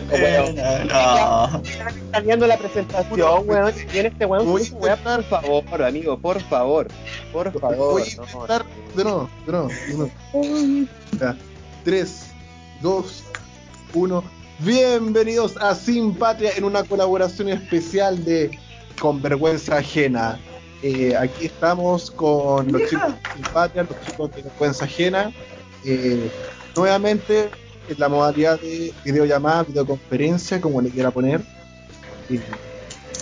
weón. No. Están viendo la presentación, weón. Si viene este weón, Voy a weá, por favor, amigo, por favor. Por favor. Voy a no, intentar de nuevo, de nuevo, de nuevo. Ya. 3, 2, 1. Bienvenidos a Sin Patria en una colaboración especial de Con Vergüenza Ajena. Eh, aquí estamos con los chicos de Sin Patria, los chicos de Vergüenza Ajena. Eh, nuevamente en la modalidad de videollamada, videoconferencia, como le quiera poner. Eh,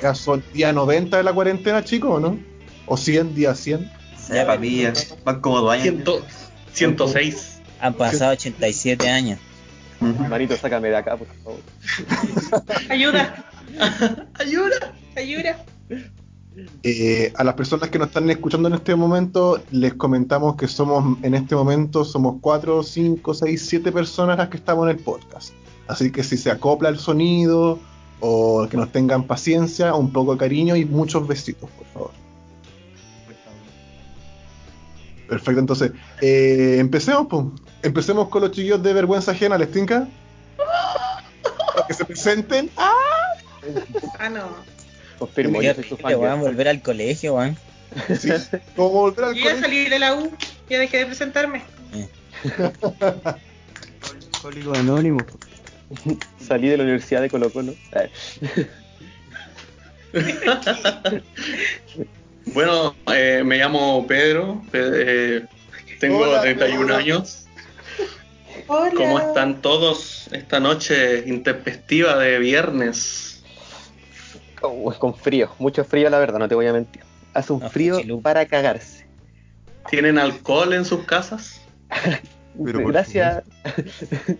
ya son día 90 de la cuarentena, chicos, ¿o no? O 100, día 100. Ya, papi, van como dos años. Ciento- 106. Han pasado 87 años. Marito, sácame de acá, por favor. Ayuda, Ayuda. ayuda. Eh, a las personas que nos están escuchando en este momento, les comentamos que somos, en este momento, somos 4, 5, 6, 7 personas las que estamos en el podcast. Así que si se acopla el sonido o que nos tengan paciencia, un poco de cariño y muchos besitos, por favor. Perfecto, entonces, eh, empecemos, pues. Empecemos con los chiquillos de vergüenza ajena, ¿les tinca? Para que se presenten. Ah, no. Confirmo, Qué yo soy horrible, fan. weón, volver al colegio, weón. Sí, como volver al Yo ya colegio. salí de la U, ya dejé de presentarme. Alcohólico anónimo. Salí de la Universidad de Colo Colo. Eh, Bueno, eh, me llamo Pedro. pe- eh, tengo Hola, 31 Pedro. años. Hola. ¿Cómo están todos esta noche intempestiva de viernes? Oh, con frío, mucho frío, la verdad, no te voy a mentir. Hace un No, frío Chilu. para cagarse. ¿Tienen alcohol en sus casas? Gracias.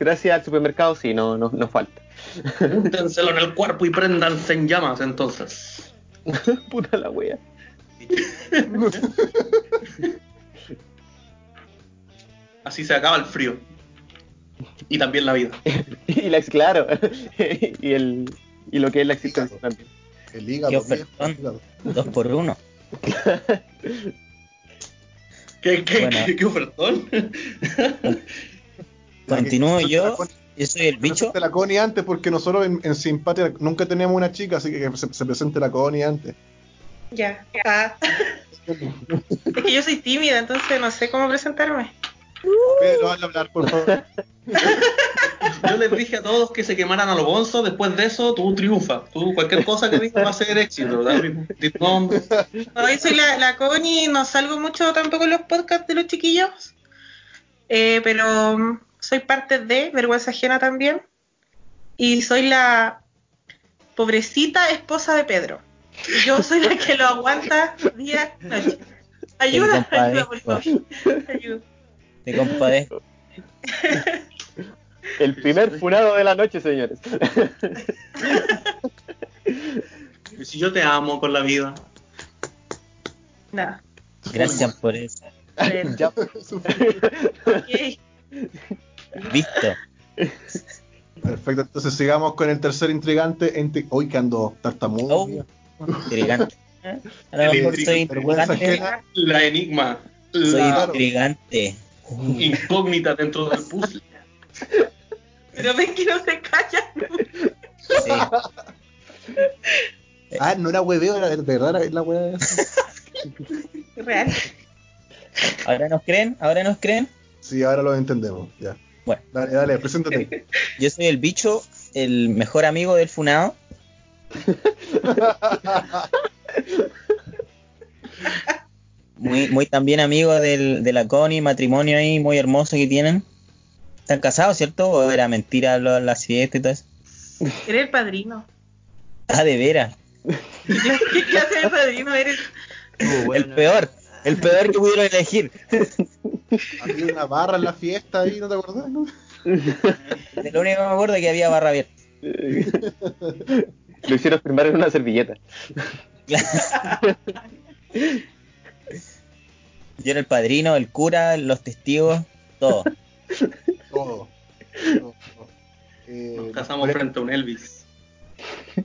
Gracias al supermercado, sí, no, no, no falta. Úntenselo en el cuerpo y préndanse en llamas entonces. Puta la wea. Así se acaba el frío. Y también la vida. Y la claro. y el y lo que es la existencia también. El hígado, el hígado. Dos por uno. ¿Qué, qué, Bueno. qué, qué ofertón? Continúo yo. Yo soy el bicho. presente la Connie antes porque nosotros en, en nunca teníamos una chica, así que se, se presente la Connie antes. Ya. Ah. es que yo soy tímida, entonces no sé cómo presentarme. Pedro, hazle hablar, por favor. Yo les dije a todos que se quemaran a los bonzos, después de eso tú triunfas. Tú cualquier cosa que digas va a ser éxito. No, yo soy la, la Connie, no salgo mucho tampoco en los podcasts de los chiquillos. Eh, pero mm, soy parte de Vergüenza Ajena también. Y soy la pobrecita esposa de Pedro. Yo soy la que lo aguanta día y noche. Ayuda, ayuda, por favor. Ayuda. Te compadezco. El primer funado de la noche, señores. Si yo te amo con la vida. Nada. Gracias por eso. Ya. ok. Visto. Perfecto, entonces sigamos con el tercer intrigante. Ente... Hoy que ando tartamudo. Oh, intrigante. A lo mejor soy intrigante. La enigma. Soy La intrigante. Incógnita dentro del puzzle. Pero ven que no se callan. Sí. Ah, no era hueveo, era de verdad era la hueá. Real. ¿Ahora nos creen? ¿Ahora nos creen? Sí, ahora lo entendemos. Ya. Bueno. Dale, dale, preséntate. Yo soy el bicho, el mejor amigo del funado. Muy, muy también amigo del, de la Connie, matrimonio ahí muy hermoso que tienen. ¿Están casados, cierto? ¿O era mentira lo- la fiesta y todo eso? Eres el padrino. Ah, de veras. ¿Qué clase de padrino eres? El peor. El peor que pudieron elegir. Había una barra en la fiesta ahí, ¿no te acordás? No? De lo único que me acuerdo es que había barra abierta. Lo hicieron firmar en una servilleta. Yo era el padrino, el cura, los testigos, todo. Todo. Todo. Eh, Nos casamos frente a un Elvis.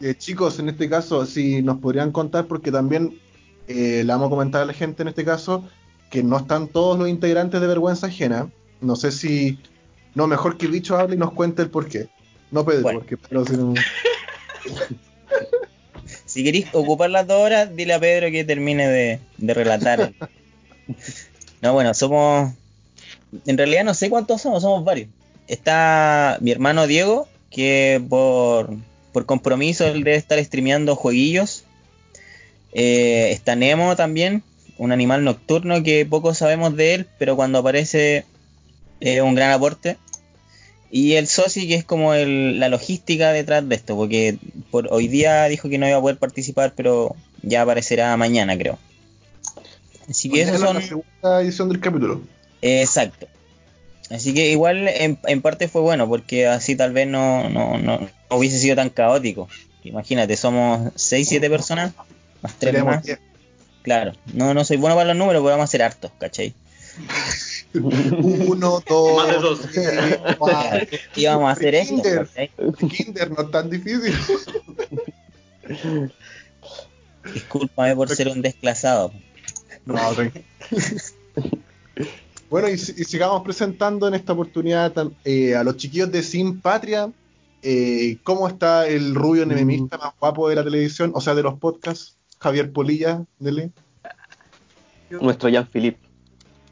Eh, chicos, en este caso, si nos podrían contar, porque también eh, le vamos a comentar a la gente en este caso, que no están todos los integrantes de Vergüenza Ajena. No sé si. No, mejor que Bicho hable y nos cuente el porqué. No Pedro, Bueno. porque Pedro si no- Si queréis ocupar las dos horas, dile a Pedro que termine de, de relatar. No, bueno, somos. En realidad no sé cuántos somos, somos varios. Está mi hermano Diego, que por, por compromiso él debe estar streameando jueguillos. Eh, está Nemo también, un animal nocturno que poco sabemos de él, pero cuando aparece es un gran aporte. Y el Sosi, que es como el- la logística detrás de esto, porque por hoy día dijo que no iba a poder participar, pero ya aparecerá mañana, creo. Así que Mañana son. la segunda edición del capítulo. Exacto. Así que igual en, en parte fue bueno, porque así tal vez no, no, no, no hubiese sido tan caótico. Imagínate, somos 6, 7 personas, más 3 Seríamos más. diez. Claro, no, no soy bueno para los números, pero vamos a hacer hartos, ¿cachai? Uno, dos, Más de dos. tres, cuatro. Y vamos a hacer esto, Kinder. ¿cachai? Kinder no es tan difícil. Discúlpame por ser un desclasado. No, Bueno, y, si- y sigamos presentando en esta oportunidad eh, a los chiquillos de Sin Patria. Eh, ¿Cómo está el rubio enemista más guapo de la televisión? O sea, de los podcasts. Javier Polilla, dele. Nuestro Jean-Philippe.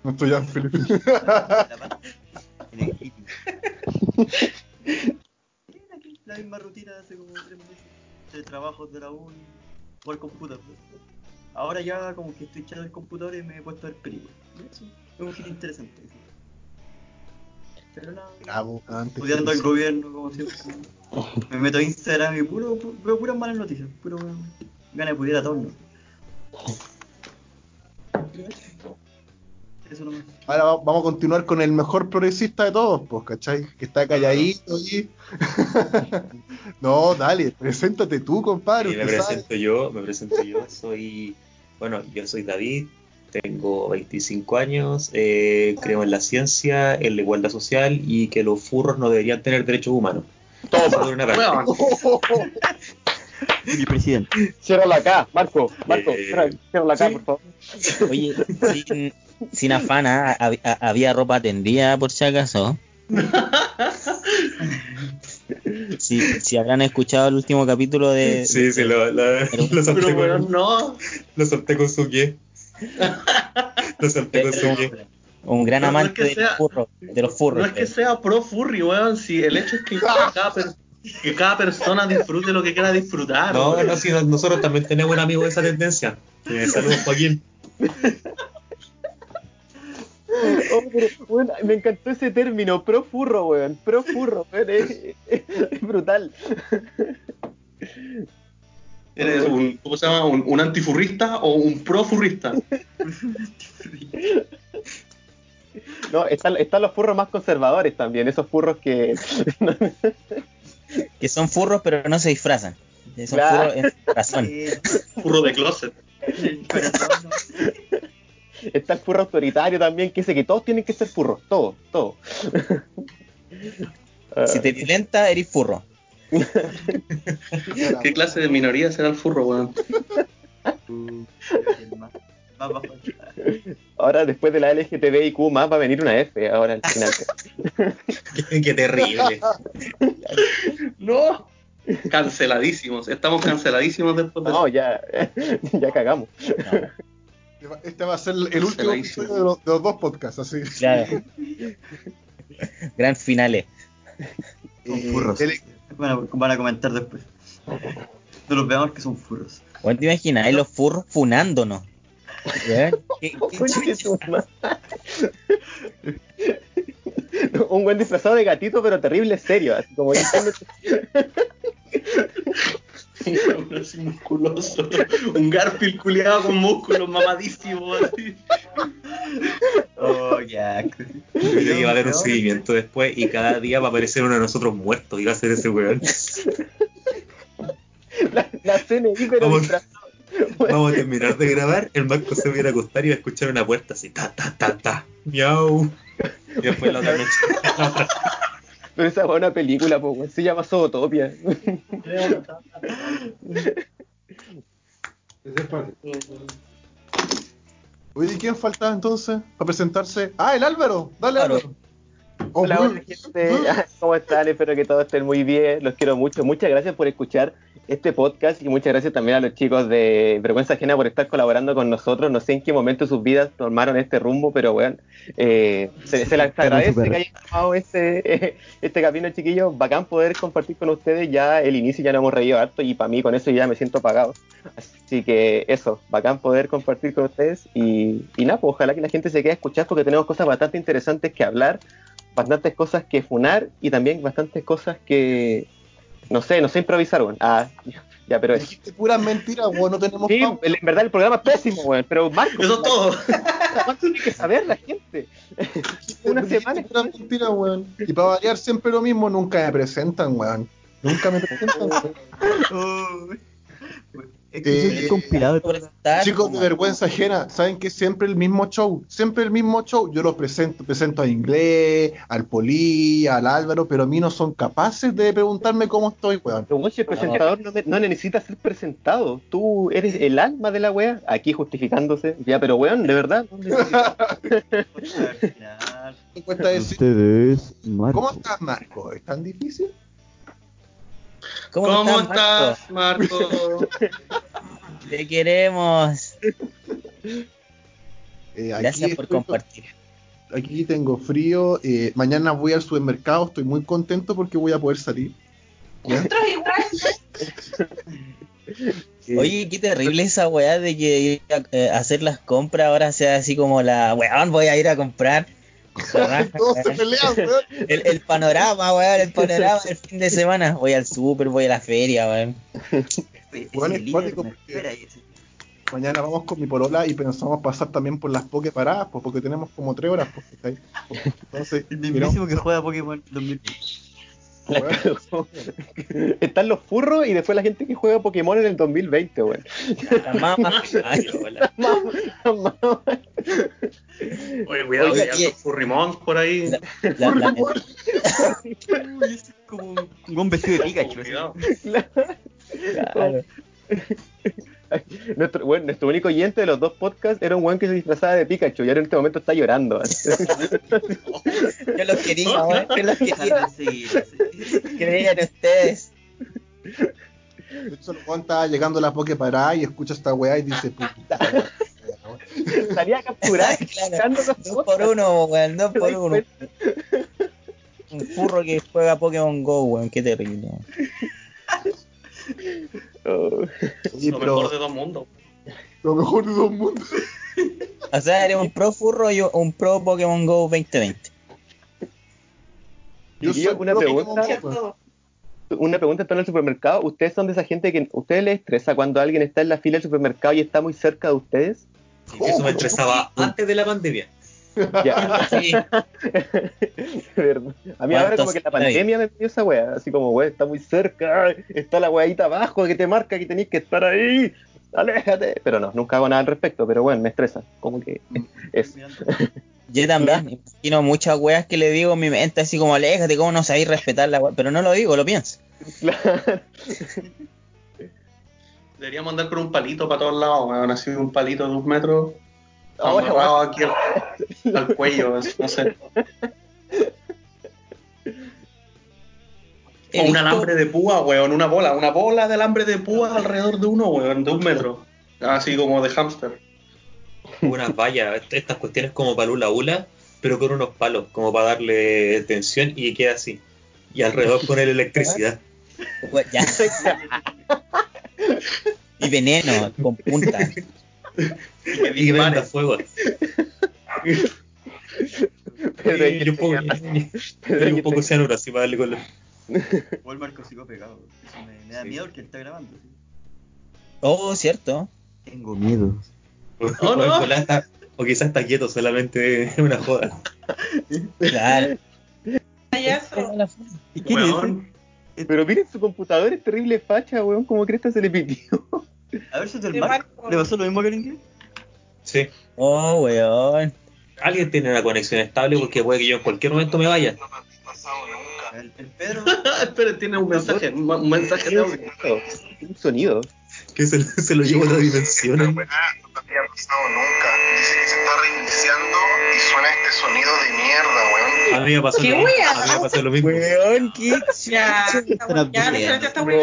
No estoy ya, Felipe. En el hippie. Bien, aquí, La misma rutina de hace como tres meses. De trabajos de la uni, o el computador. Ahora ya como que estoy echando el computador y me he puesto a ver películas. Y eso Es un giro interesante. Pero nada, Bravo, antes. estudiando el gobierno como siempre. Me meto a Instagram y puro, pu- veo puras malas noticias. Puro ganas de pudiera todo. ¿no? Eso nomás. Ahora va- vamos a continuar con el mejor progresista de todos, pues, ¿cachai? Que está calladito ahí. no, dale, preséntate tú, compadre. Y me sabe. presento yo, me presento yo, soy, bueno, yo soy David, tengo 25 años, eh, creo en la ciencia, en la igualdad social y que los furros no deberían tener derechos humanos. Por una Mi presidente. Ciérralo acá, Marco. Marco, Eh, cierra- ciérralo acá, sí. por favor. Oye, sin, sin afán, ¿ah? Hab- ha- había ropa tendida por si acaso. Si, si habrán escuchado el último capítulo de. Sí, sí, lo, lo, Pero- lo solté, pero con, no. lo solté con su pie. Lo solté con su pie. Un gran No, no es amante que de, sea- los furros, de los furros. No es que sea pro furry, weón. Si el hecho es que cada, per- que cada persona disfrute lo que quiera disfrutar. No, weón. no, sí, no- nosotros también tenemos un amigo de esa tendencia. Eh, saludos, Joaquín. Oh, pero, me encantó ese término, pro furro, weón. Pro furro, weón. Es, es- es brutal. ¿Eres un, ¿cómo se llama? ¿Un, un antifurrista o un profurrista? No, están, están los furros más conservadores también, esos furros que. Que son furros, pero no se disfrazan. Son Claro. furros en razón. Furro de closet. el corazón, ¿no? Está el furro autoritario también, que dice que todos tienen que ser furros, todos, todos. Si te violenta, eres furro. ¿Qué clase de minoría será el furro, weón? El más, más bajo. Ahora, después de la LGTBIQ más, va a venir una F ahora al final. Qué, qué terrible. No. Canceladísimos. Estamos canceladísimos después de No, ya, ya cagamos. No, Este va a ser el último episodio de los, de los dos podcasts, así. claro. Gran finales. Son Eh, furros. Van a, van a comentar después. No los veamos que son furros. ¿Vos te imaginas? Los furros funándonos. Madre. Un buen disfrazado de gatito, pero terrible serio, así como Así musculoso. Un Garfield culiado con músculos mamadísimos. Así. Oh, ya. Yo creo que va a haber un seguimiento después y cada día va a aparecer uno de nosotros muertos y va a ser ese weón. la, la CNI, pero Vamos. Vamos a terminar de grabar, el Marco se va a ir a acostar y va a escuchar una puerta así, ta, ta, ta, ta, miau. Y después la otra noche. Pero esa es una película, pues, se llama Zootopia. Oye, ¿y quién faltaba entonces para presentarse? Ah, el Álvaro. Dale. Álvaro. Hola, hola, gente. ¿Cómo están? Espero que todos estén muy bien. Los quiero mucho. Muchas gracias por escuchar este podcast y muchas gracias también a los chicos de Vergüenza Ajena por estar colaborando con nosotros. No sé en qué momento sus vidas tomaron este rumbo, pero bueno, eh, se, se les agradece que hayan tomado este, este camino, chiquillos. Bacán poder compartir con ustedes. Ya el inicio ya nos hemos reído harto y para mí con eso ya me siento pagado. Así que eso, bacán poder compartir con ustedes y, y nada, pues ojalá que la gente se quede a escuchar porque tenemos cosas bastante interesantes que hablar bastantes cosas que funar y también bastantes cosas que no sé, no sé improvisar, weón. Ah, ya, pero es. Dijiste puras mentiras, weón. No tenemos Sí, pauta. en verdad el programa es pésimo, weón, pero Marco, Eso es todo. ¿cuánto tiene que saber la gente? Una semana. puras mentiras, weón. Y para variar siempre lo mismo, nunca me presentan, weón. Nunca me presentan, weón. Eh, Es compilado. Chicos de vergüenza ajena, saben que siempre el mismo show, siempre el mismo show. Yo los presento, presento a Inglés, al Poli, al Álvaro, pero a mí no son capaces de preguntarme cómo estoy, weón. Pero el presentador no, me- no necesita ser presentado. Tú eres el alma de la wea. Aquí justificándose. Ya, pero weón, de verdad. no Ustedes, Marco. ¿Cómo estás, Marco? ¿Es tan difícil? ¿Cómo, ¿Cómo estás, Marco? estás, Marco? Te queremos. Eh, aquí Gracias por estoy- compartir. Aquí tengo frío. eh, mañana voy al supermercado. Estoy muy contento porque voy a poder salir. ¿Ya? Eh, Oye, qué terrible esa weá de que ir a eh, hacer las compras ahora sea así como la weón, voy a ir a comprar. Raja, Todos se pelean, weón. el, el panorama, weón, el panorama del fin de semana. Voy al super, voy a la feria, weón. Bueno, es cuático porque-. Mañana vamos con mi polola y pensamos pasar también por las poke paradas, pues, porque tenemos como tres horas. Pues. Entonces, El miramos- mismísimo que juega Pokémon 2020. La cagó. Están los furros y después la gente que juega Pokémon en el 2020, weón. Hola. Oye, cuidado, Oye, que hay hartos furrimons por ahí. La- la- la- es como un buen vestido de Pikachu. claro. Nuestro, bueno, nuestro único oyente de los dos podcasts era un weón que se disfrazaba de Pikachu y ahora en este momento está llorando. Yo los quería, weón. Yo los quería. Sí, sí. Creían ustedes. De hecho, el Juan estaba llegando a la poke parada y escucha esta weá y dice, puta. Salía a capturar Claro. Dos por uno, weón, dos por ¿Te das uno. Un furro que juega Pokémon Go, weón, qué terrible. Oh. Lo pero mejor de dos mundos. lo mejor de dos mundos. O sea, eres un pro furro y un pro Pokémon Go 2020. Yo soy una pro pregunta. Go. Una pregunta, ¿están en el supermercado? ¿Ustedes son de esa gente que ustedes les estresa cuando alguien está en la fila del supermercado y está muy cerca de ustedes? Eso me estresaba antes de la pandemia. Ya. Sí. A mí ahora como que la pandemia me pidió esa wea, así como, wea, está muy cerca, está la weadita abajo que te marca que tenéis que estar ahí, aléjate. Pero no, nunca hago nada al respecto, pero bueno, me estresa, como que es. Yo también me imagino muchas weas que le digo en mi mente, así como aléjate, cómo no sabéis respetar la wea. Pero no lo digo, lo pienso. Claro. Deberíamos andar con un palito para todos lados, weón. Así un palito de un metro. Ahora, amarrado aquí al, al cuello, no sé. O un alambre de púa, weón, una bola, una bola de alambre de púa alrededor de uno, weón, de un metro. Así como de hámster. Unas vallas, est- estas cuestiones como para hula hula, pero con unos palos, como para darle tensión y que quede así. Y alrededor poner electricidad. y veneno con punta. Y dispare. fuego. Pedro, Y un poco, y un poco cianuro así para darle color. O el Marco sigo pegado. Eso me, me da Sí. miedo porque él está grabando. ¿sí? Oh, cierto. Tengo miedo. Oh, o, no. está- o quizás está quieto, solamente es una joda. Claro. ¿Y quién Weón. Pero miren su computador, es terrible facha, weón, como cresta se le pitió. A ver si es Marco. Marco. ¿Le pasó lo mismo que el inglés? Sí. Oh, weón. Alguien tiene una conexión estable porque puede que yo en cualquier momento me vaya. El, el Pedro. Espera, tiene un mensaje, un un mensaje de audio. Un sonido. Que se, se lo llevo a otra dimensión. había pasado nunca. Dice que se está reiniciando y suena este sonido de mierda, weón. A mí me pasó, ¿Qué lo, mismo. A mí me pasó lo mismo. Weón, qué Ya, ya, No,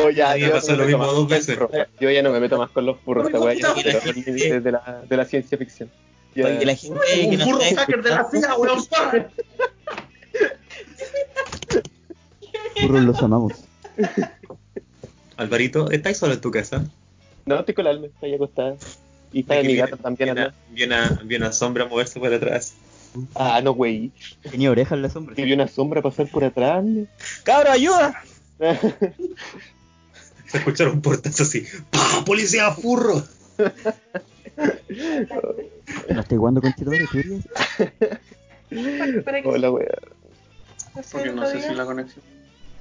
ya, A mí me pasó lo mismo dos veces. Yo ya no me meto más con los furros, esta weá de la, de la ciencia ficción. Ya- la gente que Un burro hacker de la CIA, weón. Furros los amamos. Alvarito, ¿estáis solo en tu casa? No, estoy con la alma, está ahí acostada. Y está mi Viene- gato también viene, viene, a, viene a sombra a moverse por atrás. Ah, no, güey. Tenía orejas en la sombra. Que vi una sombra pasar por atrás. ¡Cabro, ayuda! Se escucharon portazos así. ¡Pah! ¡Policía furro! ¿No estoy jugando con que Hola, se Porque no sé si la conexión.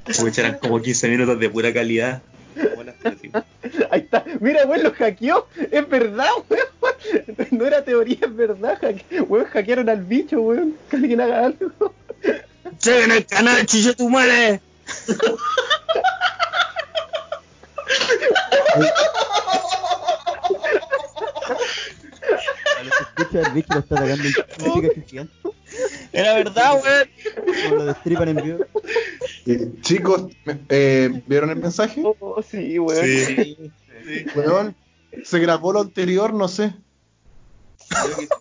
Escucharán como 15 minutos de pura calidad. Ahí está. Mira, weón, los hackeó. Es verdad, weón. No era teoría, es verdad. Hacke... Weón, hackearon al bicho, weón. Que alguien haga algo. ¡Se en el canal, chicho tu madre! El bicho lo está atacando. Era verdad, weón. Como lo destripan en vivo. Eh, chicos, eh, ¿vieron el mensaje? Oh, sí, weón. Sí. Weón, se grabó lo anterior, no sé.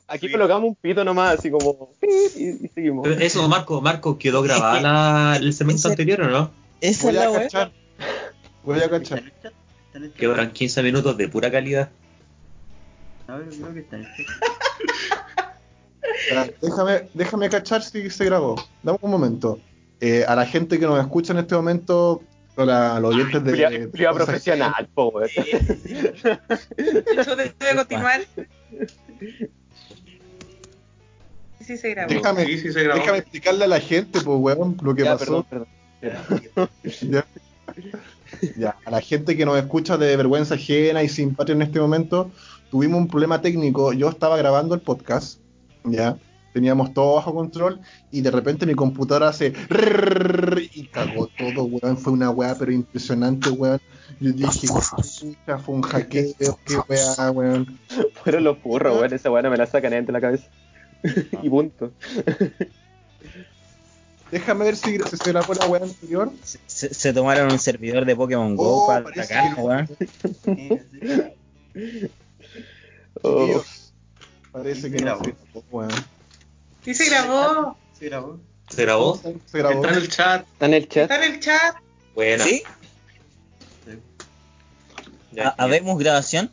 Aquí colocamos un pito nomás, así como. Y, y seguimos. Pero Eso, Marco, Marco, ¿quedó grabada la- el segmento anterior o no? Esa Voy es a la weón. cachar. Voy a ¿Está cachar. Quedaron 15 minutos de pura calidad. A ver, creo que está en el chat. Ya, Déjame, déjame cachar si se grabó. Dame un momento. Eh, a la gente que nos escucha en este momento, a, la- a los oyentes de. Julia, Julia profesional, po, weón. Yo debe continuar. Sí, se grabó. Déjame, Sí, sí se grabó. déjame explicarle a la gente, pues, weón, lo que Ya, pasó. perdón, perdón. Ya. Ya, a la gente que nos escucha de vergüenza ajena y sin patria en este momento, tuvimos un problema técnico. Yo estaba grabando el podcast, ya, teníamos todo bajo control y de repente mi computadora hace y cagó todo, weón. Fue una weá, pero impresionante, weón. Yo dije, pucha, fue un hackeo, qué weá, weón. Fueron los furros, weón. Esa weá no me la sacan de la cabeza. y punto. Déjame ver si, se grabó la weá anterior. Se, tomaron un servidor de Pokémon Go para que- weón. Oh. Parece que no grabó. Sí, se grabó. Se grabó. ¿Se grabó? Se grabó. Está en el chat. Está en el chat. Está en el chat. Buena. ¿Sí? Ya, ¿Ha- ¿Habemos grabación?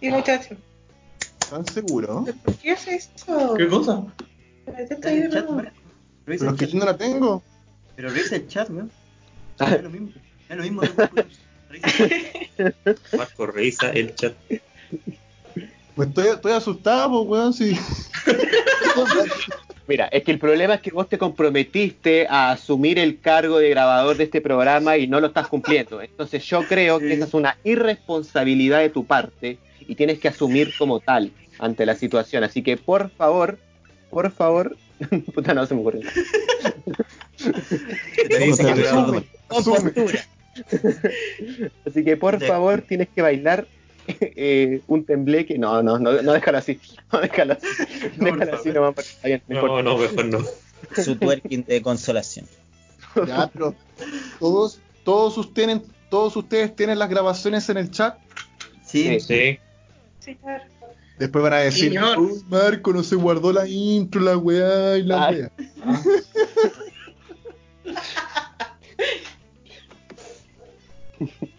Sí, muchachos. ¿Están seguros? ¿Por qué haces esto? ¿Qué cosa? Pero es que chat. yo no la tengo. Pero revisa el chat, weón. Es lo mismo. Es lo mismo. Marco, revisa el chat. Pues estoy, estoy asustado, pues, weón, sí. Mira, es que el problema es que vos te comprometiste a asumir el cargo de grabador de este programa y no lo estás cumpliendo. Entonces yo creo que esa es una irresponsabilidad de tu parte y tienes que asumir como tal ante la situación. Así que por favor, por favor, puta no se me postura. Así que por favor tienes que bailar eh, un tembleque. No, no, no, no déjalo así. No déjalo así. No, déjalo así nomás. está bien, no No, mejor no. Su twerking de consolación. Ya, pero todos, todos ustedes, todos ustedes tienen las grabaciones en el chat. Sí. Sí. Sí, claro. Después van a decir, Señor. "Uy, Marco, no se guardó la intro, la weá y la Ah. weá.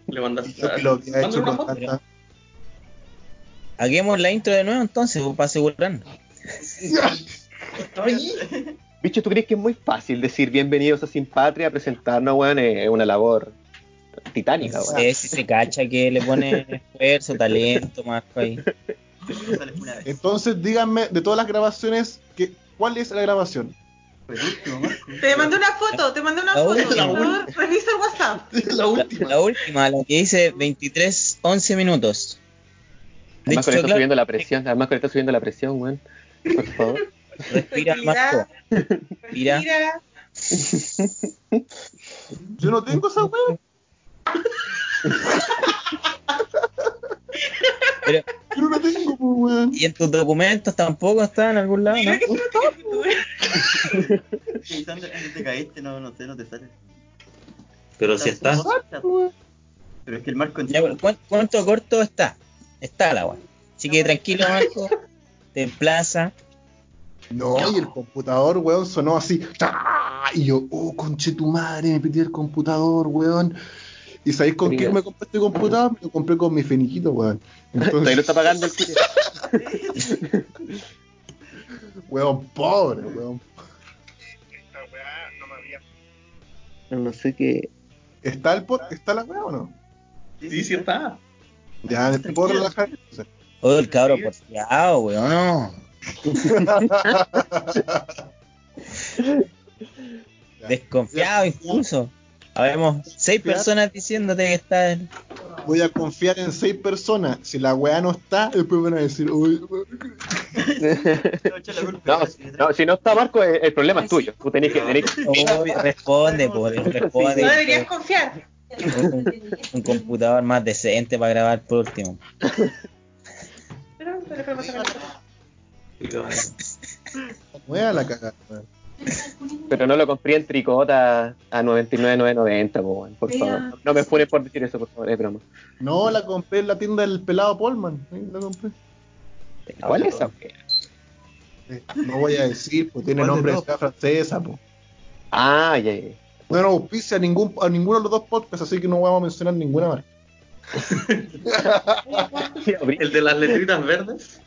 Le mandaste. Yo que lo había hecho con tanta... Hagamos la intro de nuevo entonces, pues, para asegurarnos. Bicho, ¿tú crees que es muy fácil decir bienvenidos a Sin Patria, presentarnos, weón? Es una labor titánica, weón. sé si se cacha que le pone esfuerzo, talento, más ahí. Entonces, díganme, de todas las grabaciones, que, ¿cuál es la grabación? Marco. Te mandé una foto, te mandé una La foto. última. Por favor, revisa el WhatsApp. la La, última. la última, la que dice 23, 11 minutos. De Además, con hecho, esto claro, subiendo la presión. Además, con esto subiendo la presión, weón. Por favor. respira, Marco. Respira. Mira. Yo no tengo esa. Pero, Yo no la tengo, pues, weón. ¿y en tus documentos tampoco está en algún lado, no? Sí, antes te caíste, no, no sé, no te sale. Pero si está. Pero es que el marco en Ya, pero, ¿cuán- ¿Cuánto corto está? Está la weá. Así que tranquilo, Marco. Te emplaza. No, y el computador, weón, sonó así. Y yo, oh, conche tu madre, me pedí el computador, weón. ¿Y sabéis con qué me compré este computador? Me lo compré con mi feniquito, weón. Todavía Entonces, lo está pagando el culo. weón, pobre, weón. No sé qué. ¿Está, el pod- ¿Está la weá o no? Sí, sí está. Ya, ¿te puedo relajar? Oh, el cabro porfiado, weón, no. Ya. Desconfiado incluso. Habemos seis personas diciéndote que está en... Voy a confiar en seis personas. Si la weá no está, después van a decir, uy, No, si no, si no está Marco, el, el problema es tuyo. Tú tenés que. Tenés que- Oh, responde, pues, responde. No deberías confiar. Un, un computador más decente para grabar por último. Pero, pero, pero, la cagada. Pero no lo compré en tricota a 99,990, po, weón, por favor. No me funes por decir eso, por favor, es broma. No, la compré en la tienda del pelado Polman. La compré. ¿Cuál es esa? Eh, No voy a decir, pues tiene ¿Cuál de nombre de francesa, pues. Ah, ya, ya. No nos auspicia a, ningún, a ninguno de los dos podcasts, así que no vamos a mencionar ninguna marca. El de las letritas verdes.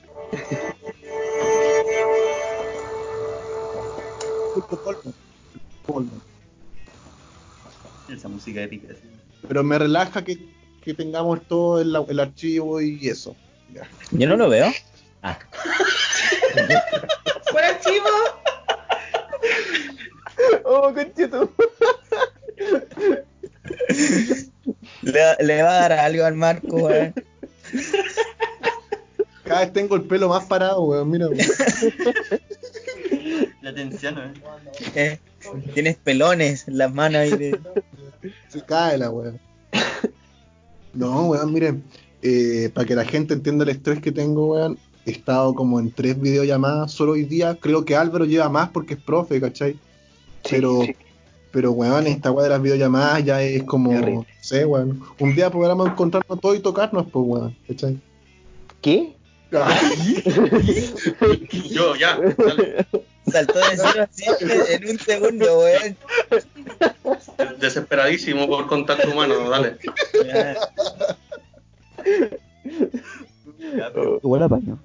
Esa música épica. Pero me relaja que, que tengamos todo el, el archivo y eso. Ya. Yo no lo veo. Ah, archivo, Oh, conchito. le, le va a dar algo al Marco, weón. Cada vez tengo el pelo más parado, weón. Mira, weón. La tensión, ¿eh? Eh, Tienes pelones en las manos ahí de... se cae la weón. No, weón, miren. eh, para que la gente entienda el estrés que tengo, weón. He estado como en tres videollamadas solo hoy día. Creo que Álvaro lleva más porque es profe, ¿cachai? Pero, pero weón, esta weá de las videollamadas ya es como, no sé, weón. Un día podríamos encontrarnos todos y tocarnos, pues, weón, ¿cachai? ¿Qué? Yo, ya. dale. Saltó de cero a cien en un segundo, weón. Desesperadísimo por contacto humano, dale. Ya, Ya, pero Igual apaño.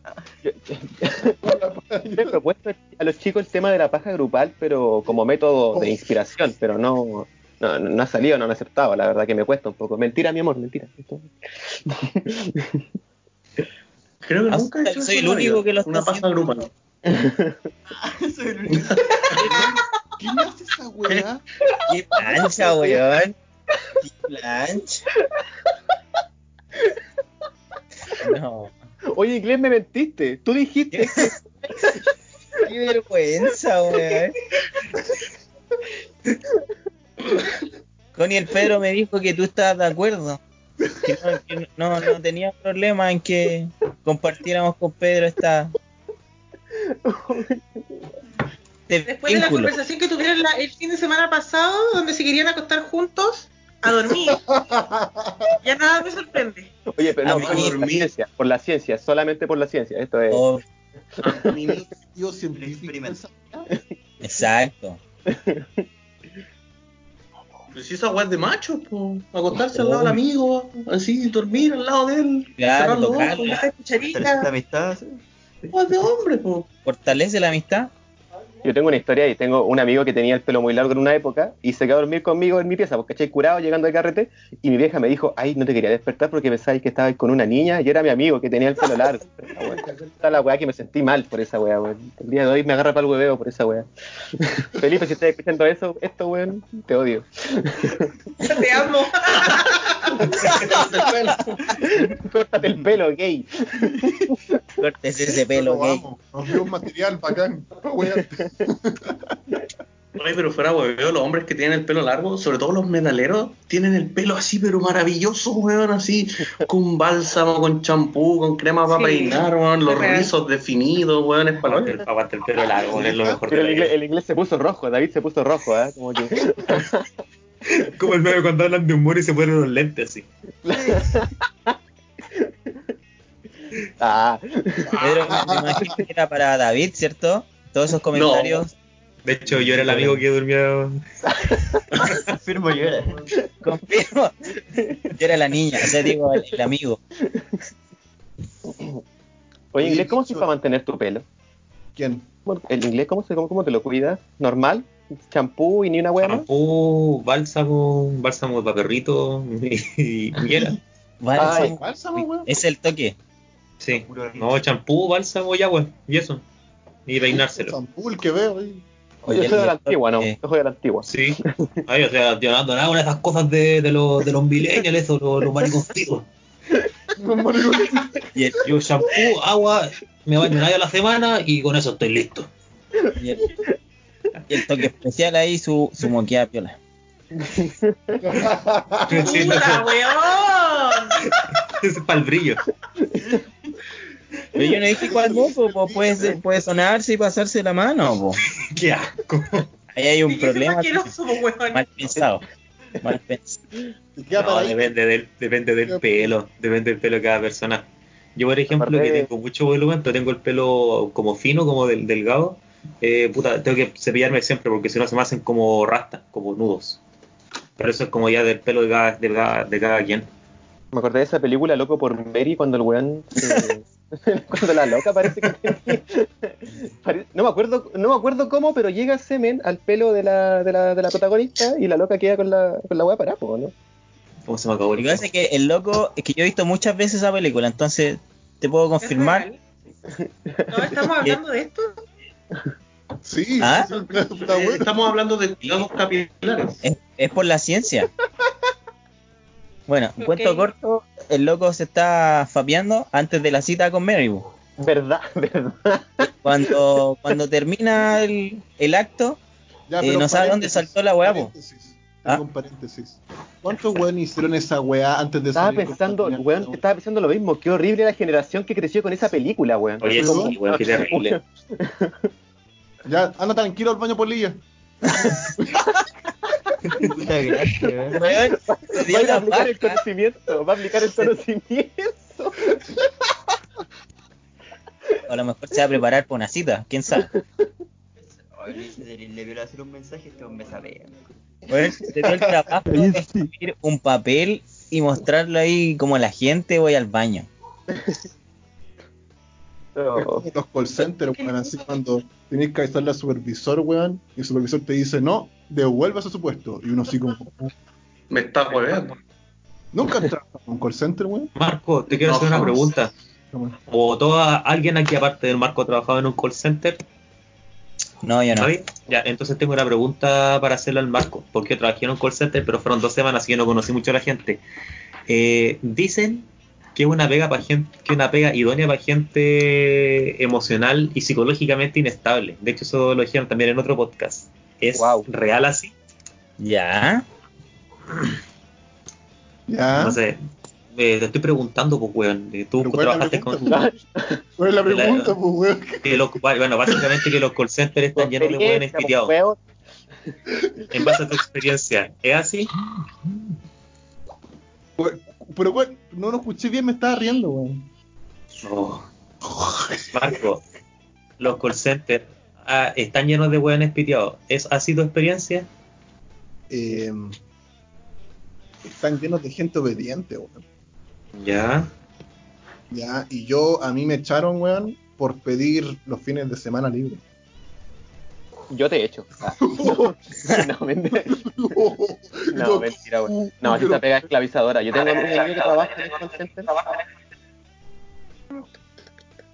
Me he propuesto a los chicos el tema de la paja grupal, pero como método de inspiración, pero no, no, no ha salido, no han aceptado, la verdad que me cuesta un poco. Mentira, mi amor, mentira. Creo que Ah, nunca he hecho soy el único vida, que lo Una paja grupal. soy el único. ¿Quién hace esa weá? Qué plancha, weón. Qué plancha. No. Oye, inglés, me mentiste. Tú dijiste que Qué vergüenza, weón. Connie el Pedro me dijo que tú estabas de acuerdo. Que no, que no, no tenía problema en que compartiéramos con Pedro esta. después de la conversación que tuvieron la- el fin de semana pasado, donde se querían acostar juntos a dormir, ya nada me sorprende. Oye, pero no, por la ciencia, por la ciencia, solamente por la ciencia. Esto es. Oh, Mi tío exacto. Pero si esa weá es de machos, po. Acostarse al lado del amigo, así, dormir al lado de él. Claro, cerrar los ojos. Esta cucharita. La amistad, sí. Weá de hombre, po. Fortalece la amistad. Yo tengo una historia y tengo un amigo que tenía el pelo muy largo en una época y se quedó a dormir conmigo en mi pieza, porque eché curado llegando al carrete y mi vieja me dijo, ay, no te quería despertar porque pensabas que estabas con una niña y era mi amigo que tenía el pelo largo. Está la weá que me sentí mal por esa weá, weón. El día de hoy me agarra para el hueveo por esa weá. Felipe, si estás escuchando eso, esto, weón, te odio. Te amo. Córtate el pelo, gay. Cortes ese pelo, Lo gay. amo. Nos dio un material bacán. No, weón. Oye, pero fuera hueveo, los hombres que tienen el pelo largo, sobre todo los metaleros, tienen el pelo así, pero maravilloso, weón, así, con bálsamo, con champú, con crema para Sí, peinar, weón, los real. rizos definidos, weón, es para el, el pelo largo, es lo mejor Pero inglés, el inglés se puso rojo, David se puso rojo, ¿eh? Como que... Como el meme cuando hablan de humor y se ponen los lentes así. Ah, Pedro, me imagino que era para David, ¿cierto? Todos esos comentarios. De hecho, yo era el amigo que durmió. Firmo yo era. Confirmo. Yo era la niña, o sea, digo, el, el amigo. Oye, inglés, ¿cómo se para mantener tu pelo? ¿Quién? Bueno, ¿El inglés cómo, se, cómo, cómo te lo cuidas? ¿Normal? ¿Champú y ni una hueá más? Shampoo, bálsamo, bálsamo para perrito y, somos- Bálsamo, weón. es el toque. Sí. No, champú, bálsamo y agua. Y eso. Y peinárselo. Champú, el que veo ahí. Yo soy de la antigua, ¿no? eh, Yo soy de la antigua. Sí. Ay, o sea, yo no ando nada con esas cosas de, de los, de los millennials, eso, los, los mariconcitos. y, el, Yo shampoo, agua, me baño una vez a la semana y con eso estoy listo. y el- y el toque especial ahí, su, su moqueada piola. ¡Puta, weón! Es para el brillo. Pero yo no dije cuál moco, pues puede, puede sonarse y pasarse la mano, po. Qué asco. Ahí hay un problema asqueroso, weón. mal pensado. Mal pensado. No, depende del, depende del pelo, depende del pelo de cada persona. Yo, por ejemplo, Aparte que tengo mucho volumen, pero tengo el pelo como fino, como del, delgado, eh, puta, tengo que cepillarme siempre porque si no se me hacen como rastas, como nudos. Pero eso es como ya del pelo de cada, de cada, de cada quien. Me acordé de esa película Loco por Mary cuando el weón. eh, cuando la loca parece que. no, me acuerdo, no me acuerdo cómo, pero llega semen al pelo de la, de la, de la protagonista y la loca queda con la, con la weá parada, ¿no? ¿Cómo se me acabó Lo que pasa es que el loco, es que yo he visto muchas veces esa película, entonces te puedo ¿Es confirmar. ¿No estamos hablando de esto? Sí, ¿Ah? sí, está Eh, bueno. Estamos hablando de cuidados capilares. Es, es por la ciencia. Bueno, un cuento corto, el loco se está fapeando antes de la cita con Mary. ¿Verdad? ¿Verdad? Cuando, cuando termina el, el acto, Ya, eh, no sabe dónde saltó la paréntesis, ¿Ah? Paréntesis. ¿Cuántos weón hicieron esa weá antes de Estaba pensando, weón, estaba pensando lo mismo. Qué horrible la generación que creció con esa película, weón. Oye, como- sí, weón, qué terrible. Ya, anda tranquilo al baño polilla. Puta gracia, weón. Va a aplicar el conocimiento, va a aplicar el conocimiento. O a lo mejor se va a preparar para una cita, quién sabe. Le, le quiero hacer un mensaje, este hombre sabe. Se dio el trabajo de escribir un papel y mostrarlo ahí como la gente voy al baño. No. Los call centers, weón, así cuando tenés que avisarle al supervisor, weón, y el supervisor te dice, no, devuelva ese supuesto. Y uno así como, Me está hueveando. ¿nunca has trabajado en un call center, weón? Marco, te quiero No, hacer una pregunta. ¿O toda, alguien aquí aparte del Marco ha trabajado en un call center? No, yo no. ¿Nadie? Ya, entonces tengo una pregunta para hacerle al Marco, porque trabajé en un call center, pero fueron dos semanas y yo no conocí mucho a la gente. Eh, dicen que es una pega para gente, que es una pega idónea para gente emocional y psicológicamente inestable. De hecho, eso lo dijeron también en otro podcast. ¿Es Wow. real así? Ya. Ya, No sé. Eh, te estoy preguntando, pues, weón. Tú Pero ¿cuál es la trabajaste con. ¿cuál es la pregunta, pues, weón? que los- bueno, básicamente que los call centers están llenos de weones Experiencia, piteados. En base a tu experiencia, ¿es así? Pero, weón, no lo escuché bien, me estaba riendo, weón. No. Marco, los call centers ah, están llenos de hueones piteados. ¿Es así tu experiencia? Eh, están llenos de gente obediente, weón. Ya. Ya, y yo, a mí me echaron, weón, por pedir los fines de semana libres. Yo te he hecho. Ah. No, mentira. No, mentira, weón. No, si esa pega esclavizadora. Yo tengo un amigo que trabaja en el call center.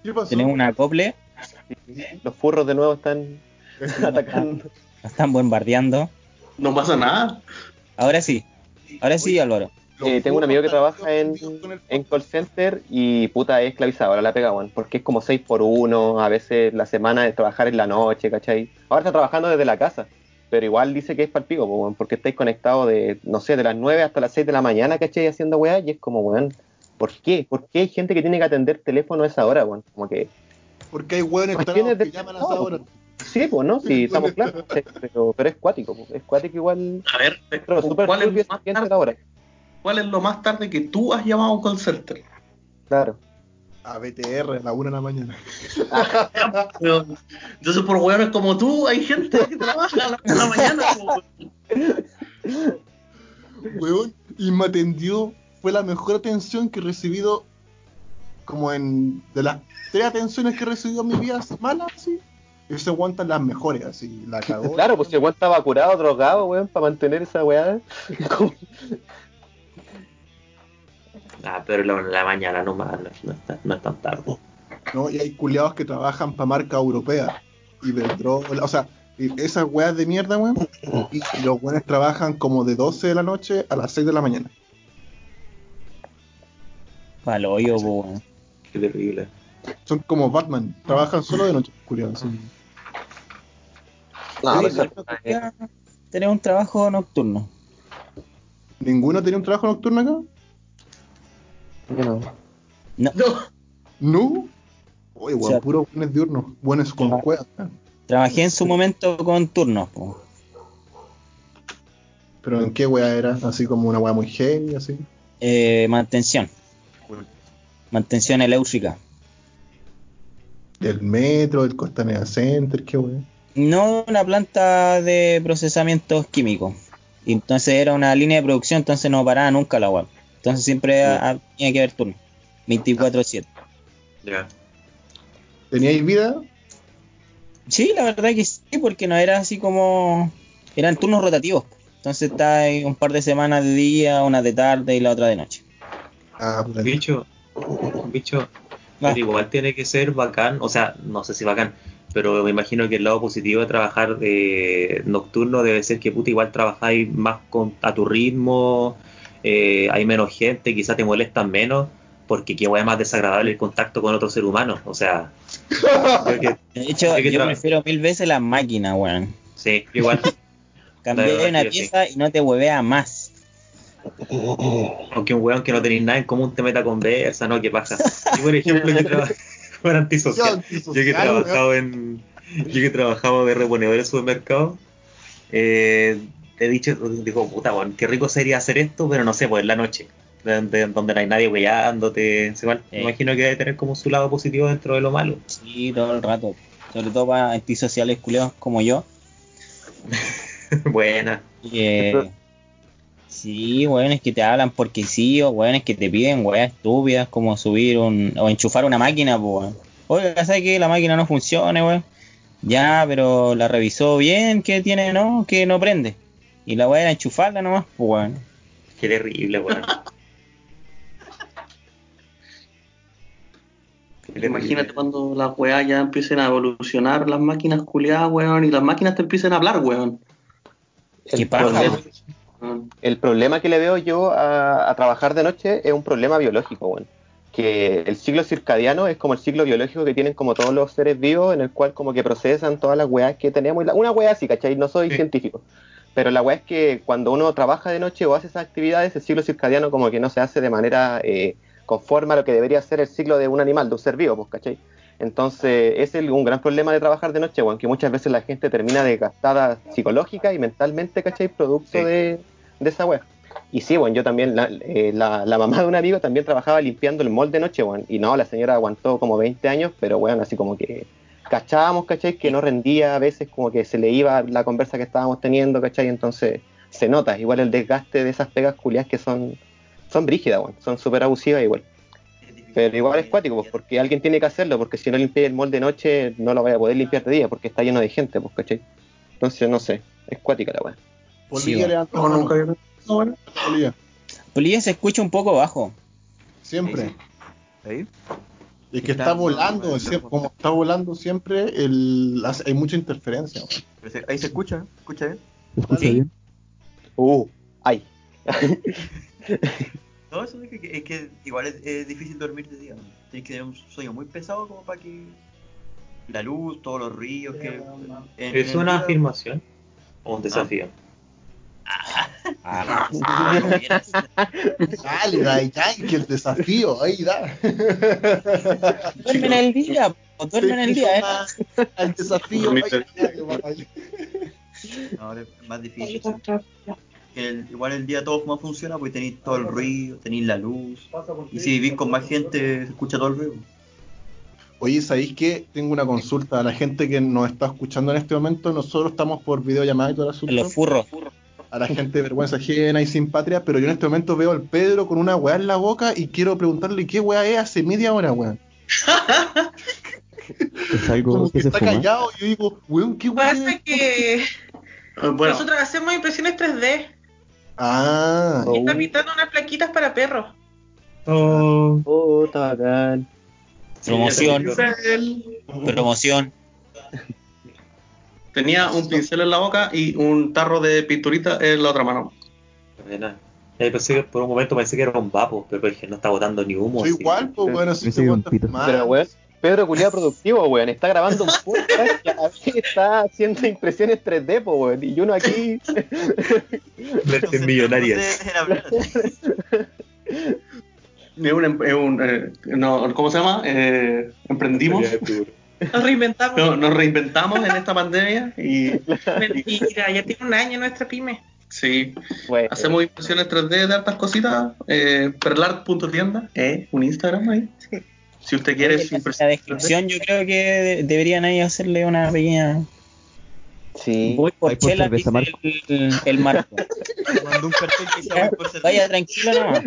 ¿Qué pasó? Tenemos un acople, Los furros de nuevo están atacando. están bombardeando. No pasa nada. Ahora sí. Ahora sí, Álvaro. Eh, tengo un amigo que trabaja en, en call center y puta es esclavizadora la pega, weón, porque es como 6 por 1, a veces la semana de trabajar en la noche, ¿cachai? Ahora está trabajando desde la casa. pero igual dice que es palpico, weón, porque estáis conectados de, no sé, de las 9 hasta las 6 de la mañana, ¿cachai? Haciendo weá, y es como, weón, ¿por qué? ¿Por qué hay gente que tiene que atender teléfono a esa hora, weón? Como que, Porque hay de- que llaman a esa hora. sí, pues, ¿no? Sí, estamos claros, pero, pero es cuático, po, es cuático igual, A ver, pero súper ¿cuál, es más tarde, hora, cuál es lo más tarde que tú has llamado a un call center? claro. A BTR a la una de la mañana. Entonces, por hueones como tú, hay gente que trabaja a la, a la mañana. Weón, y me atendió. Fue la mejor atención que he recibido. Como en. De las tres atenciones que he recibido en mi vida malas, así. Ese aguantan las mejores, así. La cagó. Claro, pues si weón estaba curado, drogado, weón, para mantener esa weá. Ah, pero la, la mañana nomás, no, no, está- no es tan tarde. ¿no? Y hay culiados que trabajan para marca europea. Y Iberdrola, o sea, esas weas de mierda, weón. Y los weones trabajan como de 12 de la noche a las 6 de la mañana. Pa'l hoyo, weón. Qué terrible. Son como Batman, trabajan solo de noche, culiados. sí. No, pero tener un trabajo nocturno. ¿Ninguno tenía un trabajo nocturno acá? No. No, ¿No? Oye, weón, O sea- puros buenos diurnos, buenos con Ah. cuevas. trabajé en su momento con turnos, po. Pero ¿en qué wea era? Así como una wea muy heavy, así. Eh, mantención. Mantención eléctrica. Del metro, del Costanera Center, qué wea. No una planta de procesamientos químicos. Y entonces era una línea de producción, entonces no paraba nunca la web. Entonces siempre a- a- tenía que haber turno. 24-7. Ya. ¿Teníais vida? Sí, la verdad que sí, porque no era así como. Eran turnos rotativos. Entonces está ahí un par de semanas de día, una de tarde y la otra de noche. Ah, puta. Bicho, bicho, pero igual tiene que ser bacán, o sea, no sé si bacán, pero me imagino que el lado positivo de trabajar de nocturno debe ser que puta igual trabajáis más con, a tu ritmo, eh, hay menos gente, quizás te molestan menos, porque qué hueá más desagradable el contacto con otro ser humano, o sea, que De hecho, yo tra- prefiero mil veces las máquinas, weón. sí, igual, Cambié La una sí. pieza y no te huevea más. aunque un weón que no tenéis nada en común te meta conversa, ¿no? ¿Qué pasa? Yo, por ejemplo, que trabajo antisocial. Yo que he trabajado en. Yo que he trabajado de reponedor en supermercado. Eh, he dicho, digo, puta, bueno, qué rico sería hacer esto, pero no sé, pues en la noche. de- de- donde no hay nadie weyándote. Sí. Me imagino que debe tener como su lado positivo dentro de lo malo. Sí, todo el rato. Sobre todo para antisociales culeos como yo. Buena. Eh, sí, weones que te hablan porque sí, o weones que te piden weas estúpidas como subir un o enchufar una máquina, weón. Oiga, ¿sabes que la máquina no funciona, weón? Ya, pero la revisó bien, que tiene, no, que no prende. Y la wea era enchufarla nomás, pues weón. Qué terrible, weón. Imagínate cuando las weas ya empiecen a evolucionar, las máquinas culiadas, weón, y las máquinas te empiecen a hablar, weón. Qué El problema-. El que le veo yo a, a trabajar de noche es un problema biológico, weón. Que el ciclo circadiano es como el ciclo biológico que tienen como todos los seres vivos, en el cual como que procesan todas las weas que tenemos. Y la- una wea así, ¿cachai? No soy Sí. científico. Pero la wea es que cuando uno trabaja de noche o hace esas actividades, el ciclo circadiano como que no se hace de manera eh, conforme a lo que debería ser el ciclo de un animal, de un ser vivo, pues, ¿cachai? Entonces, ese es un gran problema de trabajar de noche, weón, que muchas veces la gente termina desgastada psicológica y mentalmente, ¿cachai? Producto Sí. de, de esa wea. Y sí, bueno, yo también, la, eh, la, la mamá de un amigo también trabajaba limpiando el mall de noche, weón. Y no, la señora aguantó como 20 años, pero bueno, así como que cachábamos, ¿cachai? Que no rendía a veces, como que se le iba la conversa que estábamos teniendo, ¿cachai? Entonces se nota, igual el desgaste de esas pegas culias que son, son brígidas, weón. Son súper abusivas igual. Pero igual es cuático, pues, porque alguien tiene que hacerlo, porque si no limpias el mall de noche, no lo vaya a poder limpiar de día, porque está lleno de gente, pues, ¿cachai? Entonces, no sé, es cuática la weá. Polilla Sí, levanta No, la mano. nunca había pensado, weón. Polilla. Polilla se escucha un poco bajo. Siempre. ¿Ahí? Y que Está volando, no, siempre- no. como está volando siempre, el, hace- hay mucha interferencia. se- Ahí se escucha, ¿escucha bien? Dale. Sí. Uh, ay. No, eso es que, es que igual es, es difícil dormir de día. ¿no? Tienes que tener un sueño muy pesado como para que la luz, todos los ruidos que... en Es una día- afirmación. O un desafío. Ah, Dale, Dai Yankee, el desafío, ahí da. duermen el día, po, duermen el día, ¿eh? Al desafío. No, ahora es más difícil. Que el- igual el día todo más funciona porque tenéis todo el ruido, tenéis la luz. Y si vivís con más gente, se escucha todo el ruido. Oye, ¿sabéis qué? Tengo una consulta a la gente que nos está escuchando en este momento. Nosotros estamos por videollamada y todo el asunto. Los furros. A la gente de vergüenza ajena y sin patria. Pero yo en este momento veo al Pedro con una weá en la boca y quiero preguntarle qué weá es hace media hora, weón. Es algo Como que que se está fuma. callado y yo digo, weón, qué weá Pasa es? que Bueno, nosotros hacemos impresiones 3D Ah, y está pintando unas plaquitas para perros. Oh, Oh, está bacán. Promoción, pincel. promoción. tenía un pincel en la boca y un tarro de pinturita en la otra mano. Eh, pensé que por un momento pensé que era un vapo, pero dije, no está botando ni humo. soy así. igual, pues bueno, que pito. fumar. Pero, weón, Pedro Culiado Productivo, weón, está grabando un podcast vez está haciendo impresiones 3D, po, weón, y uno aquí... Millonarias. Es un, em- eh, no, ¿Cómo se llama? Eh, emprendimos. Nos reinventamos. No, nos reinventamos en esta pandemia y Mentira, ya tiene un año nuestra pyme. sí, Bueno, hacemos impresiones 3D de hartas cositas. Eh, perlar.tienda, eh, un Instagram ahí. Si usted quiere su la impresión 3D. descripción yo creo que de- deberían ahí hacerle una pequeña... sí. Voy por por chela, cerveza, dice el, el marco. Mandó un cartel que decía voy por cerveza. Vaya tranquilo nomás.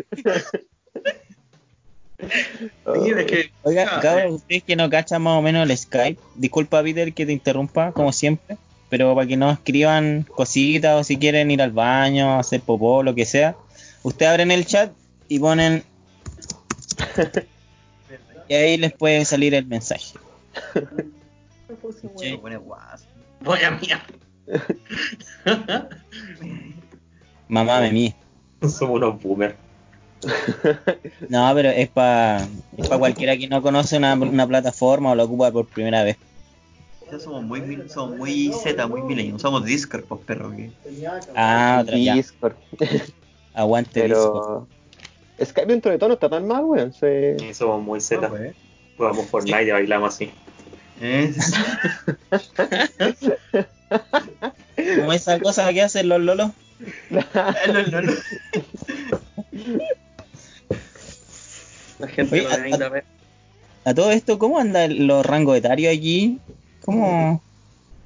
Sí, es que, Oiga, ah, cabrón, ustedes que no cachan más o menos el Skype, disculpa Peter que te interrumpa, como siempre, pero para que no escriban cositas o si quieren ir al baño, hacer popó, lo que sea, ustedes abren el chat y ponen... y ahí les puede salir el mensaje. Se pone guaso. voy a mía. Mamá me mía. Somos unos boomers. No, pero es para es pa cualquiera que no conoce una, una plataforma o la ocupa por primera vez. Somos muy, somos muy Z, muy milenios. Somos Discord, pues perro. Que... Ah, otra ya. Discord. Aguante Discord. Pero... Skype dentro de todo no está tan mal, weón. Se... Sí, somos muy Ah, Z. pues. Jugamos Fortnite y bailamos así. Eh, Como esa cosa que hacen los lolos. no, no, no. La gente Oye, lo a- necesita ver. A todo esto, ¿cómo andan los rangos etarios allí? ¿Cómo?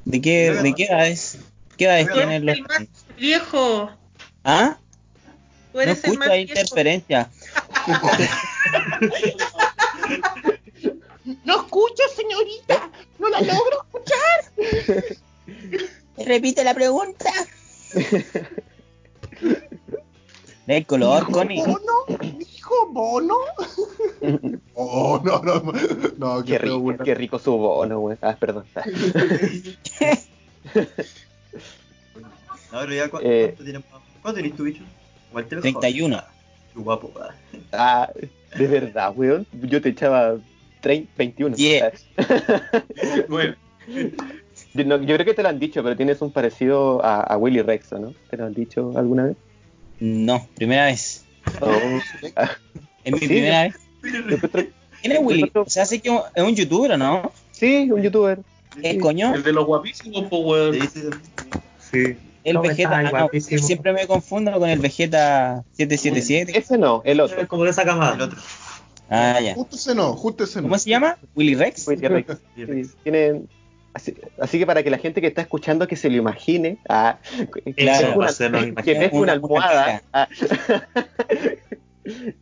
¿De qué, de qué edades? ¿Qué edades tienen eres los el más viejo. ¿Ah? Tú No eres el escucho más hay viejo. interferencia. No escucho, señorita. No la logro escuchar. Repite la pregunta. El color, Connie. ¿Bono? ¿Dijo bono? Oh, no, no. No, Qué feo, rico, qué rico su bono, weón. Ah, perdón. No, pero ya, ¿cu- Eh. ¿cuánto tienes? ¿Cuánto tienes tu bicho? Igual te ves 31. joven. Qué guapo, ah. Ah, de verdad, weón. Yo te echaba 30, 21. Yeah. Bueno, Yo, no- yo creo que te lo han dicho, pero tienes un parecido a, a Willy Rex, ¿o ¿no? ¿Te lo han dicho alguna vez? No, primera vez. Oh. Es mi Sí. primera vez. ¿Quién es Willy? O sea, sé que es un youtuber, ¿o ¿no? Sí, un youtuber. ¿Es coño? el de los guapísimos, weón. Sí. El ¿Cómo Vegeta. ah, no, siempre me confundo con el Vegeta 777. Ese no, el otro. Es como de esa camada. El otro. Ah, ya. Justo ese no, justo ese no. ¿Cómo se llama? ¿Willy Rex? Willy Rex. Sí, tienen- así, así que para que la gente que está escuchando que se lo imagine, ah, que Claro, una, que una almohada. ah,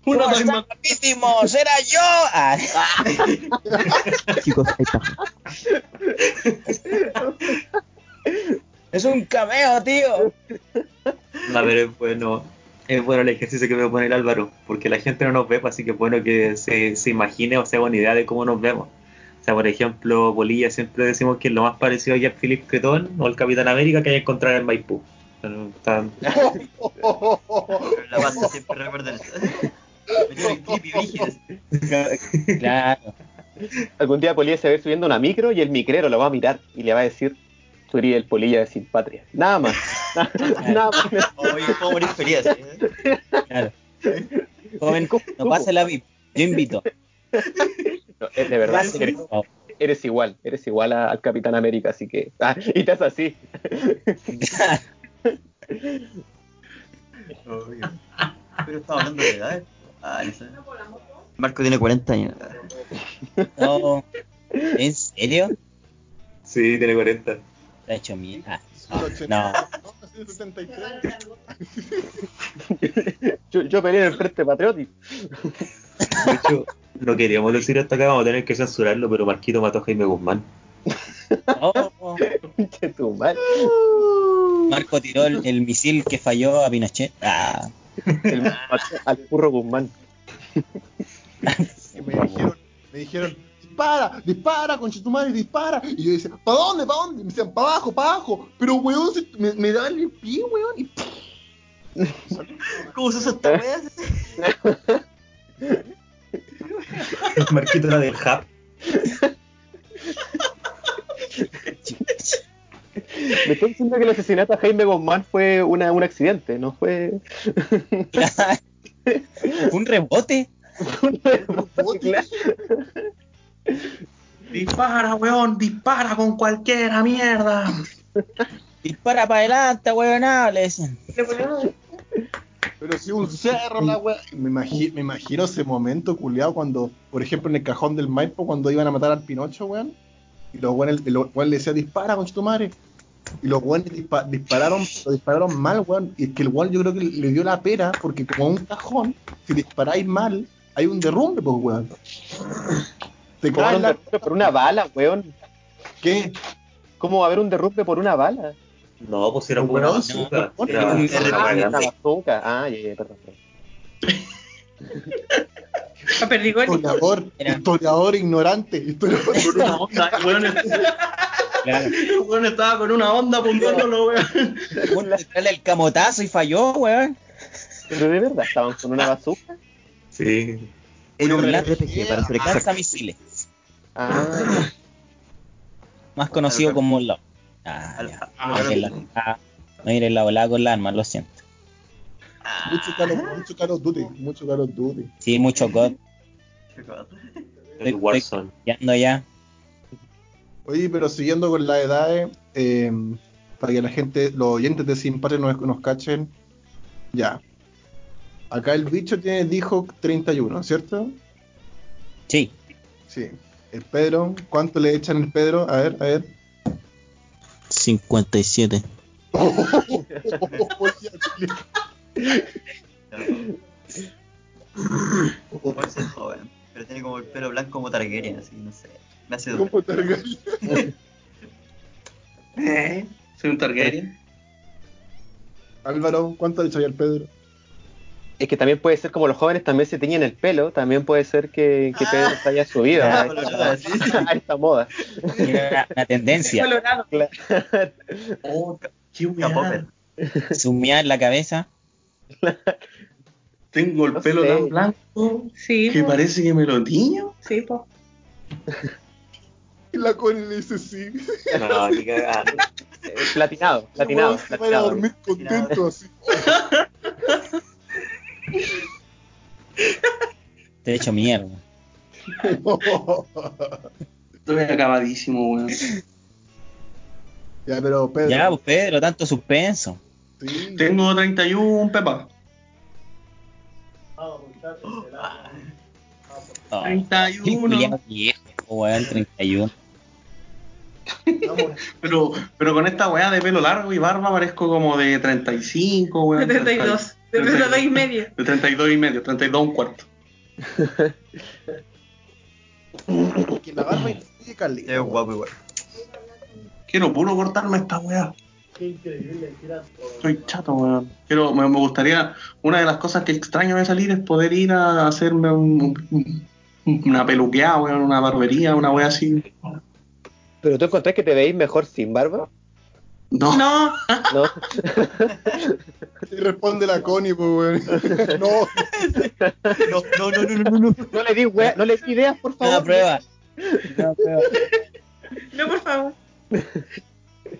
Uno, ¡Oh, dos, guapísimo! ¡Será yo! Ah, Chicos, ahí está. es un cameo, tío. A ver, es bueno. Es bueno el ejercicio que me pone el Álvaro, porque la gente no nos ve, pues, así que es bueno que se, se imagine o se haga una idea de cómo nos vemos. O sea, por ejemplo, Bolilla siempre decimos que es lo más parecido a Jack Philip Cretón o el Capitán América que hay que encontrar en Maipú. Están- la banda siempre recuerda. Claro. algún día Polía se va a ir subiendo una micro y el micrero lo va a mirar y le va a decir, tú eres el polilla de Sin Patria. Nada más. Nada más. Oye, ¿eh? Claro. Joven, no pase la VIP. Yo invito. No, eh, de verdad, eres, eres igual. Eres igual a- al Capitán América, así que. Ah, y te haces así. Obvio. Pero estaba hablando de edades. Ah, no sé. Marco tiene 40 años. No. ¿En serio? Sí, tiene 40. Está hecho mierda. Ah, No, No. nací en el 73. Yo, yo peleé en el Frente Patriótico. De hecho, no queríamos decir hasta acá, vamos a tener que censurarlo, pero Marquito mató a Jaime Guzmán. Oh. Marco tiró el, el misil que falló a Pinochet. Ah, El al burro Guzmán. Y me dijeron, me dijeron, dispara, dispara, conchetumare, dispara. Y yo decía, ¿para dónde, para dónde? Y me decían, para abajo, para abajo. Pero weón, se- me, me daban el pie, weón. Y ¿Cómo se esta? Marquito era del Hub. Me estoy diciendo que el asesinato a Jaime Guzmán fue una, un accidente, no fue. un rebote. Claro. Dispara, weón, dispara con cualquiera, mierda. Dispara para adelante, weón. Le decían. Pero si un cerro la weá. Me, imagi- me imagino ese momento culiado cuando, por ejemplo, en el cajón del Maipo, cuando iban a matar al Pinocho, weón. Y los weones, el weón le decía, dispara, con tu madre. Y los weones dispa- dispararon, lo dispararon mal, weón. Y es que el weón yo creo que le dio la pera, porque como un cajón, si disparáis mal, hay un derrumbe, pues, weón. Te ¿Cómo cae un la... derrumbe por una bala, weón? ¿Qué? ¿Cómo va a haber un derrumbe por una bala? No, pues era Weón, bazooka. no, Era Ah, bazooka. Ah, ya, ya, perdón. perdón. a Perdigoni. Historiador, historiador ignorante. Historiador. Con una onda, weón, Claro. weón estaba con una onda apuntándolo, weón. Un tirarle el camotazo y falló, weón. Pero de verdad, estaban con una bazooka. Sí. Era un RPG para hacer Lanza misiles. Ah, Más conocido como Molotov. Ah, Al- ya. la- ah, no iré la volada con la arma, lo siento. Mucho Call of, mucho Call of Duty. Mucho Call of Duty. Sí, mucho COD. El Warzone. Ya ando ya. Oye, pero siguiendo con las edades, eh, para que la gente, los oyentes de Sin Patria nos, nos cachen, ya. Acá el bicho tiene, dijo 31, ¿cierto? Sí. Sí. El Pedro, ¿cuánto le echan el Pedro? A ver, a ver. 57. Puede ser joven, pero tiene como el pelo blanco como Targaryen, así, no sé. Eh, Soy un Targaryen. Álvaro, ¿cuánto le echaría al Pedro? Es que también puede ser como los jóvenes también se teñen el pelo, también puede ser que, que Pedro se haya subido a, Ah, sí, sí. esta, a esta moda. Una, una tendencia. Colorado. Oh, qué weón. Sumía en la cabeza. Tengo el No pelo sé. tan blanco Sí, que po. parece que me lo tiño. Sí, po. Y la Connie le dice sí. No, ni cagando. Eh, Platinado, platinado, El weón se vaya a platinado. dormir contento así. Te he hecho mierda. Estoy acabadísimo, weón. ya, pero Pedro. Ya, pues Pedro, tanto suspenso. sí. Tengo 31 pepas. Oh, qué 31. culiao viejo, weón, 31. Vamos. Pero, pero con esta weá de pelo largo y barba parezco como de 35, De weón. 32. De 32 y medio. De 32 y medio, 32 un cuarto. Que la barba influye caleta. Es guapo igual. Quiero puro cortarme esta weá. Soy chato, weón. Quiero, me, me gustaría, una de las cosas que extraño de salir es poder ir a hacerme un- un- una peluqueada, weón, una barbería, una weá así. ¿Pero tú encontrás que te veis mejor sin barba? No, No, ¿No? Y responde la Connie, pues, weón. No, No, no, no, no, no, no. No le di, wea- no le di ideas, por favor. Una prueba. No, por favor.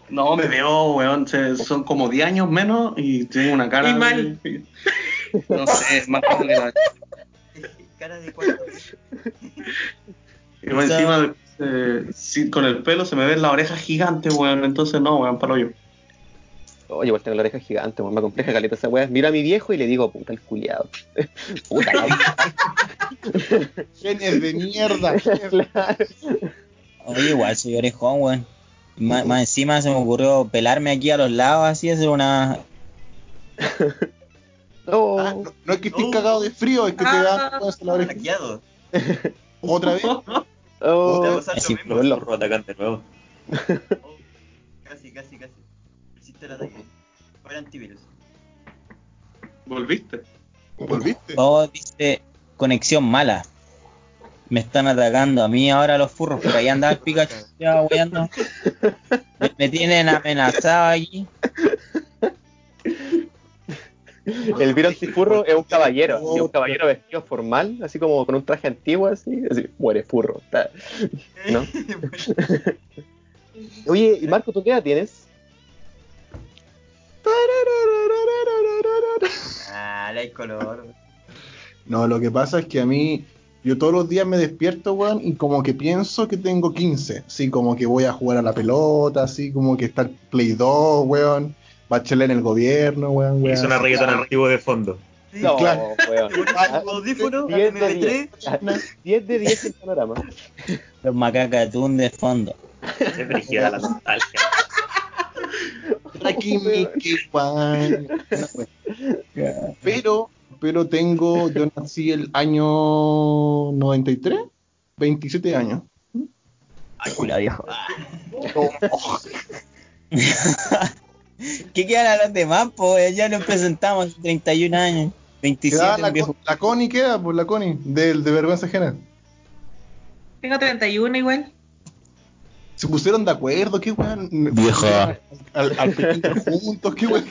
No, me veo, weón. son como 10 años menos y tengo una cara. Y mal. de- No sé, es más grande que la. Cara de cuarto. Y encima, eh, sí, con el pelo se me ven las orejas gigantes, weón. Entonces, no, weón, paro yo. Oye, igual tengo la oreja gigante, weón, me compleja caleta esa weá. Miro a mi viejo y le digo, puta el culiado. puta la Genes de mierda. Claro. Oye, igual soy orejón, weón. Más, más encima se me ocurrió pelarme aquí a los lados, así, hacer una. No. Ah, no, no es que estés No. cagado de frío, es que te Ah. da la oreja. Otra vez. Oh, lo mismo. de nuevo. Oh, casi, casi, casi. Hiciste el ataque. Fue el antivirus. ¿Volviste? ¿Volviste? Oh, dice conexión mala. Me están atacando a mí ahora los furros, pero ahí anda el Pikachu ya. Me, me tienen amenazado aquí. El virus antifurro es un caballero, así, un caballero vestido formal, así como con un traje antiguo, así, así muere furro. está. ¿No? Oye, y Marco, ¿tú qué edad tienes? ah, hay color. No, lo que pasa es que a mí, yo todos los días me despierto, weón, y como que pienso que tengo 15. Así como que voy a jugar a la pelota, así como que está el Play 2, weón. Bachelet en el gobierno, weón, weón. suena reggaetón antiguo de fondo. Sí, No, claro. weón. Audífono, 10 de MP3. 10 de 10 en panorama. Los macacatún de fondo. Se brígida la nostalgia. Aquí mi que weón. Pero, pero tengo, yo nací el año 93, 27 años. Ay, culo viejo. ¿Qué quedan a los demás, pues? Ya nos presentamos, 31 años. 27 Queda la, viejo. La Connie queda, pues la Connie, del de vergüenza ajena. Tengo 31 igual. Se pusieron de acuerdo, qué weón. Vieja. Al, al pequeño juntos, qué weón.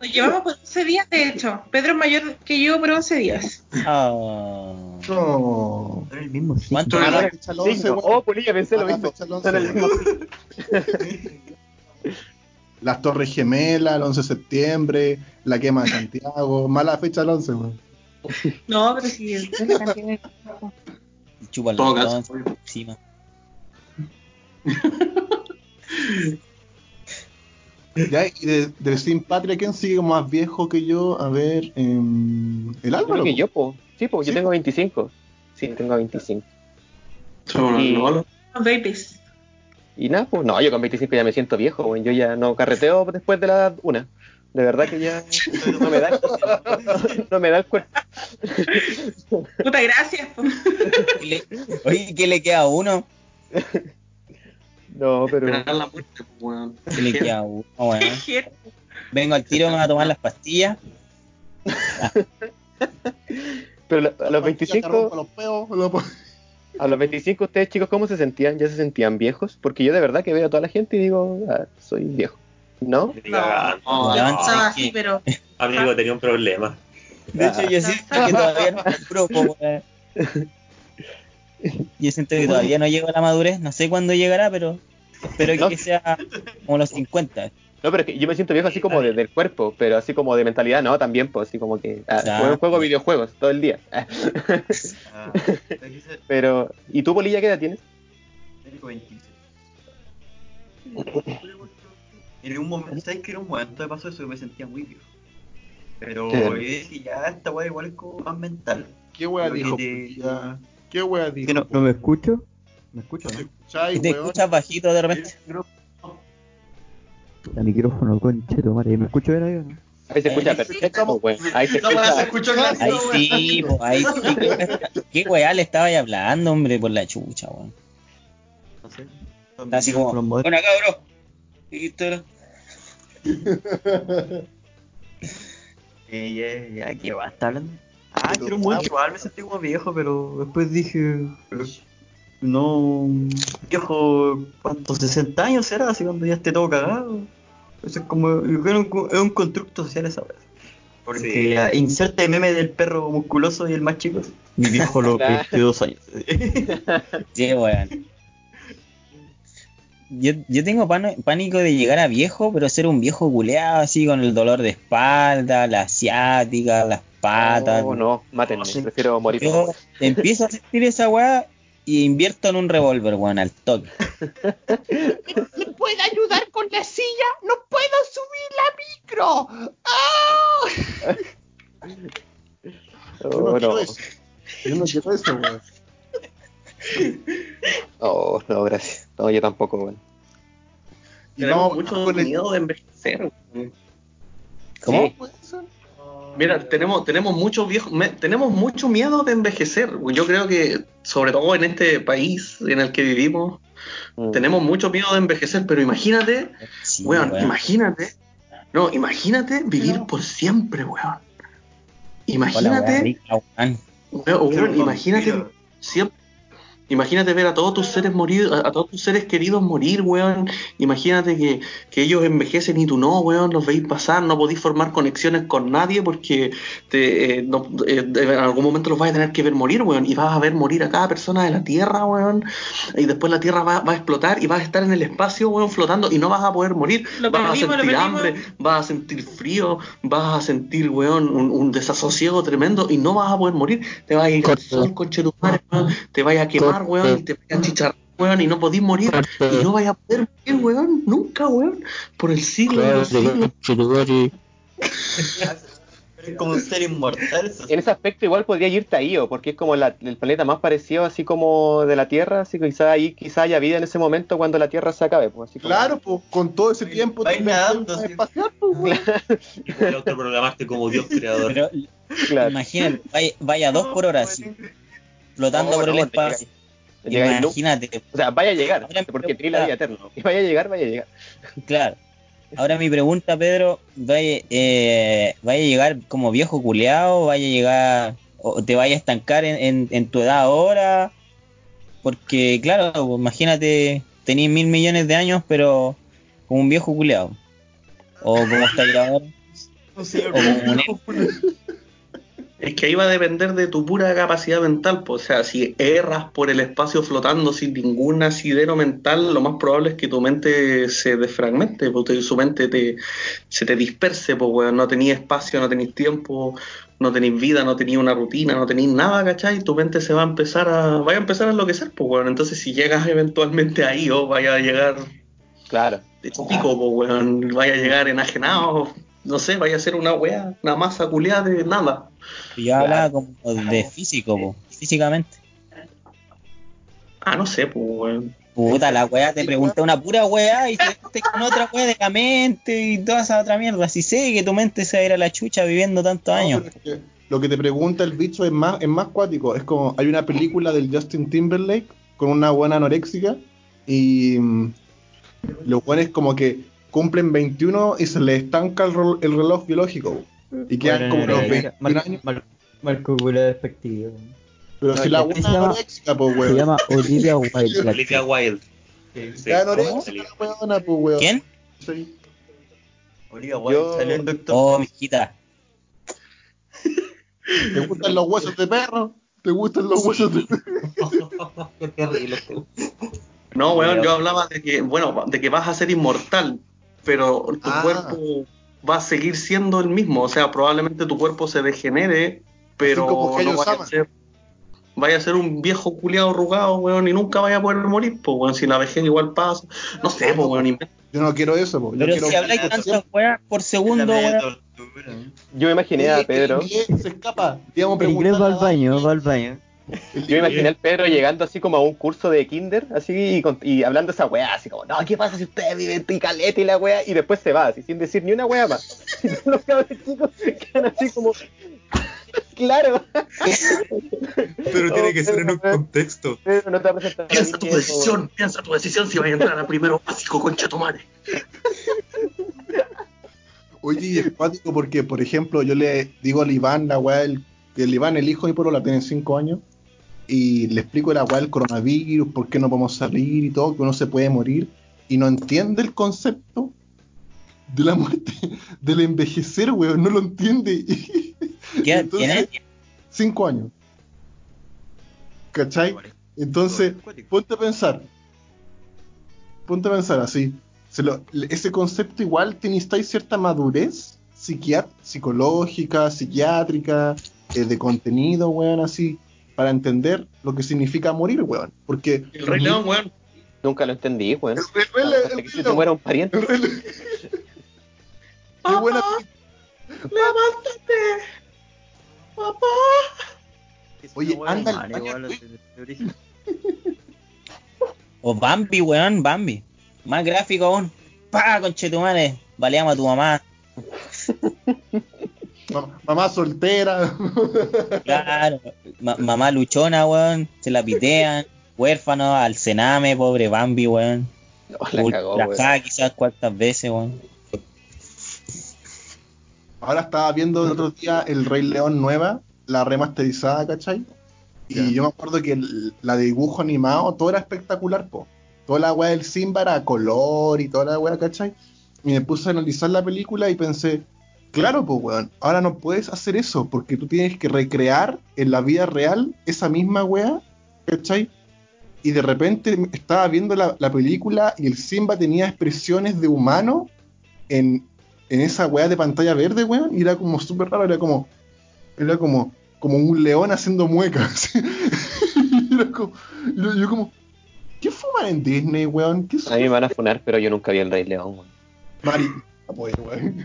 Nos llevamos por 11 días, de hecho. Pedro es mayor que yo por 11 días. Ah. No. Son el mismo sí. ¿Cuánto Mala ganó? fecha el 11, Cinco. weón. Oh, Polilla, pensé lo Mala mismo. fecha el 11, Son el mismo. Las Torres Gemelas, el 11 de septiembre, la quema de Santiago. Mala fecha el 11, weón. No, pero sí, es una cantidad de- Chupa Todo los encima. Ya, y de, de Sin Patria, ¿quién sigue más viejo que yo? A ver, em, el Yo Álvaro. creo que yo, po. Sí, po, yo Sí, tengo 25. Sí, tengo 25. Somos Y-. Los babies. Y nada, pues no, yo con 25 ya me siento viejo, weón. Yo ya no carreteo después de la una. De verdad que ya no me da, no me da el cuerpo. Puta, gracias. po. ¿Qué le- Oye, ¿qué le queda a uno? No, pero la muerte. ¿Qué le queda a uno, Vengo al tiro, me voy a tomar las pastillas. pero a los Ya te rompo 25, los peos, lo- a los 25 ustedes chicos, ¿cómo se sentían? ¿Ya se sentían viejos? Porque yo de verdad que veo a toda la gente y digo, ah, soy viejo. ¿No? No, No, ¿sabes así, pero. Amigo, tenía un problema. De hecho, yo siento que todavía no me grupo, weón. Yo siento que todavía no llego a la madurez, no sé cuándo llegará, pero espero No. que sea como los 50. No, pero es que yo me siento viejo así como de- del cuerpo, pero así como de mentalidad, no, también, pues así como que ah, juego, juego videojuegos todo el día. Ah, pero, ¿y tú, Polilla, qué edad tienes? Tengo 26. En un momento, ¿sabes que en un momento me pasó eso y me sentía muy viejo? Pero dije, ya, esta weá igual es como más mental. ¿Qué que dijo? te-. ¿Qué wea dijo? ¿Que no, no me escucho? ¿Me escucho? ¿No te Y te escuchas bajito de repente. El micrófono, concheto, madre. ¿Me escucho bien ahí o no? Ahí se escucha Ahí sí. perfecto, pues, weón. Ahí se La se escucha. clarito, Ahí sí, pues, ahí sí. ¿Qué weá- ¿Qué weá le estaba ahí hablando, hombre, por la chucha, weón? No sé. Está así como, bueno, acá, bro. Y esto era- Eh, ya, ya, ¿qué va a estar hablando? Ah, quiero mucho, igual me sentí como viejo, pero después dije, pero no, viejo, ¿cuántos? 60 años será, así cuando ya esté todo cagado. Eso es como, es un constructo social esa vez. Porque Sí. inserte meme del perro musculoso y el más chico. Mi viejo lo Claro. 22 años. Sí, weón. yo, yo tengo pano- pánico de llegar a viejo, pero ser un viejo culeado así con el dolor de espalda, la asiática, las patas. No, no, mátenme, prefiero morir. Yo empiezo a sentir esa weá y invierto en un revólver, weón, al toque. ¿Me puede ayudar con la silla? ¡No puedo subir la micro! Yo no Oh, quiero no. eso. Yo no quiero eso, weón. Oh, no, gracias. No, yo tampoco, weón. Tenemos vamos mucho con el- miedo de envejecer. weón. ¿Cómo? Sí. Mira, tenemos, tenemos mucho viejo, me- tenemos mucho miedo de envejecer. Yo creo que, sobre todo en este país en el que vivimos, Mm. tenemos mucho miedo de envejecer, pero imagínate, Sí, weón, weón. imagínate, no, imagínate vivir por siempre, weón. Hola, Imagínate, weón. weón, un imagínate siempre. Imagínate ver a todos tus seres morir, a, a todos tus seres queridos morir, weón. Imagínate que, que ellos envejecen y tú no, weón. Los veis pasar, no podéis formar conexiones con nadie porque te, eh, no- eh, en algún momento los vas a tener que ver morir, weón. Y vas a ver morir a cada persona de la Tierra, weón. Y después la Tierra va, va a explotar y vas a estar en el espacio, weón, flotando y no vas a poder morir. Lo vas perdimos, a sentir hambre, vas a sentir frío, vas a sentir, weón, un, un desasosiego tremendo y no vas a poder morir. Te vas a ir al sol, conchetumare, weón. Te vas a quemar, weón, y te vas a chicharrar, weón, y no podís morir. Y no vais a poder morir, weón, nunca, weón. Por el siglo de los como un ser inmortal. En ese aspecto igual podría irte a Io, porque es como la- el planeta más parecido así como de la Tierra, así que quizá ahí quizá haya vida en ese momento cuando la Tierra se acabe, pues así como- Claro, pues, con todo ese tiempo. Va a ir tú nadando, espaciar, pues, puedes autoprogramarte como Dios creador. Pero claro. imagínate, vaya, vaya dos por hora así, flotando No, por el espacio. Imagínate, O sea, vaya a llegar, Ahora porque pregunta- tiene la vida eterna. Y vaya a llegar, vaya a llegar. claro. Ahora mi pregunta, Pedro, ¿vaya, eh, ¿vaya a llegar como viejo culeado? ¿Vaya a llegar o te vaya a estancar en, en- en tu edad ahora? Porque, claro, imagínate, tenés mil millones de años, pero como un viejo culeado. O como está ahora. O como un- Es que ahí va a depender de tu pura capacidad mental. pues, o sea, si erras por el espacio flotando sin ningún asidero mental, lo más probable es que tu mente se desfragmente, porque su mente te, se te disperse, pues. No tenías espacio, no tenéis tiempo, no tenéis vida, no tenéis una rutina, no tenéis nada, ¿cachai? Tu mente se va a empezar a, vaya a empezar a enloquecer, pues, weón. Entonces, si llegas eventualmente ahí, o vaya a llegar Claro. de pico, pues, weón. Vaya a llegar enajenado, no sé, vaya a ser una weá, una masa culiada de nada. Yo hablaba como de físico, po, físicamente. Ah, no sé, pues, weón. Puta, la weá te pregunta una pura weá y te te con otra weá de la mente y toda esa otra mierda. Si sé que tu mente se va a ir a la chucha viviendo tantos No, años. pero es que lo que te pregunta el bicho es más, es más cuático. Es como, hay una película del Justin Timberlake con una buena anoréxica y mm, los buenos como que cumplen 21 y se les estanca el, rel- el reloj biológico. Y quedan como los 21 años. Marco Gula despectivo. Pero No, si la buena se pues, Se weón. llama Olivia Wilde. Olivia Wilde. Sí. La anoréxica, weona, pues, weón. ¿Quién? Sí. Olivia Wilde, Yo- salió en Doctor Oh, mijita. ¿Te gustan los huesos de perro? ¿Te gustan los huesos de perro? Qué terrible. No, weón, yo hablaba de que, bueno, de que vas a ser inmortal, pero tu Ah. cuerpo va a seguir siendo el mismo. O sea, probablemente tu cuerpo se degenere, pero no vaya a ser. Vaya a ser un viejo culiado arrugado, weón, y nunca vaya a poder morir, pues, weón, si la vejez igual pasa. No sé, pues, weón, Yo no quiero eso. Yo Pero quiero si habláis por tantas weas por segundo, weón. Yo me imaginé a Pedro, se escapa. Digamos, va al baño, va al baño. Yo me imaginé al Pedro llegando así como a un curso de kinder, así, y, con- y hablando esa weá, así como, no, ¿qué pasa si ustedes viven y caleta y la weá? Y después se va, así, sin decir ni una weá más. Y todos los cabros chicos quedan así como, claro. Pero tiene que ser en un contexto. No te va a Piensa tu decisión, piensa tu decisión si vas a entrar a primero básico, concha tu madre. Oye, y es cuático porque, por ejemplo, yo le digo al Iván, la weá, el, el Iván, el hijo de mi polola, tiene 5 años, y le explico la weá del coronavirus, por qué no podemos salir y todo, que uno se puede morir, y no entiende el concepto de la muerte, del envejecer, weón, no lo entiende. ¿Qué Entonces? 5 años. ¿Cachai? Entonces, ponte a pensar. ponte a pensar así. Se lo- ese concepto igual tenéis cierta madurez psicológica, psiquiátrica, eh, de contenido, weón, así, para entender lo que significa morir, weón. Porque El Rey León, weón. Nunca lo entendí, weón. El Rey- el el que se te muera un pariente. El Rey León. Qué buena ¡Levántate! ¡Papá! Oye, anda al baño. O Bambi, weón, Bambi. Más gráfico aún. Pa, conchetumare. Baleamos a tu mamá. Mam- mamá soltera. Claro. Ma- mamá luchona, weón. Se la pitean. Huérfano, al cename, pobre Bambi, weón. Oh, la cagó, weón. Quizás cuántas veces, weón. Ahora estaba viendo el otro día El Rey León nueva, la remasterizada, ¿cachai? Y yo me acuerdo que el- la de dibujo animado, todo era espectacular, po. Toda la weá del Simba era a color y toda la weá, ¿cachai? Y me puse a analizar la película y pensé, claro, pues weón, ahora no puedes hacer eso porque tú tienes que recrear en la vida real esa misma weá, ¿cachai? Y de repente estaba viendo la, la película y el Simba tenía expresiones de humano en, en esa weá de pantalla verde, weón, y era como súper raro, era como, era como, como un león haciendo muecas. era como, yo, yo como, ¿qué fuman en Disney, weón? ¿Qué A mí me van a funar, pero yo nunca vi el Rey León, weón. Mari, pues, weón.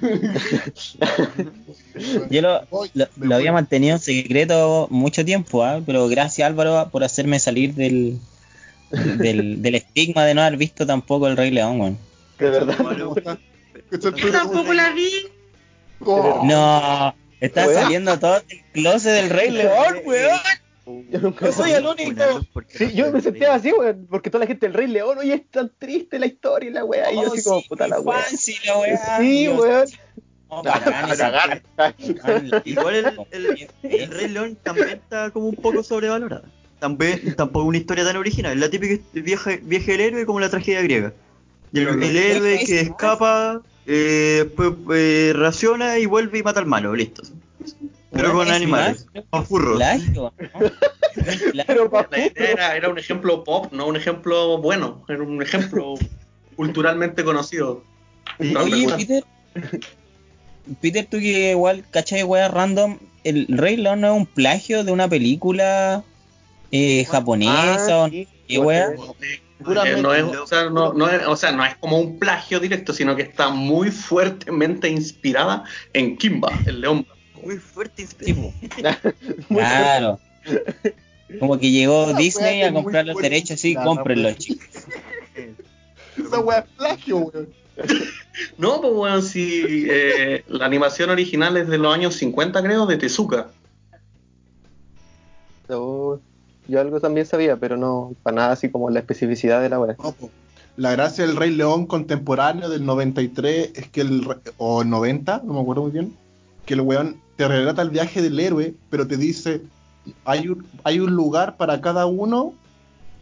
Yo lo, Voy, lo, había mantenido en secreto mucho tiempo, ¿ah? pero gracias Álvaro por hacerme salir del, del, del estigma de no haber visto tampoco el Rey León, weón. De verdad. ¿Cachai? Yo tampoco la vi. Oh, No, está saliendo todo el closet del Rey León, weón. Yo nunca Yo soy el único. Sí, no yo me sentía así, weón, porque toda la gente del Rey León, oye, es tan triste la historia y la weá, y yo Oh, así como, puta la weá. fancy la weá. Sí, Dios. weón. No, bacán. Igual el, el, el Rey León también está como un poco sobrevalorada. También, tampoco una historia tan original. Es la típica viaje, viaje del héroe como la tragedia griega. Y el, el héroe que escapa, eh, después eh, raciona y vuelve y mata al malo, listo. Pero con es animales, con furros. plagio, La idea era, era un ejemplo pop, no un ejemplo bueno. Era un ejemplo culturalmente conocido. Oye. Peter. Peter, tú que igual, ¿cachai, weá random? ¿El Rey León no es un plagio de una película eh, japonesa Ah, o sí, qué weá? Eh, no es, o, sea, no, no es, o sea, no es como un plagio directo, sino que está muy fuertemente inspirada en Kimba, el león. Muy fuerte Sí, inspiración. po. Claro. Como que llegó Esa Disney a comprar los derechos así, Claro, cómprenlos, pues. chicos. Esa weá es plagio, weón. No, pues bueno, si eh, la animación original es de los años 50, creo, de Tezuka. Yo algo también sabía, pero no, para nada así como la especificidad de la weá. No, po. La gracia del Rey León contemporáneo del 93 es que el. o 90, no me acuerdo muy bien. Que el weón te relata el viaje del héroe, pero te dice: hay un, hay un lugar para cada uno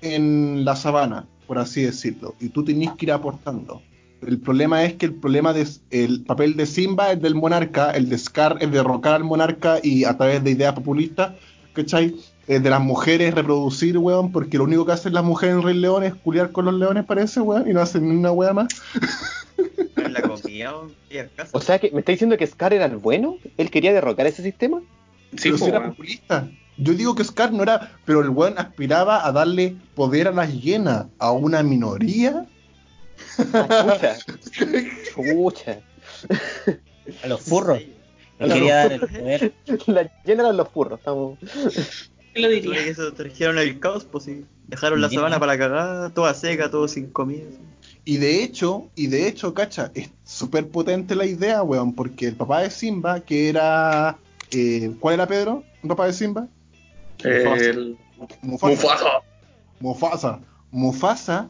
en la sabana, por así decirlo. Y tú tenés que ir aportando. El problema es que el problema de el papel de Simba es del monarca, el de Scar es derrocar al monarca y a través de ideas populistas, ¿cachai? Eh, de las mujeres reproducir, weón, porque lo único que hacen las mujeres en Rey León es culiar con los leones, parece, weón, y no hacen ni una weá más. La comida. O sea, que ¿me está diciendo que Scar era el bueno? ¿Él quería derrocar ese sistema? Sí, pero pues, si era populista. Yo digo que Scar no era, pero el weón aspiraba a darle poder a las hienas, a una minoría. Chucha. Chucha. A los furros. Los quería dar el poder. La llena eran los furros. Estamos... ¿Qué lo diría? que eso trajeron el caos, pues sí. Dejaron la sabana para la cagada, toda seca, todo sin comida. Y de hecho, y de hecho, cacha, es súper potente la idea, weón, porque el papá de Simba, que era. eh, ¿Cuál era Pedro? ¿El papá de Simba? El Mufasa. Mufasa. Mufasa. Mufasa,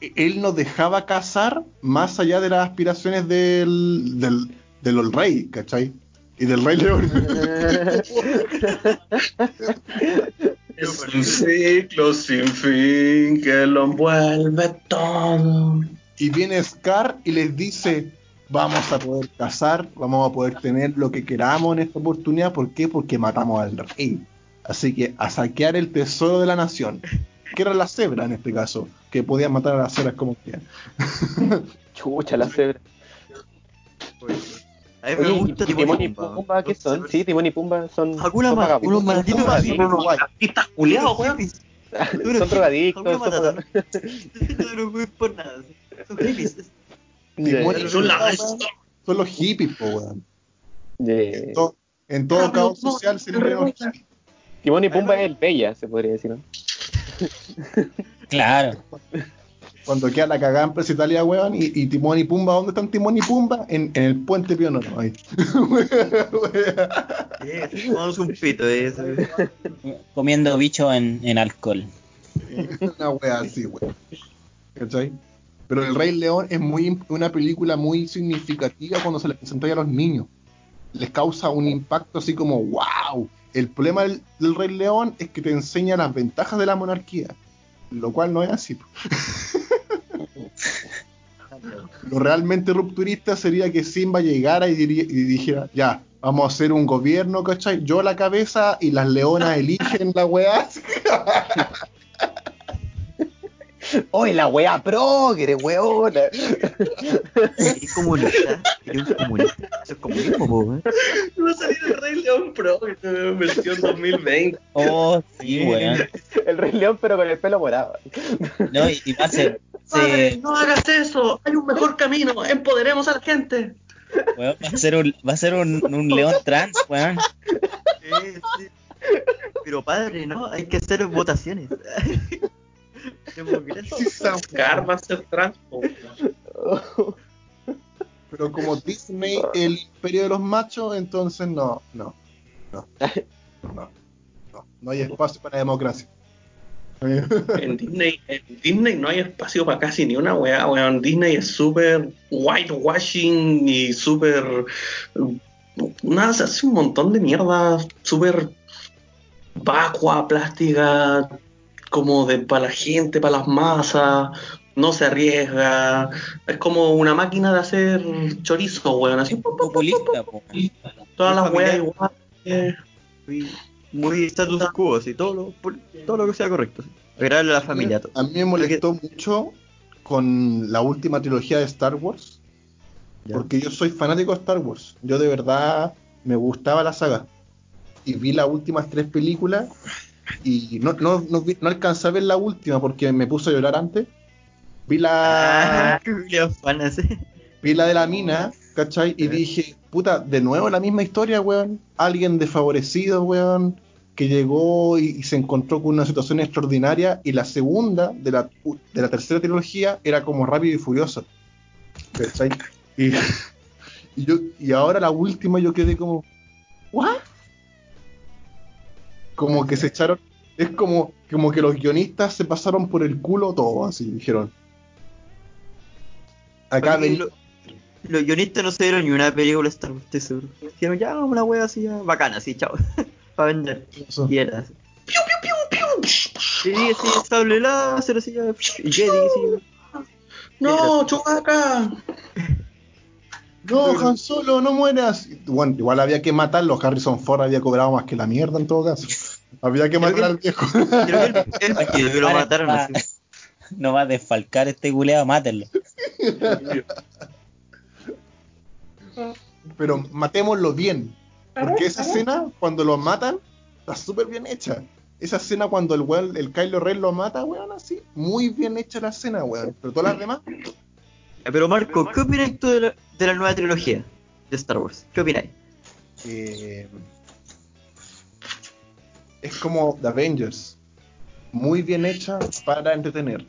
e- él no dejaba cazar más allá de las aspiraciones del, del, del rey, ¿cachai? Y del rey león. Es un ciclo sin fin que lo envuelve todo. y viene Scar y les dice, vamos a poder cazar, vamos a poder tener lo que queramos en esta oportunidad. ¿Por qué? Porque matamos al rey. Así que a saquear el tesoro de la nación. que era la cebra en este caso, que podía matar a las cebras como quieran. Chucha, la cebra. A mí me Oye, ¿y gusta Timón y Pumba. Pumba qué son? Sí, Timón y Pumba son, Hakuna unos malditos. Artistas culiados, weón. son drogadictos. No lo voy por nada. Son hippies. Son los hippies, po, weón. Yeah. To- En todo caos social unos hippies. Timón y Pumba es el Bella, se podría decir, ¿no? Claro. Cuando queda la cagada en Plaza Italia, weón, y, y Timón y Pumba, ¿dónde están Timón y Pumba? En, en el puente Pío Nono, ahí. Vamos un pito eh, eso. Comiendo bicho en, en alcohol. Una wea así, weón. ¿Cachai? Pero El Rey León es muy una película muy significativa cuando se le presenta a los niños. Les causa un impacto así como, wow. El problema del, del Rey León es que te enseña las ventajas de la monarquía. Lo cual no es así. Lo realmente rupturista sería que Simba llegara y, dijera, ya, vamos a hacer un gobierno, ¿cachai? Yo la cabeza y las leonas eligen la weá. ¡Oye, la wea progre, weona! Es comunista. Eres un comunista. Eso es comunismo, po, weón. Va a salir el Rey León Pro, eh, versión 2020. Oh, sí, weón. El Rey León, pero con el pelo morado. No, y, y va a ser. Padre, Se, no hagas eso, hay un mejor camino, empoderemos a la gente. weón, va a ser un, va a ser un, un león trans, weón. Eh, sí. Pero padre, ¿no? Hay que hacer votaciones. Democracia. Scar va a ser trans. po. Pero como Disney, el imperio de los machos, entonces no, no, no, no, no, no hay espacio para la democracia. En Disney, en Disney no hay espacio para casi ni una weá, weón. Disney es súper whitewashing y súper. Nada, se hace un montón de mierda súper vacua, plástica, como de para la gente, para las masas. No se arriesga. Es como una máquina de hacer chorizo, weón. Así, Populista, po. todas las weas igual. eh. Muy, muy status quo, así, todo lo, todo lo que sea correcto. sí. Agradable a la familia. todo. A mí me molestó mucho con la última trilogía de Star Wars, Ya. porque yo soy fanático de Star Wars. Yo de verdad me gustaba la saga. Y vi las últimas tres películas y no, no, no, no alcancé a ver la última porque me puse a llorar antes. Vi la, Ah, vi la de la mina, ¿cachai? Y dije, puta, de nuevo la misma historia, weón. Alguien desfavorecido, weón, que llegó y, y se encontró con una situación extraordinaria. Y la segunda, de la, de la tercera trilogía, era como rápido y furioso. ¿cachai? Y, y, yo, y ahora la última yo quedé como, ¿what? Como que se echaron, es como, como que los guionistas se pasaron por el culo todo, así dijeron. Acá ven- lo- Los guionistas no se dieron ni una película Star Wars, estoy seguro. Dijeron, ya, una wea así, ya, bacana, así, chao. Para vender. Eso. Y era así. Sí, sí, sable láser, así, ya. Y Jedi, sí. No, Chewbacca. No, Han Solo, no mueras. Bueno, igual había que matarlo. Harrison Ford había cobrado más que la mierda en todo caso. Había que matar que- al viejo. Creo que lo mataron va-. No va a desfalcar este culeado, mátenlo. Pero matémoslo bien. Porque esa escena, cuando lo matan, está súper bien hecha. Esa escena cuando el weón, el Kylo Ren lo mata, weón, así. Muy bien hecha la escena, weón. Pero todas las demás, Pero Marco, ¿qué opinas tú de la, de la nueva trilogía de Star Wars? ¿Qué opináis? eh, es como The Avengers. Muy bien hecha para entretener.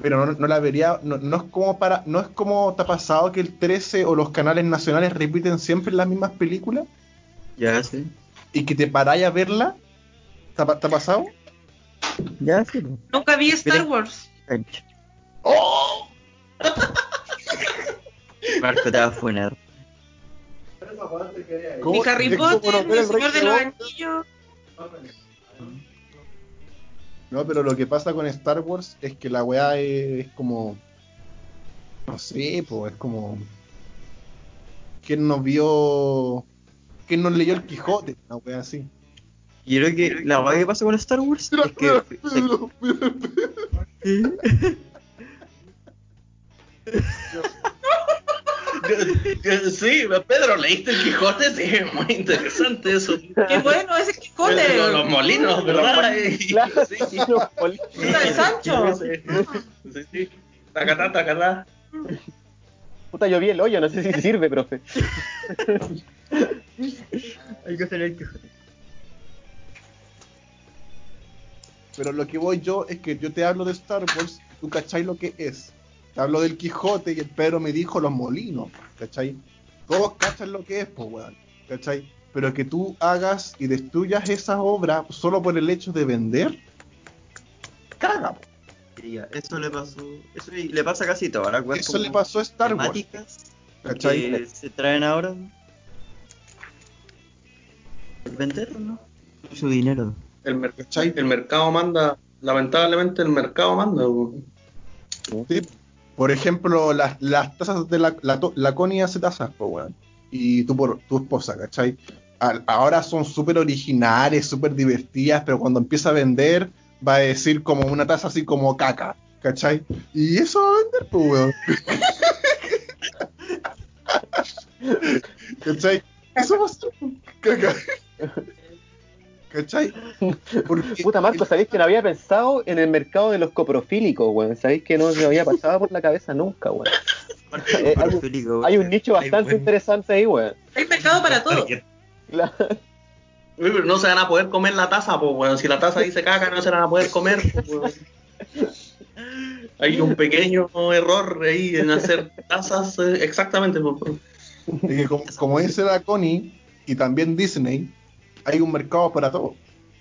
Pero no, no la vería, no, no es como para, no es como te ha pasado que el 13 o los canales nacionales repiten siempre las mismas películas Ya, sí. y que te paráis a verla. ¿Te ha, te ha pasado? Ya, sí. Nunca vi Star. Wars. Ancho. Marco te va a funar. Ni Harry Potter, ni El Señor de los. Anillos. No, pero lo que pasa con Star Wars es que la weá es, es como. No sé, pues es como. ¿Quién nos vio? ¿Quién nos leyó el Quijote? Una weá así. Yo creo que la weá que pasa con Star Wars es que. Sí, Pedro, ¿leíste el Quijote? Sí, muy interesante eso. Qué bueno ese Quijote. Los, los molinos, ¿verdad? Claro, sí. los poli- Puta de Sancho. Sí, sí, sí. Tacatá, tacatá. Puta, yo vi el hoyo, no sé si sirve, profe. Hay que hacer el Quijote. Pero lo que voy yo es que yo te hablo de Star Wars, tú cachai lo que es. Te hablo del Quijote y el Pedro me dijo los molinos, ¿cachai? Todos cachan lo que es, pues, weón, ¿cachai? Pero que tú hagas y destruyas esa obra solo por el hecho de vender, caga, po. Eso le pasó. Eso le pasa casi las weas Eso como le pasó a Star Wars, ¿cachai? que se traen ahora. Vender, ¿no? Su dinero. El, mer- ¿Cachai? el mercado manda, lamentablemente el mercado manda. weón. Sí. Por ejemplo, las, las tazas de la, la, la Connie hace tazas, pues, weón. Y tú por tu esposa, ¿cachai? Ahora son súper originales, súper divertidas, pero cuando empieza a vender, va a decir como una taza así como caca, ¿cachai? Y eso va a vender, pues, weón. ¿Cachai? Eso va a ser caca. ¿Cachai? Porque Puta, Marco, ¿sabéis que no había pensado en el mercado de los coprofílicos, weón? ¿Sabéis que no se me había pasado por la cabeza nunca, weón? Eh, hay, un, Felico, hay un nicho bastante interesante ahí, weón. Hay mercado para todo. Target. Claro. Uy, pero no se van a poder comer la taza, pues, weón. Si la taza dice caca, no se van a poder comer, pues, weón. Hay un pequeño error ahí en hacer tazas, eh, exactamente, pues, weón. Y que como, como dice la Connie y también Disney, hay un mercado para todo.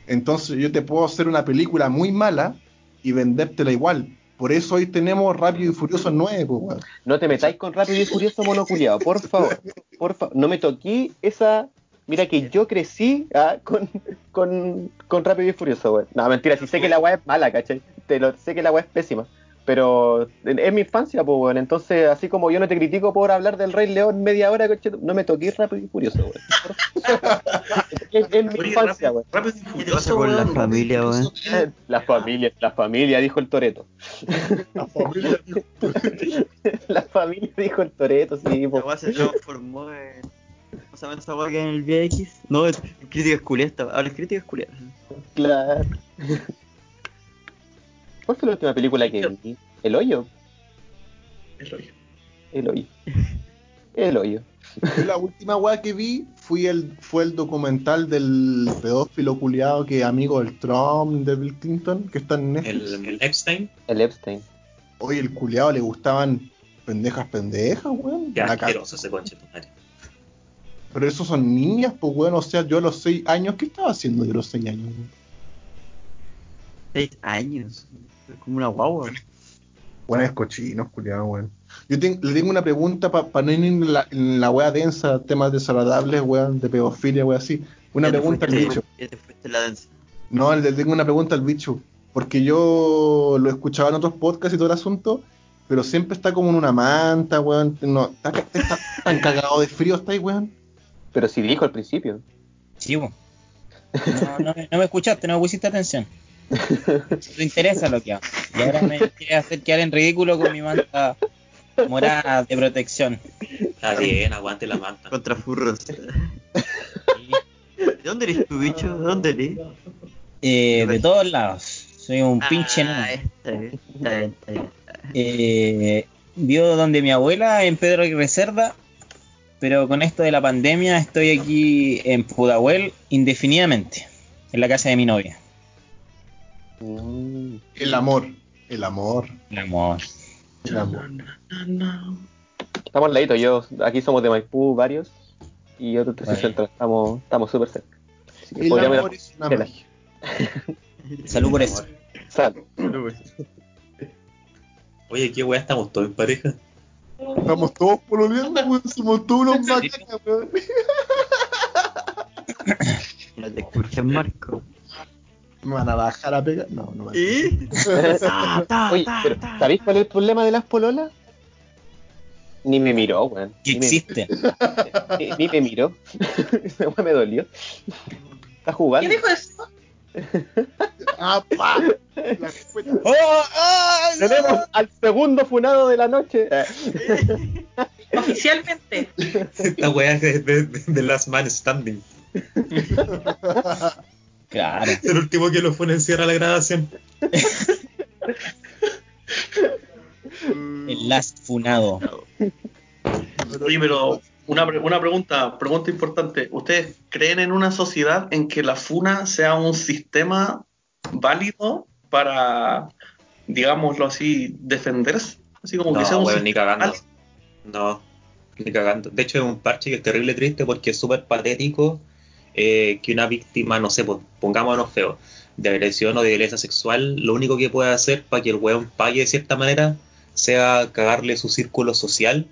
Entonces yo te puedo hacer una película muy mala y vendértela igual. Por eso hoy tenemos Rápido y Furioso 9, pues. No te metáis con Rápido y Furioso monoculiado, por favor. Por favor, no me toquí esa. Mira que yo crecí ah, con, con, con Rápido y Furioso, weón. No, mentira, sí sé que la weá es mala, ¿cachai? Te lo, sé que la weá es pésima. Pero es mi infancia, pues, weón. Entonces, así como yo no te critico por hablar del Rey León media hora, ¿cachai? No me toqué Rápido y Furioso, weón. es, es mi Oye, infancia, rápido, weón. rápido y ¿Qué te furioso, pasa con la familia, weón? La familia, la familia, dijo el Toreto. La familia. La familia, dijo el Toreto, sí, La po. weá se transformó en. ¿Cómo se llama esa weá que en el VX? No, es crítica culiata. Ahora es crítica culiata. Claro. ¿Cuál fue la última película que vi? El hoyo. El hoyo. El hoyo. El hoyo. La última weá que vi fue el, fue el documental del pedófilo culiado que es amigo del Trump, de Bill Clinton, que está en Netflix. El, el Epstein, El Epstein. Oye, el culiado le gustaban pendejas pendejas, weón. qué La asqueroso ese conche tu madre. Pero esos son niñas, pues, weón. O sea, yo a los 6 años, ¿qué estaba haciendo yo a los 6 años? weón? Seis años. Es como una guagua. Buenas cochinos, culiado, weón. Yo le tengo una pregunta para no ir en la, en la weá densa, temas desagradables, weón, de pedofilia, weón, así. Una pregunta al bicho. Te fuiste la danza. No, le tengo una pregunta al bicho. Porque yo lo escuchaba en otros podcasts y todo el asunto, pero siempre está como en una manta, weón. No, está, está tan cagado de frío, está ahí, weón. Pero sí dijo al principio. Sí, bo. No, no, me- no me escuchaste, no me pusiste atención. No te interesa lo que hago. Y ahora me quieres hacer quedar en ridículo con mi manta morada de protección. Está bien, aguante la manta. Contra furros. ¿De dónde eres tu bicho? ¿De dónde eres? Eh, de todos lados. Soy un pinche Ah, nene. está bien, está bien, está bien. Eh, vio donde mi abuela en Pedro Aguirre Cerda, pero con esto de la pandemia estoy aquí en Pudahuel indefinidamente, en la casa de mi novia. Mm. El amor. El amor. El amor. El amor. Estamos al ladito, yo. Aquí somos de Maipú varios. Y otros de Bueno. centro. Estamos, estamos súper cerca. Así que El podríamos amor es una la- magia. Salud por eso. Salud. Oye, qué weá, estamos todos en pareja. Estamos todos pololeando, weón. Somos todos unos bacanas, weón. No te Marco. ¿Me van a bajar a pegar? No, no me ¿Y? Ta, ta, Oye, ta, pero ta. ¿sabéis cuál es el problema de las pololas? Ni me miró, weón. Que me- existen. Ni, ni me miró. Me dolió. Está jugando. ¿Quién dijo eso? ¡Ah, pa! La respuesta. ¡Oh, oh, no! Tenemos al segundo funado de la noche. Oficialmente. Esta weá es de, de, de Last Man Standing. Claro. El último que lo fue encierra la grabación. El last funado. Oye, pero una, pre- una pregunta, pregunta importante. ¿Ustedes creen en una sociedad en que la funa sea un sistema válido para, digámoslo así, defenderse? Así como que sea No, un weón, ni cagando. válido. No, ni cagando. De hecho, es un parche que es terrible triste porque es súper patético eh, que una víctima, no sé, pues, pongámonos feo, de agresión o de violencia sexual, lo único que puede hacer para que el weón pague de cierta manera sea cagarle su círculo social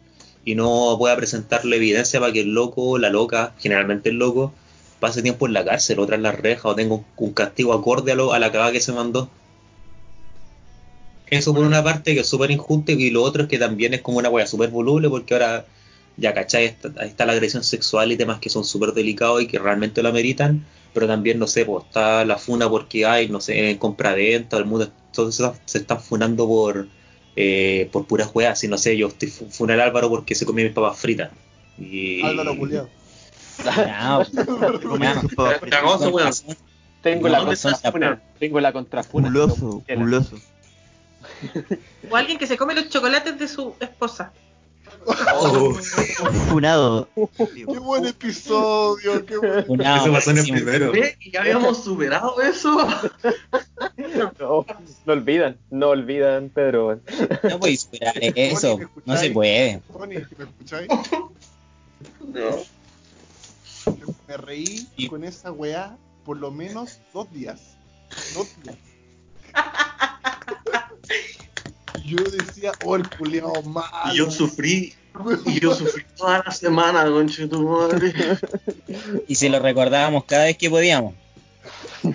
y no pueda presentarle evidencia para que el loco, la loca, generalmente el loco, pase tiempo en la cárcel o tras las rejas o tenga un, un castigo acorde a, lo- a la cagada que se mandó. Eso por una parte que es súper injusto y lo otro es que también es como una wea súper voluble porque ahora ya cachai, está, ahí está la agresión sexual y temas que son súper delicados y que realmente lo ameritan, pero también no sé, pues está la funa porque hay, no sé, en compra-venta, el mundo, todos se- se están funando por eh, por puras weas, y no sé, yo estoy fu- funar al Álvaro porque se comió mis papas fritas. Y, Álvaro. No, no. Papas fritas. Cagoso, weón. Tengo la No, contra son- funa. Tengo la contrafuna. Culoso, culoso. O alguien que se come los chocolates de su esposa. Funado. ¡Qué buen episodio! ¡Qué buen... Funado, Eso pasó en el primero. ¿Y ya habíamos superado eso? No, no olvidan, no olvidan, Pedro. No podéis superar eso. No se puede. Tony, ¿me escucháis? No. Me reí Y- con esa weá por lo menos dos días. Dos días. Yo decía, oh, el culiao malo. Y yo sufrí, y yo sufrí toda la semana, conche tu madre. Y se lo recordábamos cada vez que podíamos.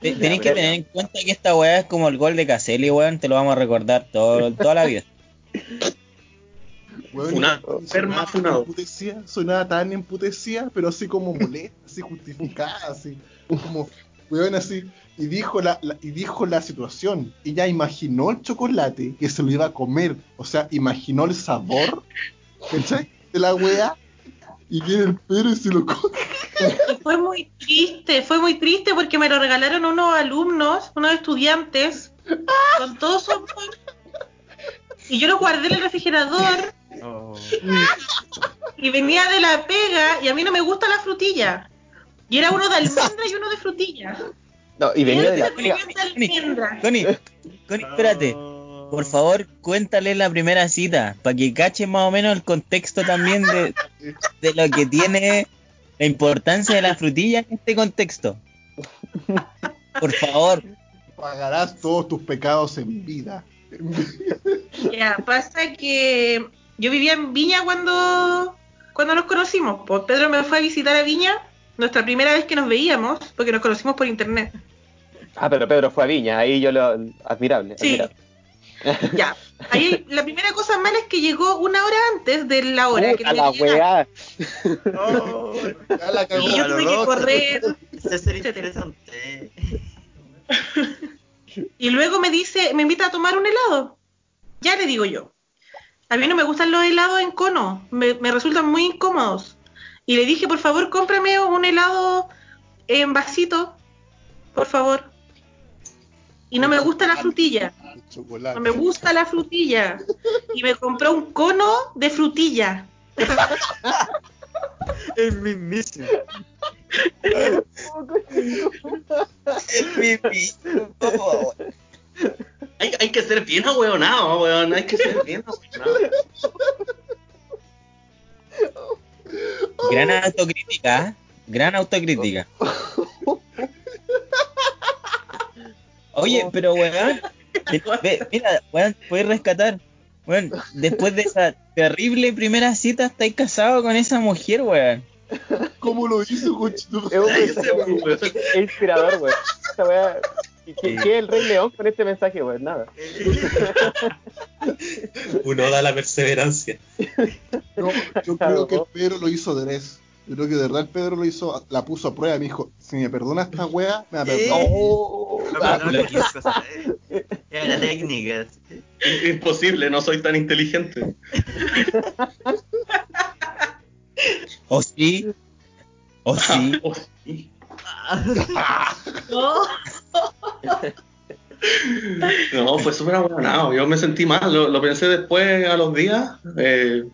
Te- Tenéis que tener en cuenta que esta weá es como el gol de Caselli, weón. Te lo vamos a recordar todo, toda la vida. Weón, Funado, ser más funado. tan emputecida, sonaba tan emputecida, pero así como molesta, así justificada, así como, weón, así. Y dijo la, la- y dijo la situación. Ella imaginó el chocolate que se lo iba a comer. O sea, imaginó el sabor, ¿cachai? De la wea. Y viene el Pedro y se lo come. Y fue muy triste, fue muy triste porque me lo regalaron unos alumnos, unos estudiantes, con todo su amor. Y yo lo guardé en el refrigerador y venía de la pega y a mí no me gusta la frutilla. Y era uno de almendra y uno de frutilla. No, y venía de la almendra. Connie, Connie, espérate. Por favor, cuéntale la primera cita, para que cachen más o menos el contexto también de, de lo que tiene la importancia de la frutilla en este contexto. Por favor. Pagarás todos tus pecados en vida. Ya, pasa que yo vivía en Viña cuando, cuando nos conocimos. Pues Pedro me fue a visitar a Viña, nuestra primera vez que nos veíamos, porque nos conocimos por internet. Ah, pero Pedro fue a Viña, ahí yo lo. Admirable. Sí. admirable. Ya. Ahí la primera cosa mala es que llegó una hora antes de la hora que Puta tenía la que llegar. weá. Ya la cagó. Y yo tuve que correr. Interesante. Y luego me dice, me invita a tomar un helado. Ya le digo yo. A mí no me gustan los helados en cono, me, me resultan muy incómodos. Y le dije, por favor, cómprame un helado en vasito, por favor. Y no me gusta la frutilla, no me gusta la frutilla. Y me compró un cono de frutilla. El mismísimo. Hay, hay que ser bien ahueonado, weón. Hay que ser bien ahueonado. Gran autocrítica, gran autocrítica. Oye, pero weón, mira, weón, puedes rescatar. Weón, después de esa terrible primera cita, estáis casado con esa mujer, weón. ¿Cómo lo hizo, conchito? Es un Ay, ese mensaje weón. es inspirador, weón. ¿Qué, qué- qué es el Rey León con este mensaje, weón? Nada. Uno da la perseverancia. No, yo creo que el Pedro lo hizo Dres. Yo creo que de verdad Pedro lo hizo, la puso a prueba y me dijo, si me perdona esta wea, me va a perdonar. Oh, No, no, eh. Era la técnica. Imposible, no soy tan inteligente. ¿O sí? ¿O sí? Oh, sí. No. No, fue súper abonado. Yo me sentí mal. Lo, lo pensé después a los días. Eh,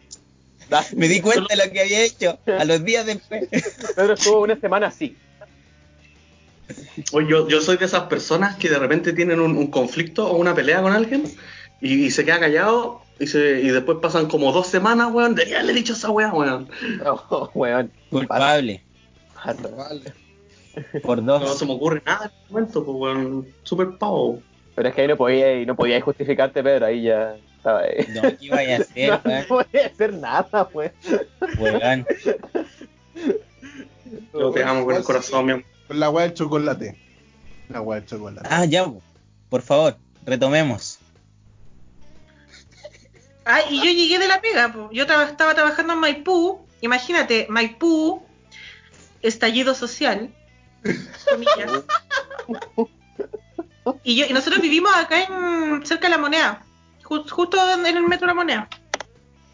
Me di cuenta de lo que había hecho a los días después. Pedro estuvo una semana así. Oye, yo, yo soy de esas personas que de repente tienen un, un conflicto o una pelea con alguien y, y se queda callado y, se, y después pasan como dos semanas, weón. Debería haberle dicho esa weá, weón. Oh, weón. Culpable. Pasa. Por No dos. se me ocurre nada en este momento, pues, weón. Súper pavo. Pero es que ahí no podía, no podía justificarte, Pedro. Ahí ya estaba. ahí. No, ¿qué iba a hacer, No, weón? podía hacer nada, pues. Weón. Yo te amo con el corazón, mi amor. Con la wea del chocolate. La wea del chocolate. Ah, ya, po. por favor, retomemos. Ah, y yo llegué de la pega, po. yo estaba trabajando en Maipú, imagínate, Maipú, estallido social, comillas. Y, yo, y nosotros vivimos acá en cerca de la moneda, ju- justo en el metro de la moneda.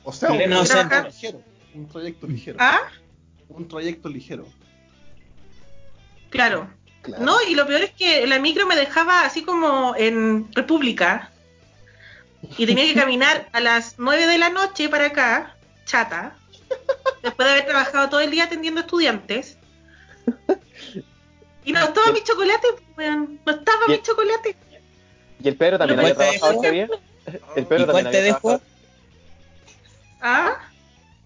O sea, un trayecto ligero. Un trayecto ligero. ¿Ah? Un trayecto ligero. Claro. Claro. No, y lo peor es que la micro me dejaba así como en República y tenía que caminar a las 9 de la noche para acá, chata, después de haber trabajado todo el día atendiendo estudiantes. Y no estaba mi chocolate, weón, no estaba Y- mi chocolate. ¿Y el Pedro también ¿Pero había trabajado ese día? El ¿Y Pedro cuál también te había dejó? trabajado. ¿Ah?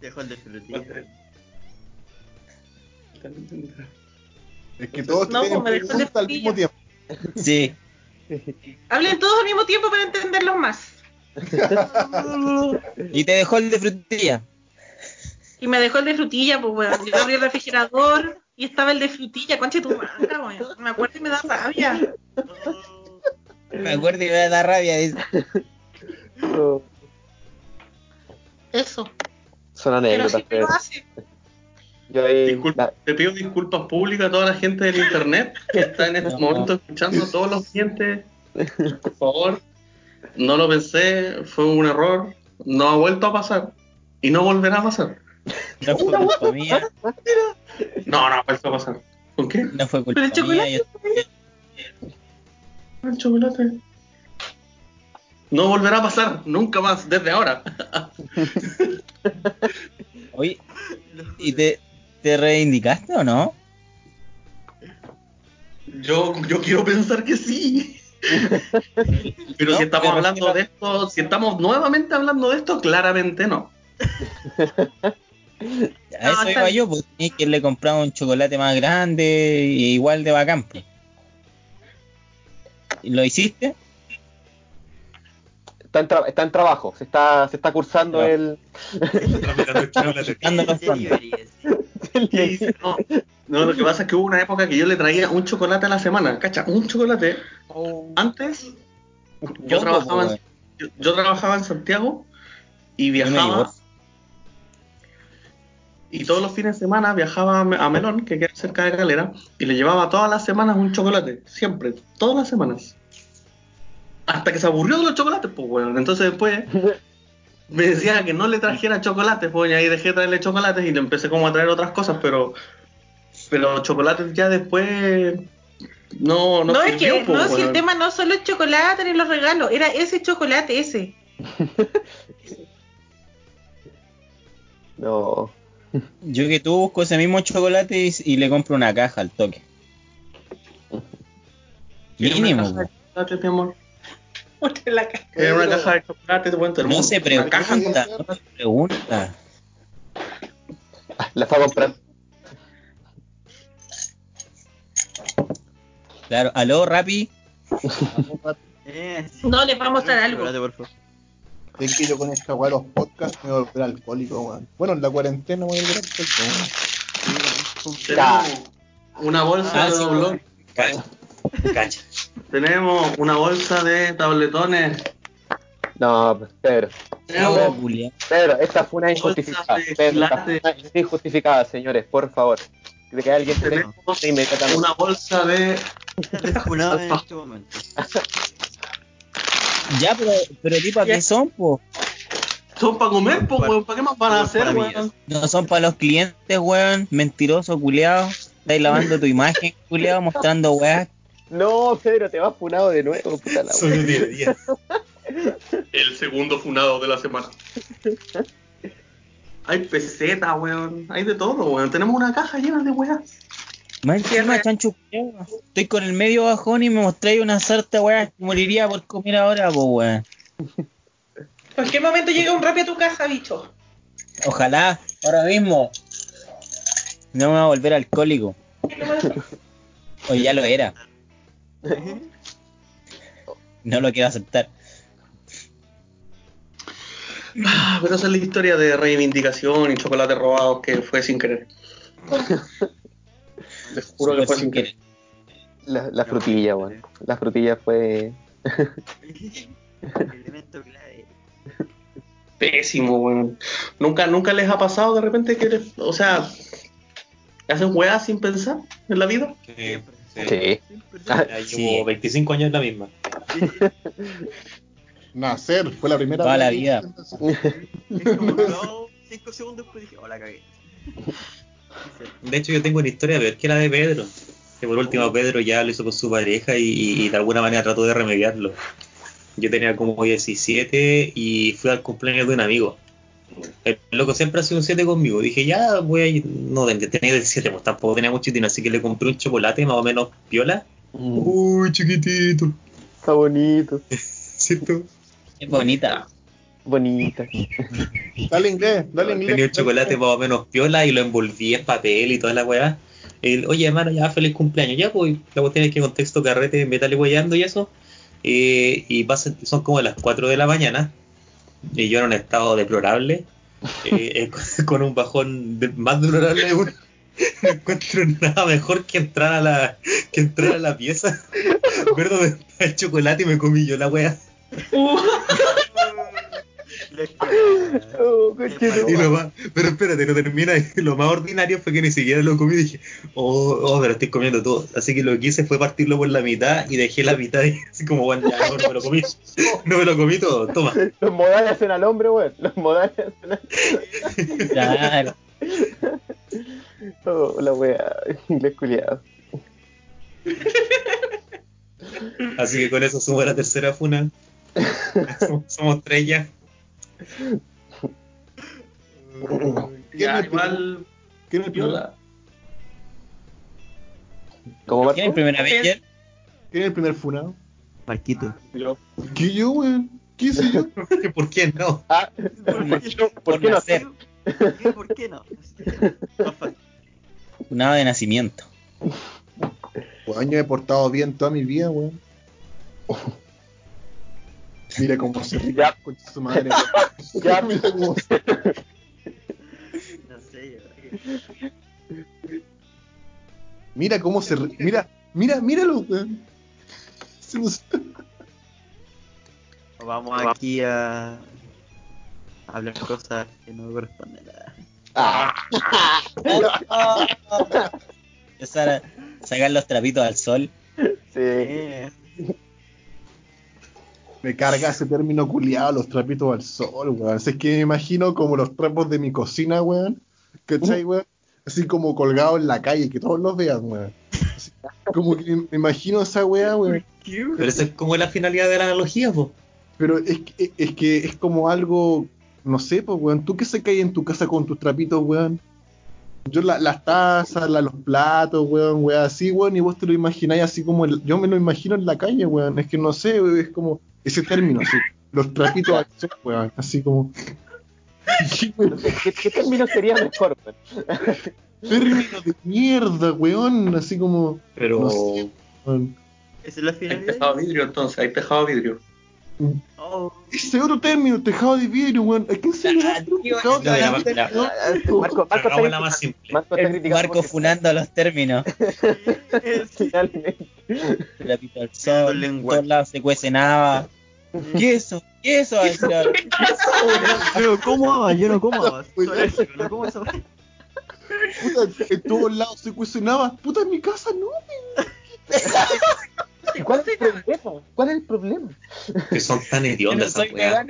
Dejó el de frutilla. Es que todos No, tienen preguntas al mismo tiempo. Sí. Hablen todos al mismo tiempo para entenderlos más. Y te dejó el de frutilla. Y me dejó el de frutilla, pues weón. Yo abrí el refrigerador y estaba el de frutilla, concha de tu madre. Me acuerdo y me da rabia. Me acuerdo y me da rabia. dice. Oh, Eso. Son Pero anécdotas, lo hace. Yo ahí. Disculpa, la- te pido disculpas públicas a toda la gente del internet que está en este No. momento escuchando, todos los clientes. Por favor, no lo pensé, fue un error, no ha vuelto a pasar y no volverá a pasar. No fue culpa mía. No, no ha vuelto a pasar. ¿Con qué? No fue Pero culpa el chocolate. mía. yo- El chocolate. No volverá a pasar, nunca más, desde ahora. Oye, ¿y te, te reivindicaste o no? Yo, yo quiero pensar que sí. Pero No, si estamos pero hablando que de esto, si estamos nuevamente hablando de esto, claramente no. A eso iba yo, pues tenía que le compraba un chocolate más grande y igual de bacán. pues. ¿Y ¿Lo hiciste? Está en, tra- está en trabajo, se está, se está cursando No. el. No, no, lo que pasa es que hubo una época que yo le traía un chocolate a la semana, ¿cacha? Un chocolate. Antes, yo trabajaba, pues, en, yo, yo trabajaba en Santiago y viajaba. Y todos los fines de semana viajaba a Me- a Melón, que queda cerca de Calera, y le llevaba todas las semanas un chocolate. Siempre, todas las semanas. Hasta que se aburrió de los chocolates, pues, weón. Entonces después me decía que no le trajera chocolates, pues, y ahí dejé de traerle chocolates y le empecé como a traer otras cosas, pero pero chocolates ya después no no, No, es que pues, no, si el tema no solo el chocolate ni los regalos, era ese chocolate, ese. No. Yo que tú busco ese mismo chocolate y, y le compro una caja al toque. ¿Quieres Mínimo. una caja de chocolates, mi amor? Muestra la cara. ¿Quieres una Pero- caja de chocolates? Bueno, No se pregunta, no se pregunta. La fue a comprar. Claro, aló, Rappi. Eh. No, les va a mostrar algo. Es que yo con esta weá de los podcasts me voy a volver alcohólico, weón. Bueno, en la cuarentena me voy a volver alcohólico, weón. Una bolsa Ah, de doblón. Cacha. Cacha. Tenemos una bolsa de tabletones. No, pues, Pedro. Culiao. Pedro, esta fue una injustificada. De Pedro, es injustificada, señores, por favor. De que alguien se inmediatamente. una bolsa de. Desfunado en este momento. Ya, pero, pero tipo, ¿a qué son, po? Son para comer, pues, weón. ¿Para qué más van a hacer, weón? No son para los clientes, weón. Mentiroso, culiao. Estáis lavando tu imagen, culiao, mostrando weas. No, Pedro, te vas funado de nuevo, puta la Soy un 10 de 10. El segundo funado de la semana. Hay peseta, weón. Hay de todo, weón. Tenemos una caja llena de weas. Más encima, chancho, culiao. Estoy con el medio bajón y me mostráis una sarta weas que moriría por comer ahora, po, weón. cualquier momento llega un rap a tu casa, bicho. Ojalá, ahora mismo. No me va a volver alcohólico. O ya lo era. No lo quiero aceptar. Ah, pero esa es la historia de reivindicación y chocolate robados que fue sin querer. Les juro que fue sin querer. La, la frutilla, weón. La frutilla fue. Elemento clave. Pésimo, weón. ¿Nunca, nunca les ha pasado de repente que, les- o sea, hacen weas sin pensar en la vida? Sí, Siempre. sí. Sí. Siempre. Ya llevo 25 años en la misma. Nacer fue la primera Toda la vez vida. Es como duró 5 segundos después dije, hola, cagué. De hecho, yo tengo una historia peor que la de Pedro. Que por último Pedro ya lo hizo con su pareja y, y de alguna manera trató de remediarlo. Yo tenía como 17 y fui al cumpleaños de un amigo. El loco siempre ha sido un 7 conmigo. Dije, ya voy a ir. No, tenía 17, pues tampoco tenía mucho dinero, así que le compré un chocolate más o menos piola. Mm, Uy, chiquitito. Está bonito. ¿Cierto? Es bonita. Bonita. Dale inglés, dale inglés. Tenía un chocolate más o menos piola y lo envolví en papel y toda la weá. El, Oye, hermano, ya feliz cumpleaños. Ya, pues, la cuestión es que contexto carrete, metal y weyando y eso. Eh, y pasan, son como las 4 de la mañana. Y yo en un estado deplorable. eh, eh, con- un bajón de- más deplorable aún. No encuentro nada mejor que entrar a la, que entrar a la pieza, ver dónde está el chocolate y me comí yo la wea. Oh. Y lo más, pero espérate, no termina. Lo más ordinario fue que ni siquiera lo comí. Dije, oh, oh, me lo estoy comiendo todo. Así que lo que hice fue partirlo por la mitad y dejé la mitad ahí, así como, bueno, ya, no, no me lo comí. No me lo comí todo, toma. Los modales hacen al hombre, weón. Los modales hacen al... Claro. Oh, la wea. Inglés culiado. Así que con eso sumo la tercera funa. Somos, somos tres ya. Ya, ¿Quién es igual. ¿Quién es el primer, Viola. ¿Cómo ¿Quién es Marco? primera vez, Jer? quién es el primer funado? Marquito. ¿Qué yo, weón? ¿Qué hice yo? ¿Por qué no? Ah, ¿por qué no? ¿Por qué no nacer. ¿Qué? ¿Por qué no? Funado de nacimiento. Weón, yo me he portado bien toda mi vida, weón. Mira cómo se ríe Ya. con su madre. Ya. Mira cómo se- No sé, yo. Mira cómo se ríe. Mira, mira, míralo, Vamos aquí a hablar cosas que no corresponden a... Ah, Empezar a sacar los trapitos al sol. sí. Me carga ese término culiado, los trapitos al sol, weón. Así es que me imagino como los trapos de mi cocina, weón. ¿Cachai, weón? Así como colgados en la calle, que todos los vean, weón. Así, como que me imagino esa weá, weón. Pero esa es como la finalidad de la analogía, po. Pero es que, es que es como algo, no sé, pues, weón. ¿Tú qué se cae en tu casa con tus trapitos, weón? Yo la- las tazas, la- los platos, weón, weón, así, weón, y vos te lo imagináis así como, el- yo me lo imagino en la calle, weón. Es que no sé, weón, es como ese término, así. Los trapitos al sol, weón, así como... ¿Qué, qué término sería mejor, weón? término de mierda, weón, así como... Pero. No sé. weón. Esa es la Hay vidrio entonces, hay tejado vidrio. Oh, Ese otro término, tejado de vidrio, weón. ¿A quién se le da tejado la- la-? Marco, Marco la criticando- más simple. Marco está criticando Marco funando los términos. Finalmente. Trapito al Tirando sol, el en todos lados se cuece nada. ¿Qué eso? ¿Qué eso? Va a decir ahora. Yo no como habas, yo no como weá. Puta, en todos lados se cuestionaba. Puta, en mi casa no. ¿Cuál es el problema? ¿Cuál es el problema? Que son tan hediondas esas weas.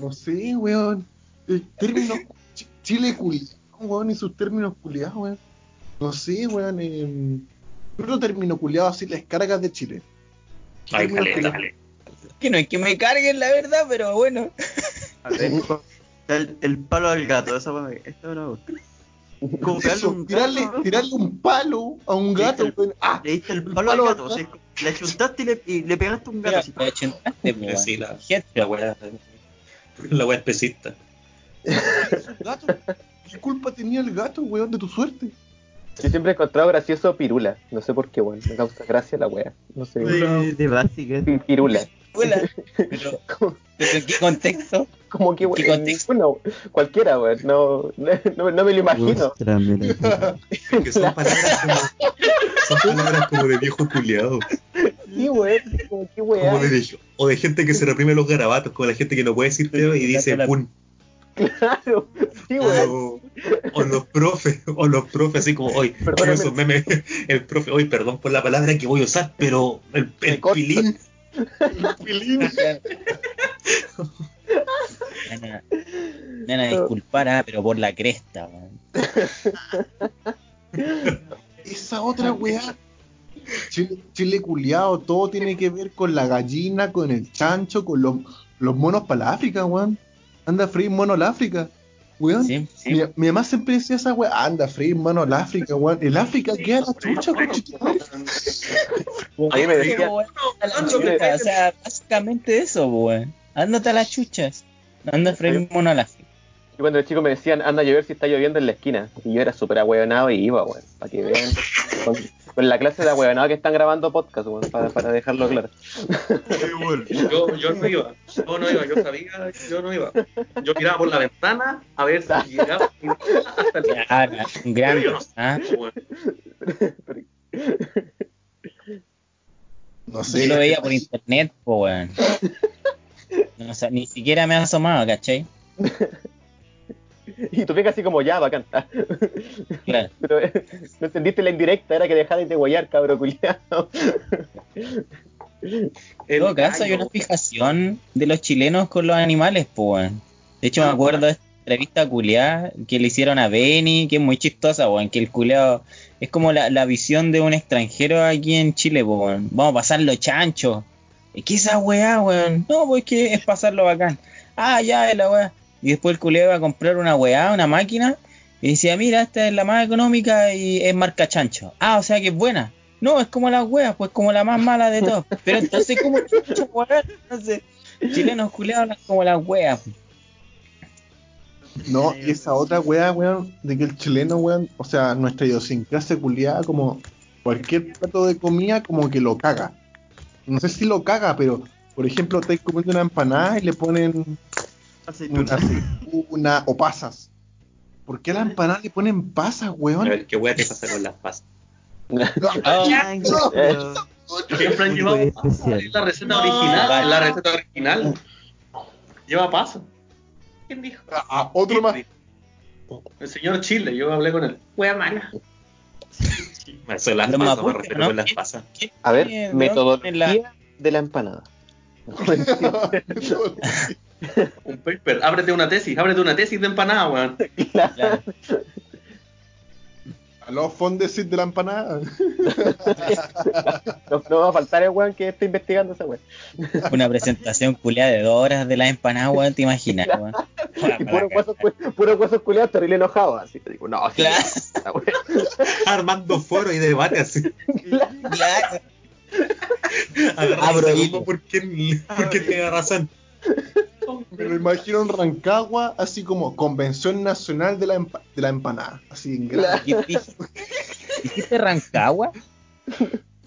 No sé, weón. El término ch- Chile culiado, weón, y sus términos culiados, weón. No sé, weón. Eh, otro término culiado así, las cargas de Chile. Ay, caleta. culiados. Que no es que me carguen, la verdad, pero bueno. A ver, El, el palo al gato, esa weá. Esta me gusta. Como pegarle un tirarle, gato, tirarle un palo a un gato. Ah, Le diste el el palo, palo al gato, le chuntaste y le, y le pegaste un gato Mira, así. lo chuntaste, po, weón. Sí, la, la wea. La wea especista. es un gato. ¿Qué culpa tenía el gato, weón, de tu suerte? Yo siempre he encontrado gracioso Pirula. No sé por qué, weón. Me causa gracia la wea. No sé. De, de básica. Pirula. Pero, pero ¿en qué contexto? Como que, ¿Qué contexto? Bueno, cualquiera, weón. No, no, no me lo imagino. Ostras, mira. Es que son palabras como. Son palabras como de viejo culiado. Sí. Como. Como de viejo. O de gente que se reprime los garabatos, como la gente que no puede decir feo y dice pun. Claro. Sí, weón. O, o los profes, o los profes así como, hoy, Perdóname. esos memes, el profe, hoy, perdón por la palabra que voy a usar, pero el, el pilín, Nana, nana, disculpar, ah, pero por la cresta. Esa otra weá. Chile, Chile culiado, todo tiene que ver con la gallina, con el chancho, con los, los monos para la África, weón. Anda a freír mono al África, weón. Sí, sí. Mi, mi mamá siempre decía esa weá, anda a freír mono al África, weón. El África queda la chucha, weón. A mí me decía, weón, o sea, básicamente eso, weón. Ándate a las chuchas. Anda a freír mono a la y cuando los chicos me decían, anda a llover si está lloviendo en la esquina. Y yo era súper ahueonado y iba, weón. Para que vean. Con, con la clase de ahueonado que están grabando podcast, weón. Para, para dejarlo claro. Yo, yo no iba, yo no iba, yo sabía, yo no iba. Yo miraba por la ventana a ver si llegaba hasta el Yo no sé, ¿ah? No Yo sé. lo veía por internet, po, weón. No, o sea, ni siquiera me ha asomado, ¿cachai? Y tú ves así como, ya, bacán. Claro. Pero eh, no entendiste la indirecta, era que dejarais de guayar, cabro culiado. En todo caso, hay una fijación de los chilenos con los animales, pues, weón. De hecho, me acuerdo de esta entrevista culiada que le hicieron a Benny, que es muy chistosa, weón. Que el culiado es como la, la visión de un extranjero aquí en Chile, pues, weón. Vamos a pasarlo chancho. ¿Y qué esa weá, weón? No, pues que es pasarlo bacán. Ah, ya, es la weá. Y después el culiado iba a comprar una weá, una máquina. Y decía, mira, esta es la más económica y es marca chancho. Ah, o sea que es buena. No, es como la wea, pues como la más mala de todas. Pero entonces, ¿cómo chucha, weón? Entonces, chilenos culiados hablan como las weas. No, y esa otra weá, weón, de que el chileno, weón, o sea, nuestra idiosincrasia culiada, como cualquier plato de comida, como que lo caga. No sé si lo caga, pero, por ejemplo, estáis comiendo una empanada y le ponen Aceituna. una aceituna o pasas. ¿Por qué a la empanada le ponen pasas, A weón? ver, qué wea te pasa con las pasas. Ay, pero- Siempre han llevado Muy paso, especial. es la receta No. original, es la receta original. Lleva paso. ¿Quién dijo? Ah, otro más. El señor Chile, yo hablé con él. Wea mala. Eso las pasas, me ¿no? las pasas. A ver, ¿De dónde metodología la- de la empanada. Un paper, ábrete una tesis, ábrete una tesis de empanada, weón. Claro. A los fondesit de la empanada. No, no va a faltar el weón que está investigando esa weón. Una presentación culiada de dos horas de la empanada, weón, te imaginas, weón. Y puro huesos, puro huesos culiados terrible enojado. Así te digo, no, Claro. Armando foro y debate así. Claro. Agarra Abro grupo porque, porque tiene razón. Me lo imagino en Rancagua, así como Convención Nacional de la, empa- de la Empanada. Así en grande. ¿Qué dij- ¿Dijiste Rancagua?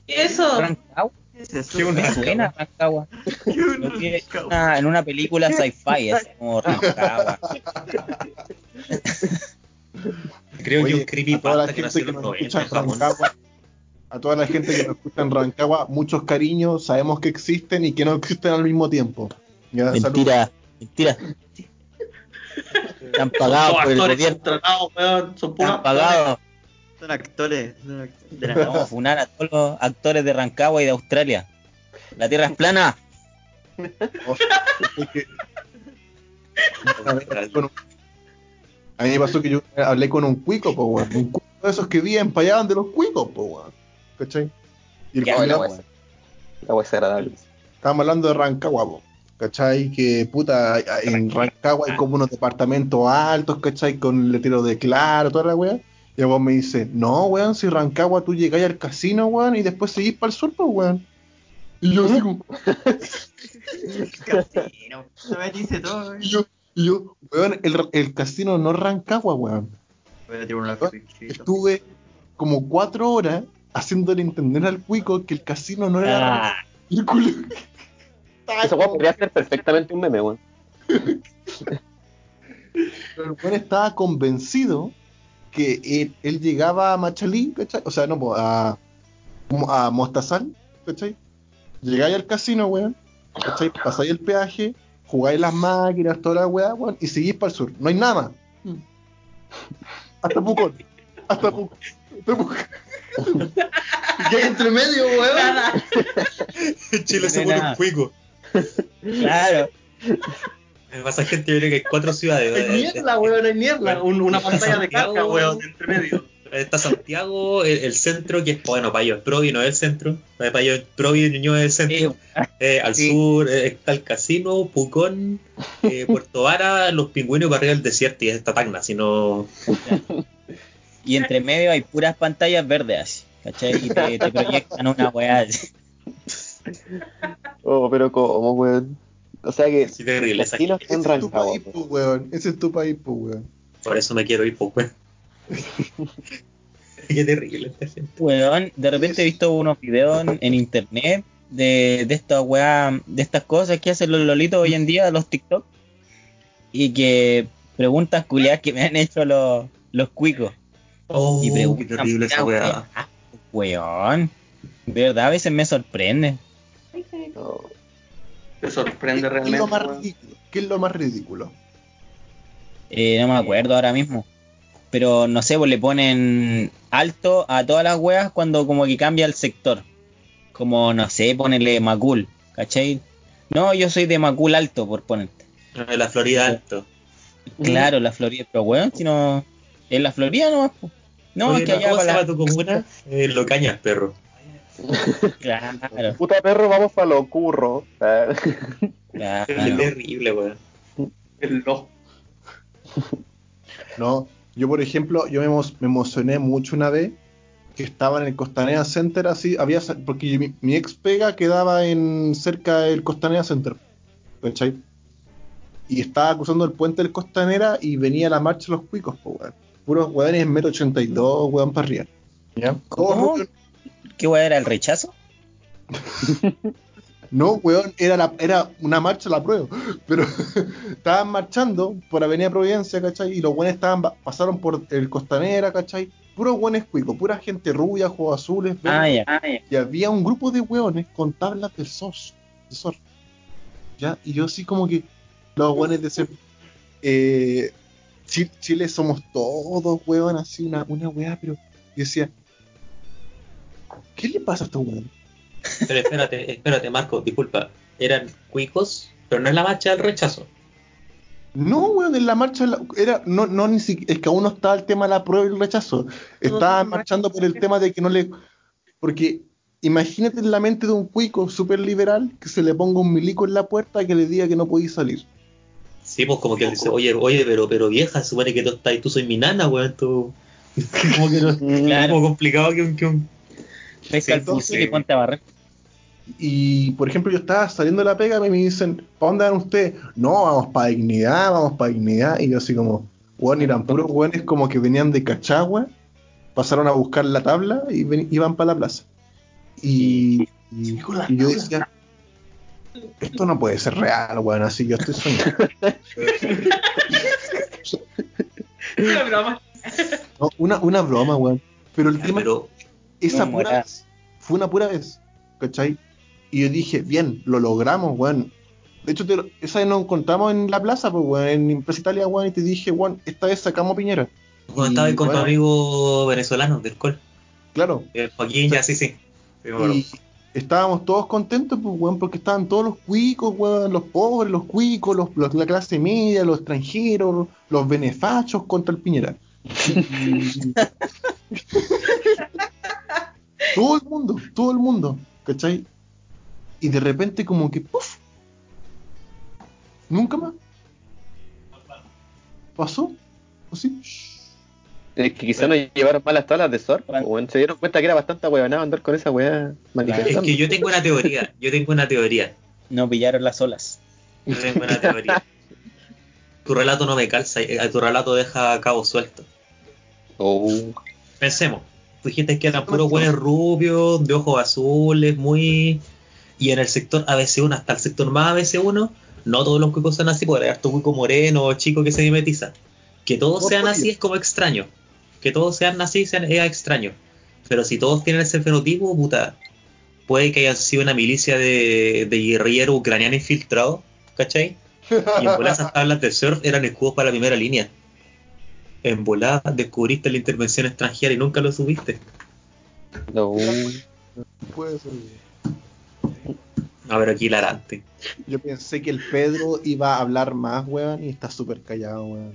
Eso. ¿Rancagua? ¿Qué es eso? Qué Me una- suena Rancagua. En una- en una película sci-fi, así como Rancagua. Creo que Oye, un a toda la creepypasta que gente nació que en los nos 90 escucha en en Japón. Rancagua, A toda la gente que nos escucha en Rancagua, muchos cariños, sabemos que existen y que no existen al mismo tiempo. Ya, Mentira, mentira. Están pagados Son por el actores gobierno. weón. Son puros Están pagados. Son actores. Son actores. De la Vamos a funar a todos los actores de Rancagua y de Australia. La tierra es plana. A mí me pasó que yo hablé con un cuico, po, weón. Un cuico de esos que para allá de los cuicos, po, weón. ¿Cachai? Y el. La agradable. Estábamos hablando de Rancagua, po, ¿cachai? Que puta, en Rancagua hay como unos departamentos altos, ¿cachai? Con letrero de claro, toda la weá. Y vos me dice, no, weón, si Rancagua tú llegáis al casino, weón, y después seguís para el sur, pues, weón. Y yo así como, Casino. Vez dice todo, y yo, y yo, weón, el, el casino no es Rancagua, weón. Estuve como cuatro horas haciéndole entender al cuico que el casino no era Ah, el Estaba como- podría ser perfectamente un meme, weón. Pero el weón estaba convencido que él, él llegaba a Machalí, ¿cachai? O sea, no, a, a Mostazal, ¿cachai? Llegáis al casino, weón, ¿cachai? Pasáis el peaje, jugáis las máquinas, toda la weá, weón, y seguís para el sur. No hay nada más. Hasta Pucón. Hasta Pucón. Hasta Pucón. ¿Qué hay entre medio, weón? Nada. Chile se pone un cuico. Claro. Me pasa gente, yo creo que hay cuatro ciudades. Hay niebla, weón, hay niebla. Un- una pantalla de carga, weón, entre medio. Está Santiago, el, el centro, que es, bueno, Payo es Provi, no es el centro. Eh, Payo es Provi, Ñuñoa es el centro. Eh, al Sí. sur eh, está el casino, Pucón, eh, Puerto Vara, los pingüinos y para arriba el desierto y esta Tacna, sino Y entre medio hay puras pantallas verdes así, ¿cachai? Y te, te proyectan una weá. Oh, pero ¿cómo, weón? O sea que esa casinos gente. en Ese es tu país, pues, weón. Ese es tu país, pues, weón. Por eso me quiero ir, pues, weón. Qué terrible esta gente. Weón, de repente he visto unos videos en, en internet de, de estas weá, de estas cosas que hacen los lolitos hoy en día, los TikTok, y que preguntas culiadas que me han hecho los, los cuicos. Oh, Y qué preguntan terrible esa weá. weá. Weón, de verdad a veces me sorprende. No. Te sorprende ¿Qué es realmente. lo más ridículo? ¿Qué es lo más ridículo? Eh, no me acuerdo ahora mismo. Pero no sé, pues le ponen alto a todas las weas cuando como que cambia el sector. Como, no sé, ponerle Macul, ¿cachai? No, yo soy de Macul alto, por ponerte. De la Florida Alto. Claro, la Florida, pero weón, si no. En la Florida no pues. No, Oye, es que allá ¿Cómo se llama la. tu comuna? Eh, lo cañas, perro. Claro, Puta perro, vamos para lo curro. Qué claro. terrible, weón. El no. No, yo por ejemplo, yo me, emo- me emocioné mucho una vez que estaba en el Costanera Center, así, había, porque mi, mi ex pega quedaba en cerca del Costanera Center, ¿cachai? Y estaba cruzando el puente del Costanera y venía la marcha de los cuicos, po, weón. Puros weones en metro 82, weón, para arriba. ¿Ya? ¿Qué wea era el rechazo? No, weón, era, la, era una marcha, la prueba. Pero estaban marchando por Avenida Providencia, ¿cachai? Y los buenos estaban, pasaron por el Costanera, ¿cachai? Puros buenos cuicos, pura gente rubia, ojos azules. Ah, ya. Y había un grupo de hueones con tablas del SOS. de SOR. ¿Ya? Y yo así como que los hueones decían, eh, Chi- Chile somos todos, hueón, así una, una hueá, pero yo decía, ¿qué le pasa a estos hueones? Pero espérate, espérate, Marco, disculpa. Eran cuicos, pero no es la marcha del rechazo. No, weón, en la marcha la- era, no, no, ni siquiera, es que aún no estaba el tema de la prueba y el rechazo. Estaban marchando por el tema de que no le, porque imagínate en la mente de un cuico súper liberal que se le ponga un milico en la puerta que le diga que no podía salir. Sí, pues como que él dice, oye, oye, pero, pero vieja, se supone que tú estás, tú soy mi nana, weón, tú. como que no, es Claro. como complicado que un, que un- Pesca el entonces- fusil y ponte a barrer. Y, por ejemplo, yo estaba saliendo de la pega y me dicen, ¿para dónde van ustedes? No, vamos para dignidad, vamos para dignidad. Y yo así como, weón, eran puros weones como que venían de Cachagua, pasaron a buscar la tabla y ven- iban para la plaza. Y, y- y yo decía, esto no puede ser real, weón, así yo estoy soñando. Una broma. No, una, una broma, weón. Pero el Ya, tema pero esa No, pura vez. Fue una pura vez, ¿cachai? Y yo dije, bien, lo logramos, weón. De hecho, te lo- esa vez nos encontramos en la plaza, pues, weón, en Plaza Italia, weón, y te dije, weón, esta vez sacamos a Piñera. Cuando Y, estaba ahí con tu bueno, amigo venezolano del Col. Claro. El Joaquín, ya sí, sí. Y estábamos todos contentos, pues, weón, porque estaban todos los cuicos, weón, los pobres, los cuicos, los, los- la clase media, los extranjeros, los benefachos contra el Piñera. Todo el mundo, todo el mundo, ¿cachai? Y de repente como que, ¡puf! Nunca más. ¿Pasó? ¿Así? Es que quizás nos llevaron mal las tablas de. Bueno. weón. Se dieron cuenta que era bastante huevonado andar con esa weá Es manifestando. que yo tengo una teoría. Yo tengo una teoría. No pillaron las olas. Yo tengo una teoría. Tu relato no me calza. eh, Tu relato deja cabo suelto. Oh. Pensemos. Dijiste que eran puros buenos rubios, de ojos azules, muy. Y en el sector ABC1, hasta el sector más ABC1, no todos los cuicos son así, porque hay harto cuico moreno o chico que se mimetiza. Que todos sean así es como extraño. Que todos sean así sean, es extraño. Pero si todos tienen ese fenotipo, puta, puede que hayan sido una milicia de, de guerrilleros ucranianos infiltrados, ¿cachai? Y en esas tablas de surf eran escudos para la primera línea. En volada descubriste la intervención extranjera y nunca lo subiste. No. Puede ser. A ver, aquí hilarante. Yo pensé que el Pedro iba a hablar más, weón, y está súper callado, weón.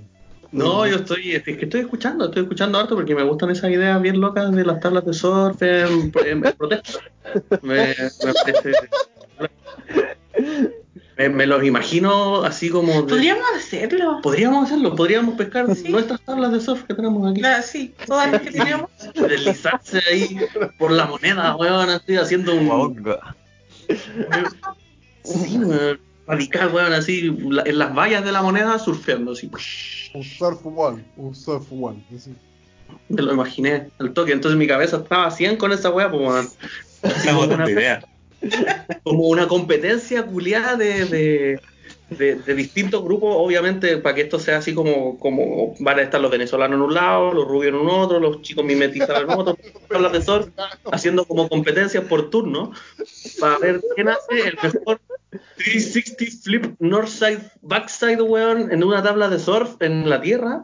No, yo estoy, es que estoy escuchando, estoy escuchando harto porque me gustan esas ideas bien locas de las tablas de surf en, en- en protesta. Me, me parece- me- me los imagino así como. de- Podríamos hacerlo. Podríamos hacerlo, podríamos pescar Sí. nuestras tablas de surf que tenemos aquí. Claro, sí, todas las que teníamos. Deslizarse ahí por la moneda, weón, así haciendo un. Sí, weón, radical, weón, así la- en las vallas de la moneda surfeando, así. Un surf wall, un surf wall. así. Me lo imaginé al toque, entonces mi cabeza estaba 100 con esa weá, pues, weón. Así como, una, idea. Como una competencia culiada de, de, distintos grupos, obviamente, para que esto sea así como, como van a estar los venezolanos en un lado, los rubios en un otro, los chicos mimetizados en otro, de surf, haciendo como competencias por turno, para ver quién hace el mejor 360 flip northside, backside, weón, en una tabla de surf en la tierra.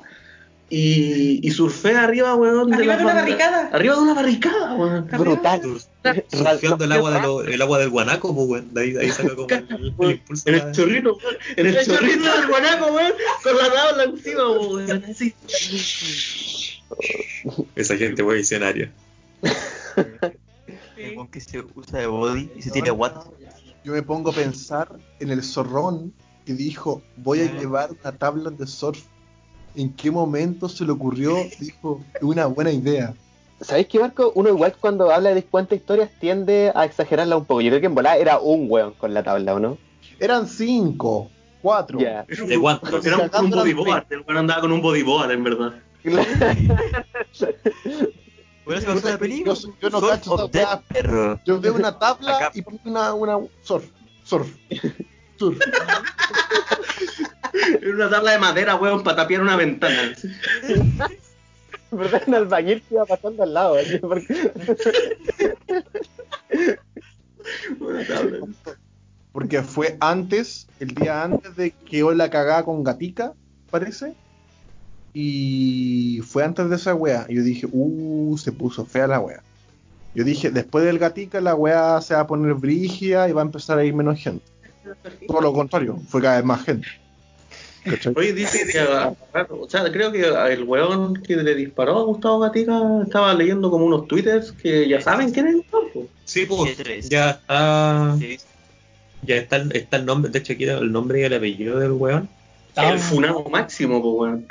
Y, y surfea arriba, weón. Arriba de una barricada. Arriba de una barricada, weón. Brutal. Surfeando el agua, de lo- el agua del guanaco, pues, weón. De ahí, de ahí saca como el, el impulso. En el chorrito, weón. En el chorrito del guanaco, weón. Con la tabla encima, weón. Así. Esa gente fue visionaria. El weón que se usa de body y se tira guata. Yo me pongo a pensar en el zorrón que dijo, voy a Ah. llevar una tabla de surf. ¿En qué momento se le ocurrió? Dijo, una buena idea. ¿Sabéis qué, Marco? Uno igual cuando habla de cuántas historias tiende a exagerarla un poco. Yo creo que en volada era un weón con la tabla, ¿o no? Eran cinco, cuatro. Ya. ¿De cuántos? Era un, un bodyboard. El weón andaba con un bodyboard, en verdad. Me gusta la película. Yo- yo no cacho. Yo veo una tabla Acá. y pongo una, una surf, surf, surf. Era una tabla de madera, weón, para tapiar una ventana. ¿Verdad? En albañil que iba pasando al lado. así, porque- Una tabla. Porque fue antes, el día antes de que yo la cagaba con Gatica, parece. Y fue antes de esa wea. Y yo dije, uh, se puso fea la wea. Yo dije, después del Gatica la wea se va a poner brígida y va a empezar a ir menos gente. Todo lo contrario, fue cada vez más gente. ¿Cachai? Oye, dice que, o sea, creo que el weón que le disparó a Gustavo Gatica estaba leyendo como unos twitters que ya saben quién es el campo. Sí, pues, G3. ya está. Sí. Ya está, el- está el nombre. De hecho, aquí era el nombre y el apellido del weón. Ah. El funado máximo, pues, weón.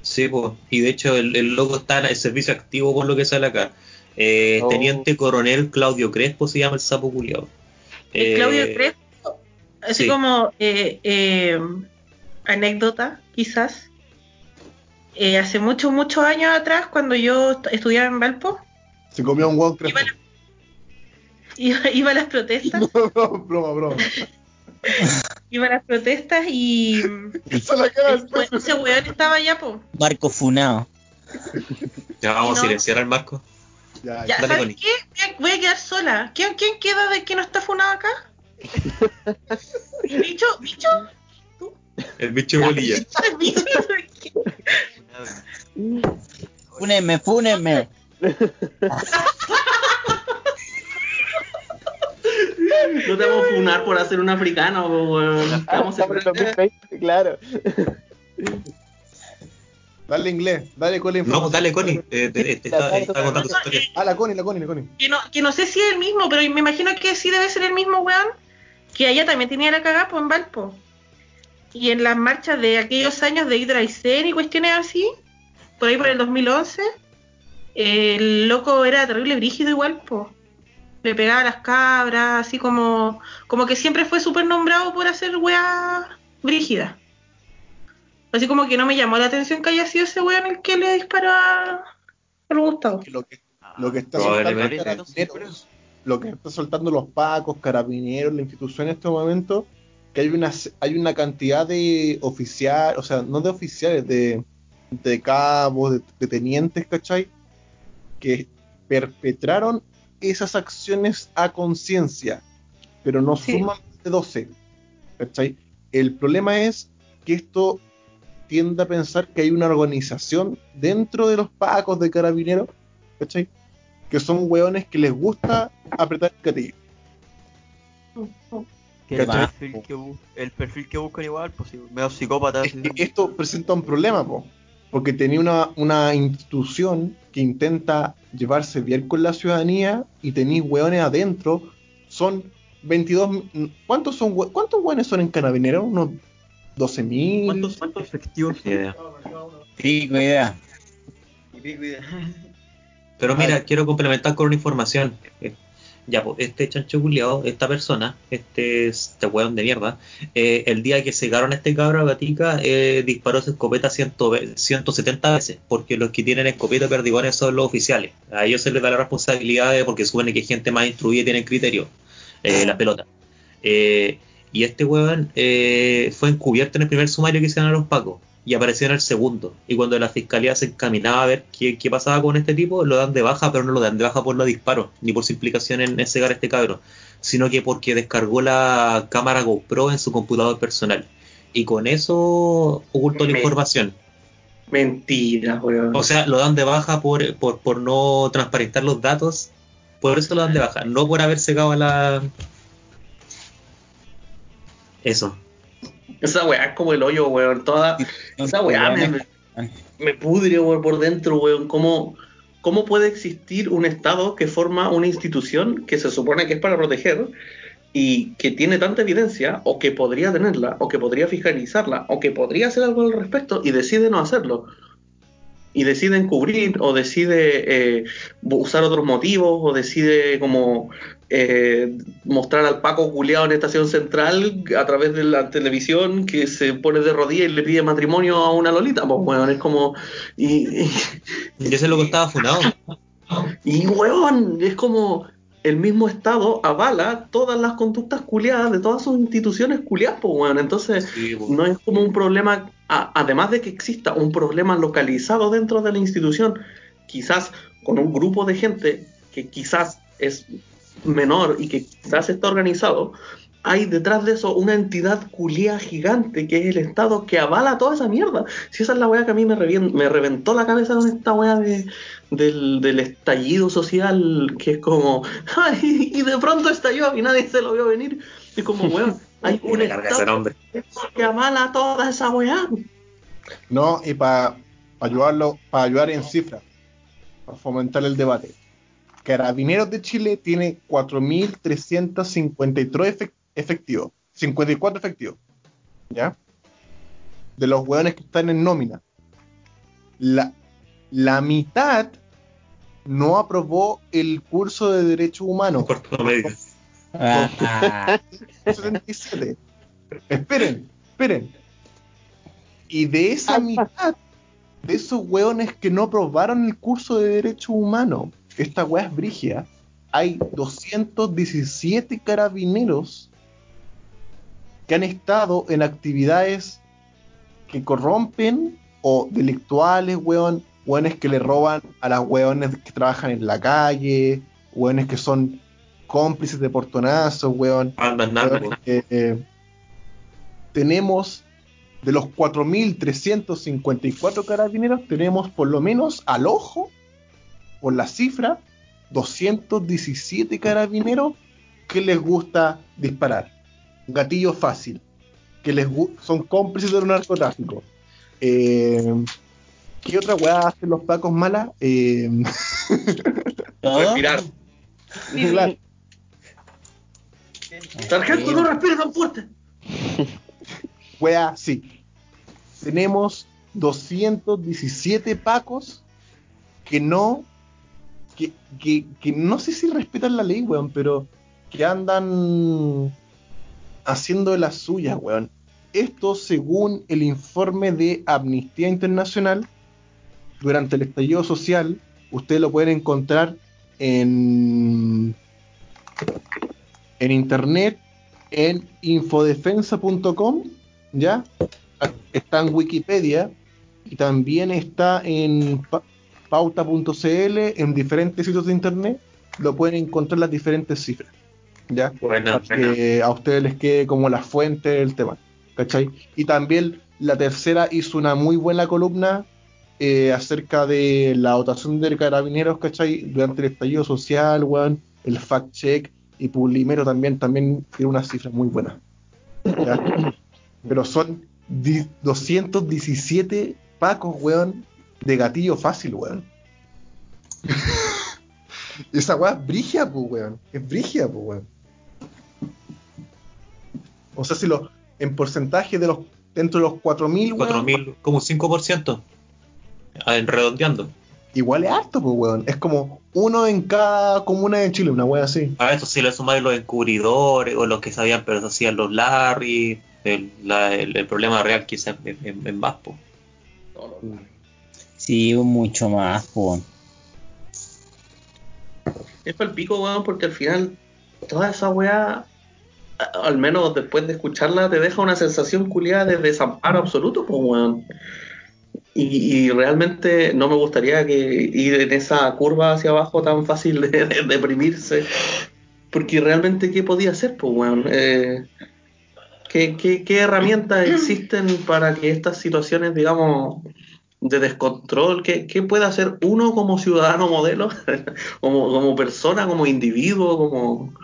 Sí, pues. Y de hecho, el, el loco está en el servicio activo, por lo que sale acá. Eh, Oh. Teniente Coronel Claudio Crespo se llama el sapo culiado. Claudio Crespo, así sí. como eh, eh, anécdota, quizás. Eh, hace muchos, muchos años atrás, cuando yo est- estudiaba en Valpo, Se comió un hueón crespo. iba, iba a las protestas, broma, broma. iba a las protestas y Esa la cara ese, weón estaba allá, po. Marco Funao. Ya vamos no. a silenciar al Marco. Ya, Ya, ¿sabes qué? Voy a, voy a quedar sola. ¿Quién, ¿Quién queda de que no está funado acá? ¿Bicho? ¿Bicho? El bicho bolilla. ¿Bicho? Fúnenme, fúnenme. No te vamos a funar por hacer un africano, Estamos en 2020, claro. Dale inglés, dale con la No, información. dale, Connie. Eh, te- te está, está contando su historia. Ah, la Connie, la Connie, la Connie. que, no, que no sé si es el mismo, pero me imagino que sí debe ser el mismo weón. Que allá también tenía la cagada pues, en Valpo. Y en las marchas de aquellos años de Hydra y Zen y cuestiones así, por ahí por el 2011, el loco era terrible brígido igual, po. Le pegaba a las cabras, así como, como que siempre fue súper nombrado por hacer weá brígida. Así como que no me llamó la atención que haya sido ese weón el que le disparó a Gustavo. Lo que, lo que está carabineros, lo que está soltando los pacos, carabineros, la institución en este momento, que hay una hay una cantidad de oficiales, o sea, no de oficiales, de, de cabos, de, de tenientes, ¿cachai? Que perpetraron esas acciones a conciencia, pero no Sí. suman de 12, ¿cachai? El problema es que esto tiende a pensar que hay una organización dentro de los pacos de carabineros, ¿cachai? Que son hueones que les gusta apretar el gatillo. El, perfil que el perfil que buscan igual, pues sí, medio psicópata. Es que esto presenta un problema, po, porque tenía una, una institución que intenta llevarse bien con la ciudadanía y tenéis hueones adentro, son 22... mi- ¿Cuántos son ¿Cuántos hueones son en carabineros? ¿Unos 12.000? ¿Cuántos, cuántos efectivos? Ni idea. Sí, cuidado. Pero mira, quiero complementar con una información. Eh, Ya, pues, este chancho culiao, esta persona, este, este weón de mierda, eh, el día que cegaron a este cabro a Gatica, eh, disparó su escopeta 100 ve- 170 veces, porque los que tienen escopeta perdigones son los oficiales. A ellos se les da la responsabilidad de- porque supone que hay gente más instruida y tienen criterio, eh, la pelota. Eh, y este weón fue encubierto en el primer sumario que hicieron a los pacos y apareció en el segundo. Y cuando la fiscalía se encaminaba a ver qué, qué pasaba con este tipo, lo dan de baja, pero no lo dan de baja por los disparos, ni por su implicación en, en cegar a este cabro, sino que porque descargó la cámara GoPro en su computador personal. Y con eso ocultó la información. Mentira, weón. O sea, lo dan de baja por, por, por no transparentar los datos. Por eso lo dan de baja, no por haber cegado a la... Eso. Esa weá es como el hoyo, weón. Toda, esa weá me, me- me pudre, weón, por dentro, weón. ¿Cómo, ¿Cómo puede existir un Estado que forma una institución que se supone que es para proteger y que tiene tanta evidencia, o que podría tenerla, o que podría fiscalizarla, o que podría hacer algo al respecto, y decide no hacerlo? Y decide encubrir, o decide eh, usar otros motivos, o decide como eh, mostrar al Paco culiado en Estación Central a través de la televisión que se pone de rodillas y le pide matrimonio a una Lolita. Pues, weón, es como. Y, y, Y eso es lo que estaba funado. y, weón, es como. El mismo Estado avala todas las conductas culiadas de todas sus instituciones culiadas, pues. Entonces, Sí, no es como un problema, a- además de que exista un problema localizado dentro de la institución, quizás con un grupo de gente que quizás es menor y que quizás está organizado, hay detrás de eso una entidad culia gigante que es el Estado que avala toda esa mierda. Si esa es la weá que a mí me, me reventó la cabeza con esta weá de, del, del estallido social, que es como, ay, y de pronto estalló y nadie se lo vio venir. Es como, weón, hay un Estado que avala toda esa weá. No, y para ayudarlo, para ayudar en cifras, para fomentar el debate. Carabineros de Chile tiene 4.353 efec- efectivos, 54 efectivos, ¿ya? De los hueones que están en nómina. La, la mitad no aprobó el curso de Derechos Humanos. Corto medio. Ah, 77. Esperen, esperen. Y de esa mitad, de esos hueones que no aprobaron el curso de Derechos Humanos, esta hueá es brígida, hay 217 carabineros que han estado en actividades que corrompen o delictuales, weón, hueones que le roban a las hueones que trabajan en la calle, hueones que son cómplices de portonazos. Andan narcos. Eh, eh, tenemos de los 4.354 carabineros, tenemos por lo menos al ojo, por la cifra, 217 carabineros que les gusta disparar. Gatillo fácil, que les son cómplices del narcotráfico. Eh, ¿Qué otra weá hacen los pacos malas? Eh. Respirar. claro, Sargento, no respire tan fuerte. Wea, sí. Tenemos 217 pacos que no. Que, que, que no sé si respetan la ley, weón, pero que andan haciendo de las suyas, weón. Esto según el informe de Amnistía Internacional durante el estallido social. Ustedes lo pueden encontrar en, en internet en infodefensa.com, ¿ya? Está en Wikipedia y también está en pa- pauta.cl, en diferentes sitios de internet, lo pueden encontrar las diferentes cifras, ¿ya? Buena, Para que a ustedes les quede como la fuente del tema, ¿cachai? Y también la tercera hizo una muy buena columna eh, acerca de la dotación de carabineros, ¿cachai? Durante el estallido social, weón, el fact check y Publimero también, también tiene una cifra muy buena. ¿ya? Pero son di- 217 pacos, weón, de gatillo fácil, weón. Esa weá es brigia, pues, weón. Es brigia, pues, weón. O sea, si lo, en porcentaje de los, dentro de los 4.000, weón, 4.000, como un 5%. En redondeando. igual es harto, pues, weón. Es como uno en cada comuna de Chile, una weá así. A eso sí le sumáis los encubridores o los que sabían pero se hacían los Larry. El, la- el- el problema real quizás en, en, en más, po. Sí, mucho más, po. Es para el pico, weón, porque al final toda esa weá, al menos después de escucharla, te deja una sensación culiada de desamparo absoluto, pues, weón. Y, y realmente no me gustaría que ir en esa curva hacia abajo tan fácil de, de deprimirse. Porque realmente, ¿qué podía hacer, pues, weón? Eh, ¿qué, qué, qué herramientas existen para que estas situaciones, digamos, de descontrol, ¿qué, qué puede hacer uno como ciudadano modelo? como, como persona, como individuo, como,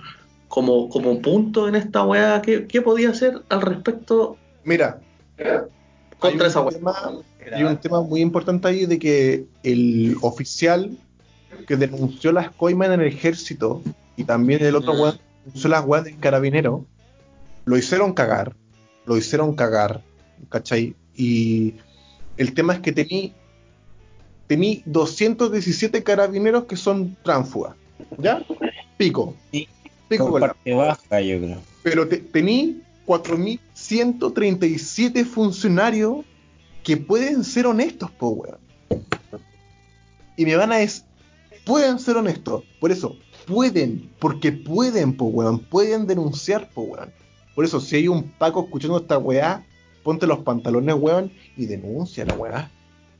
como, como punto en esta weá, ¿qué, qué podía hacer al respecto Mira, contra esa weá? Hay un tema muy importante ahí de que el oficial que denunció las coimas en el ejército y también el otro Mm. weón que denunció las weas del carabinero, lo hicieron cagar, lo hicieron cagar, ¿cachai? Y el tema es que tení, tení 217 carabineros que son tránsfugas, ¿ya? Pico. Pico con la- parte baja, yo creo. pero te, tení 4.137 funcionarios que pueden ser honestos, po, weón. Y me van a decir, pueden ser honestos. Por eso, pueden, porque pueden, po, weón. Pueden denunciar, po, weón. Por eso, si hay un Paco escuchando esta weá, ponte los pantalones, weón, y denuncia la weá.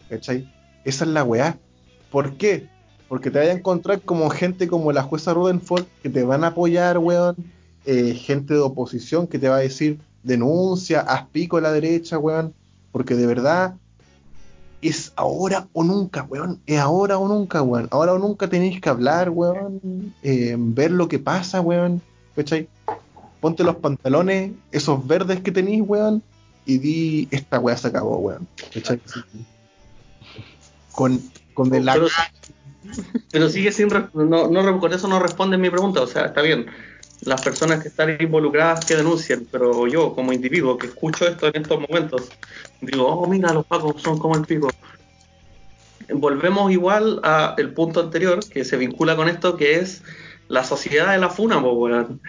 ¿Cachai? Esa es la weá. ¿Por qué? Porque te vas a encontrar como gente como la jueza Rudenford que te van a apoyar, weón. Eh, gente de oposición que te va a decir denuncia, haz pico a la derecha, weón. Porque de verdad es ahora o nunca, weón. Es ahora o nunca, weón. Ahora o nunca tenéis que hablar, weón. eh, ver lo que pasa, weón. ¿Cachai? Ponte los pantalones, esos verdes que tenéis, weón. Y di, esta weá se acabó, weón. ¿Cachai? Con, con de la Pero, pero sigue sin re- no, no, con eso no responde mi pregunta, o sea, está bien. Las personas que están involucradas que denuncien, pero yo como individuo que escucho esto en estos momentos, digo, oh mira, los pacos son como el pico. Volvemos igual al punto anterior que se vincula con esto, que es la sociedad de la funa, po, weón.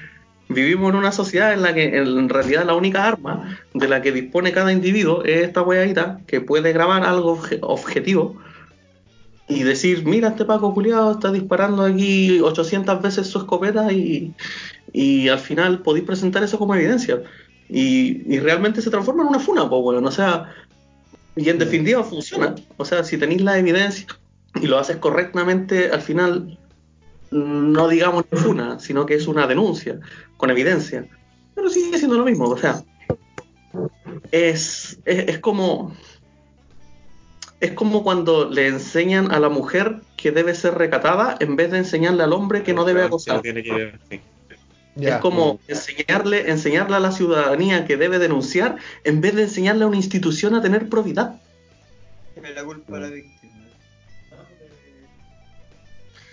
Vivimos en una sociedad en la que en realidad la única arma de la que dispone cada individuo es esta weadita que puede grabar algo obje- objetivo y decir, mira, este Paco culiado está disparando aquí 800 veces su escopeta y, y al final podéis presentar eso como evidencia. Y, y realmente se transforma en una funa, pues bueno, o sea, Y en definitiva funciona. O sea, si tenéis la evidencia y lo haces correctamente, al final no digamos que es una, sino que es una denuncia con evidencia. Pero sigue siendo lo mismo. O sea, es, es, es como es como cuando le enseñan a la mujer que debe ser recatada en vez de enseñarle al hombre que no debe acosar. Tiene que ver, sí. Es como enseñarle, enseñarle a la ciudadanía que debe denunciar en vez de enseñarle a una institución a tener probidad. La culpa a la víctima.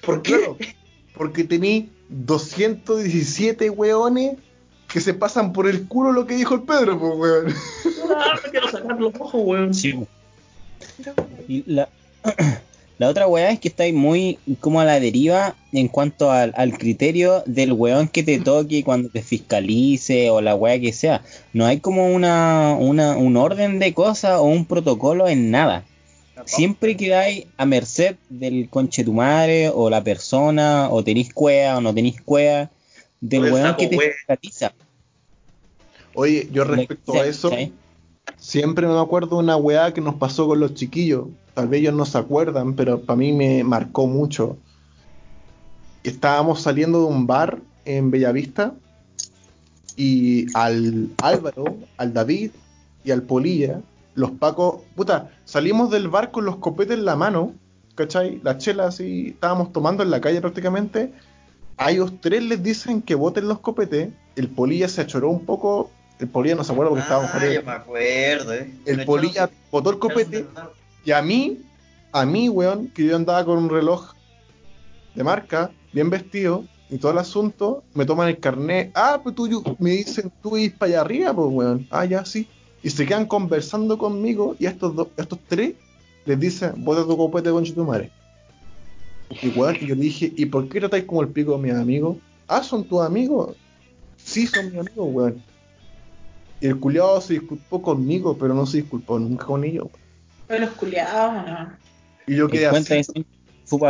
¿Por qué? Claro, porque tení 217 weones que se pasan por el culo lo que dijo el Pedro, pues weón. Ah, me quiero sacar los ojos, weón. Sí. Y la, la otra weá es que estáis muy como a la deriva en cuanto al, al criterio del weón que te toque cuando te fiscalice o la weá que sea. No hay como una, una, un orden de cosas o un protocolo en nada. Siempre quedáis a merced del conche tu madre o la persona, o tenéis cueva o no tenéis cueva, del weón que te wea. fiscaliza. Oye, yo respecto a eso, siempre me acuerdo de una weá que nos pasó con los chiquillos. Tal vez ellos no se acuerdan, pero para mí me marcó mucho. Estábamos saliendo de un bar en Bellavista y al Álvaro, al David y al Polilla, los pacos, puta, salimos del bar con los copetes en la mano, ¿cachai? Las chelas y estábamos tomando en la calle prácticamente. A ellos tres les dicen que boten los copetes. El Polilla se achoró un poco. El Polilla no se acuerda porque estábamos Ah, yo me acuerdo, eh. el polilla botó el copete. Y a mí, a mí, weón, que yo andaba con un reloj de marca, bien vestido y todo el asunto, me toman el carnet. Ah, pues tú, yo- me dicen, tú ir para allá arriba, pues, weón. Ah, ya, sí. Y se quedan conversando conmigo y estos, dos, estos tres les dicen, bota tu copete con tu madre. Y, weón, y yo dije, ¿y por qué tratáis como el pico a mis amigos? Ah, ¿son tus amigos? Sí, son mis amigos, weón. Y el culiado se disculpó conmigo, pero no se disculpó nunca con ellos. Los culiados, no. Y yo quedé cuenta así.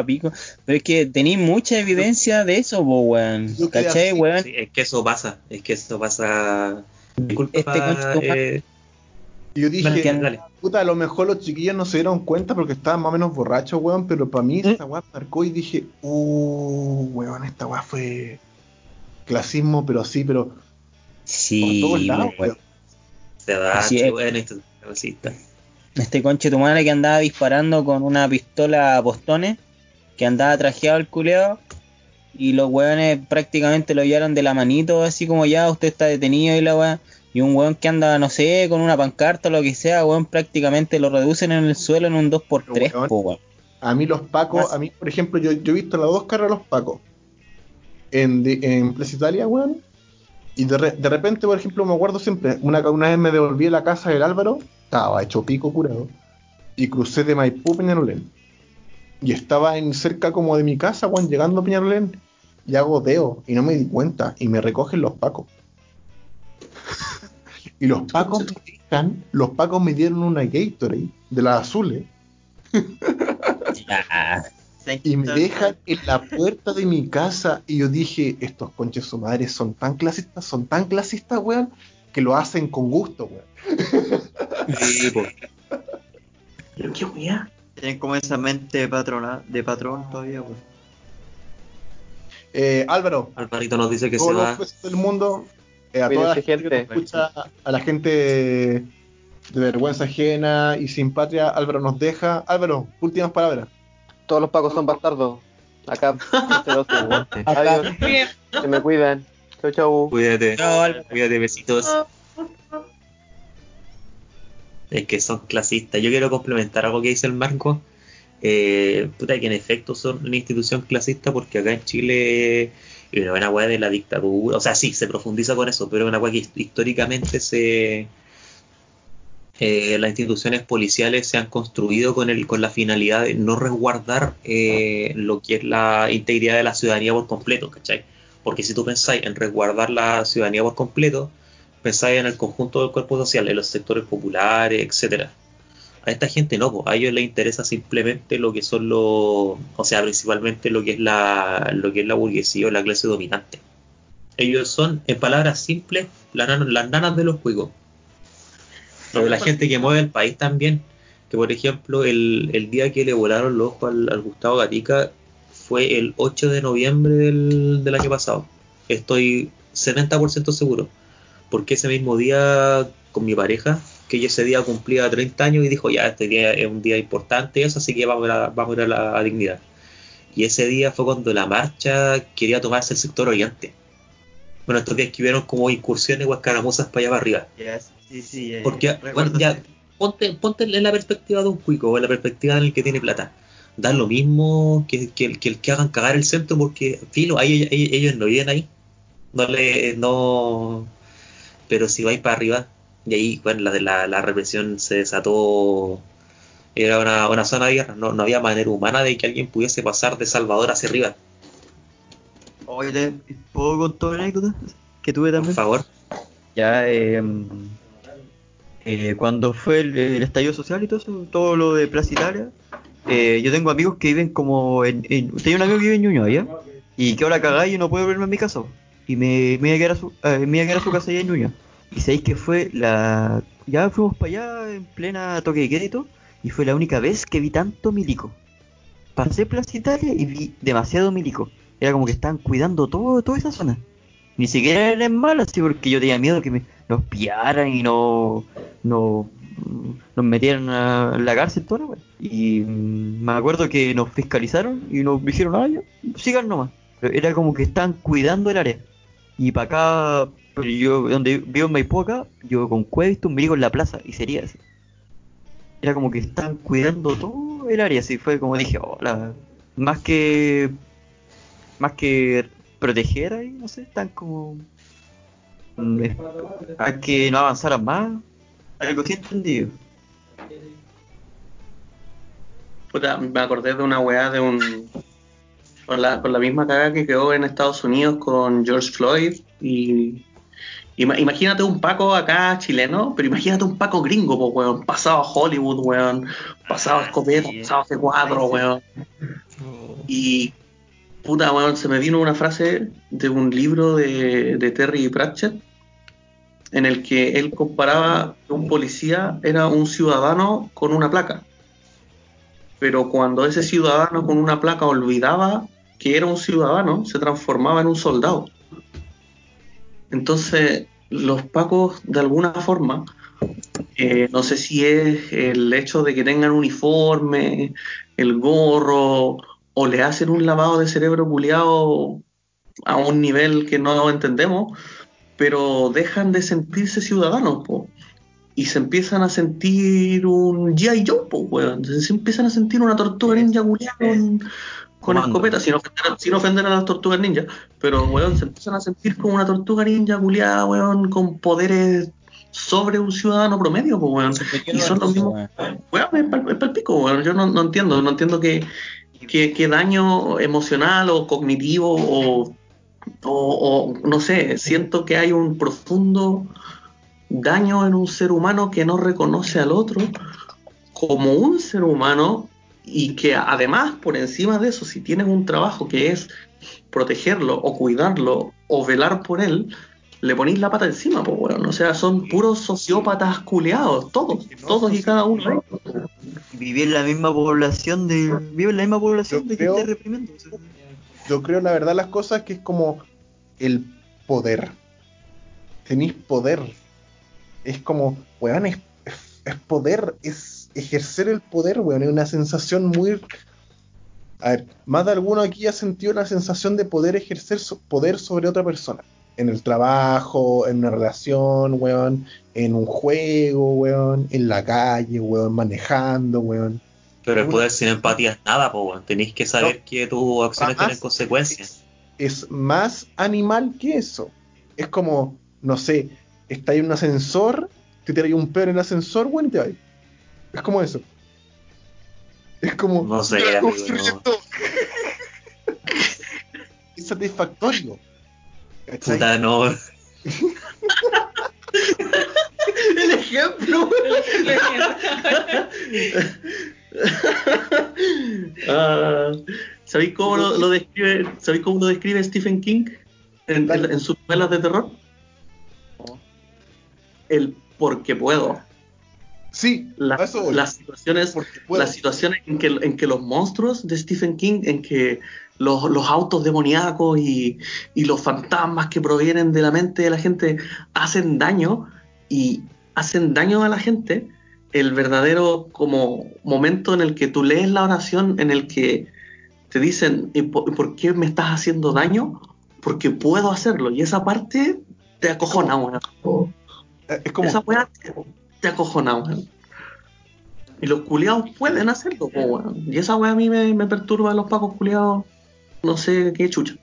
pico. Pero es que tenéis mucha evidencia de eso, po, weón. ¿Cachai, weón? Sí, es que eso pasa, es que eso pasa. Disculpa, Este eh, Y yo dale, dije, dale. puta, a lo mejor los chiquillos no se dieron cuenta porque estaban más o menos borrachos, weón, pero para mí esta weá marcó y dije, uh, weón, esta weá fue clasismo, pero así, pero Sí, por todos lados, weón. weón. Se da, bueno, esto es racista. Este conche tu madre que andaba disparando con una pistola a postones, que andaba trajeado el culeado, y los weones prácticamente lo llevaron de la manito, así como ya, usted está detenido y la weá. Y un weón que anda, no sé, con una pancarta o lo que sea, weón, prácticamente lo reducen en el suelo en un 2x3, Pero, weón, po, weón. A mí los pacos, a mí, por ejemplo, yo, yo he visto las dos caras de los pacos en, de- en Plaza Italia, weón. Y de, re- de repente, por ejemplo, me acuerdo siempre, una, una vez me devolví a la casa del Álvaro, estaba hecho pico curado, y crucé de Maipú a Peñalolén. Y estaba en cerca como de mi casa, weón, llegando a Peñalolén, y hago deo, y no me di cuenta, y me recogen los pacos. y los pacos me dejan, los pacos me dieron una Gatorade de las azules, y me dejan en la puerta de mi casa y yo dije, estos conches su madre son tan clasistas, son tan clasistas, weón, que lo hacen con gusto, weón. Sí, po. Pero qué weá. Tienen como esa mente de patrona, de patrón todavía, weón. Eh, Álvaro, Alvarito nos dice que todos se los va. jueces del mundo, eh, a toda la gente que escucha, a la gente de vergüenza ajena y sin patria, Álvaro nos deja. Álvaro, últimas palabras. Todos los pacos son bastardos. Acá, este se me cuidan. Chau, chau. Cuídate, Chao, Álvaro. cuídate, besitos. Es que son clasistas. Yo quiero complementar algo que dice el Marco. Eh, puta, que en efecto son una institución clasista porque acá en Chile es una buena de la dictadura. O sea, sí, se profundiza con eso, pero es una weá que hist- históricamente se. eh, las instituciones policiales se han construido con el con la finalidad de no resguardar eh, lo que es la integridad de la ciudadanía por completo, ¿cachai? Porque si tú pensáis en resguardar la ciudadanía por completo, pensáis en el conjunto del cuerpo social, en los sectores populares, etcétera. A esta gente no, a ellos les interesa simplemente lo que son los, o sea, principalmente lo que es la, lo que es la burguesía o la clase dominante. Ellos son, en palabras simples, las nanas, de los juegos. Pero la gente que mueve el país también. que por ejemplo el, el día que le volaron los ojos al Gustavo Gatica fue el 8 de noviembre del, del año pasado. Estoy 70% seguro. Porque ese mismo día con mi pareja, que ese día cumplía 30 años y dijo, ya, este día es un día importante, eso, así que vamos a, vamos a ir a la dignidad. Y ese día fue cuando la marcha quería tomarse el sector oriente. Bueno, estos días que hubieron como incursiones o escaramuzas para allá para arriba. Ya, sí, sí. eh, Porque, bueno, ya, ponte, ponte en la perspectiva de un cuico, o en la perspectiva del que tiene plata. Da lo mismo que, que, el- que que hagan cagar el centro, porque, filo, ahí, ellos, ellos no viven ahí. No le, no. Pero si vais para arriba, y ahí, bueno, la, la, la represión se desató. Era una, una zona de guerra, no, no había manera humana de que alguien pudiese pasar de Salvador hacia arriba, Oye, ¿te- ¿puedo contar una anécdota que tuve por también? favor. Ya, eh, eh, cuando fue el, el estallido social y todo eso, todo lo de Plaza Italia, eh, yo tengo amigos que viven como en, en- un amigo que vive en Ñuñoa. Y que ahora cagada y no puedo verme en mi casa. Y me, me iba a quedar a su, eh, me iba a su casa allá en Ñuñoa. Y sabéis que fue la... Ya fuimos para allá en plena toque de crédito y fue la única vez que vi tanto milico. Pasé Plaza Italia y vi demasiado milico. Era como que estaban cuidando todo, toda esa zona. Ni siquiera eran malas, sí, porque yo tenía miedo que me, nos pillaran y no, no nos metieran a la cárcel toda la. Y me acuerdo que nos fiscalizaron y nos dijeron, ah, ya, sigan nomás. Pero era como que estaban cuidando el área. Y para acá, yo, donde vivo en Maipú acá, yo con visto un milico en la plaza y sería así. Era como que estaban cuidando todo el área, así fue como dije, hola. Más que más que proteger ahí, no sé, están como mm, a que no avanzaran más. Algo que entendido. Puta, me acordé de una weá de un. Con la, con la misma caga que quedó en Estados Unidos con George Floyd. Y. ima- Imagínate un Paco acá chileno, pero imagínate un Paco gringo, pues, weón. Pasado a Hollywood, weón. Pasado a escopeta, pasado a C4, weón. Y. Puta, weón, se me vino una frase de un libro de, de Terry Pratchett en el que él comparaba que un policía era un ciudadano con una placa pero cuando ese ciudadano con una placa olvidaba que era un ciudadano, se transformaba en un soldado. Entonces, los pacos, de alguna forma, eh, no sé si es el hecho de que tengan uniforme, el gorro, o le hacen un lavado de cerebro culiado a un nivel que no entendemos, pero dejan de sentirse ciudadanos, po y se empiezan a sentir un G.I. Joe, po, weón. Se empiezan a sentir una tortuga ninja culiada con, con escopeta, sin ofender, a- sin ofender a las tortugas ninja, pero weón, se empiezan a sentir como una tortuga ninja culiada, weón, con poderes sobre un ciudadano promedio, pues, weón. Y son los mismos, weón, es pal- es palpico, weón. Yo no, no entiendo, no entiendo qué, qué, qué daño emocional o cognitivo o, o, o, no sé, siento que hay un profundo daño en un ser humano que no reconoce al otro como un ser humano y que además por encima de eso, si tienes un trabajo que es protegerlo o cuidarlo o velar por él, le ponéis la pata encima, pues weón. O sea, son puros sociópatas culeados, todos, todos y cada uno. Viví en la misma población de. Vive en la misma población Yo de que creo- esté reprimiendo. o sea, Yo creo, la verdad, las cosas que es como el poder. Tenéis poder. Es como, weón, es, es- poder, es ejercer el poder, weón. Es una sensación muy. A ver, más de alguno aquí ha sentido la sensación de poder ejercer poder sobre otra persona. En el trabajo, en una relación, weón. En un juego, weón. En la calle, weón. Manejando, weón. Pero el Una- poder sin empatía es nada, po. Tenéis que saber que tus acciones Jamás tienen consecuencias. es, es más animal que eso. Es como, no sé, está en un ascensor, te tiras un pedo en el ascensor, weón, y te vas. Es como eso. Es como. No sé, "Mira cómo amigo, no. viendo". Es satisfactorio. ¿cachai? Puta, no. El ejemplo, Ah, ¿Sabéis cómo lo, lo describe, ¿sabéis cómo lo describe Stephen King en, en- en sus novelas de terror? El porque puedo. Sí, La- eso las situaciones las situaciones en que, en que los monstruos de Stephen King, en que los, los autos demoníacos y, y los fantasmas que provienen de la mente de la gente hacen daño y hacen daño a la gente, el verdadero como momento en el que tú lees la oración en el que te dicen ¿y por, por qué me estás haciendo daño? Porque puedo hacerlo. Y esa parte te acojona, weón. Eh, Es como, Esa weá te, te acojona, weón. Y los culiados pueden hacerlo, weón. Y esa weá a mí me, me perturba a los pacos culiados. No sé qué chucha.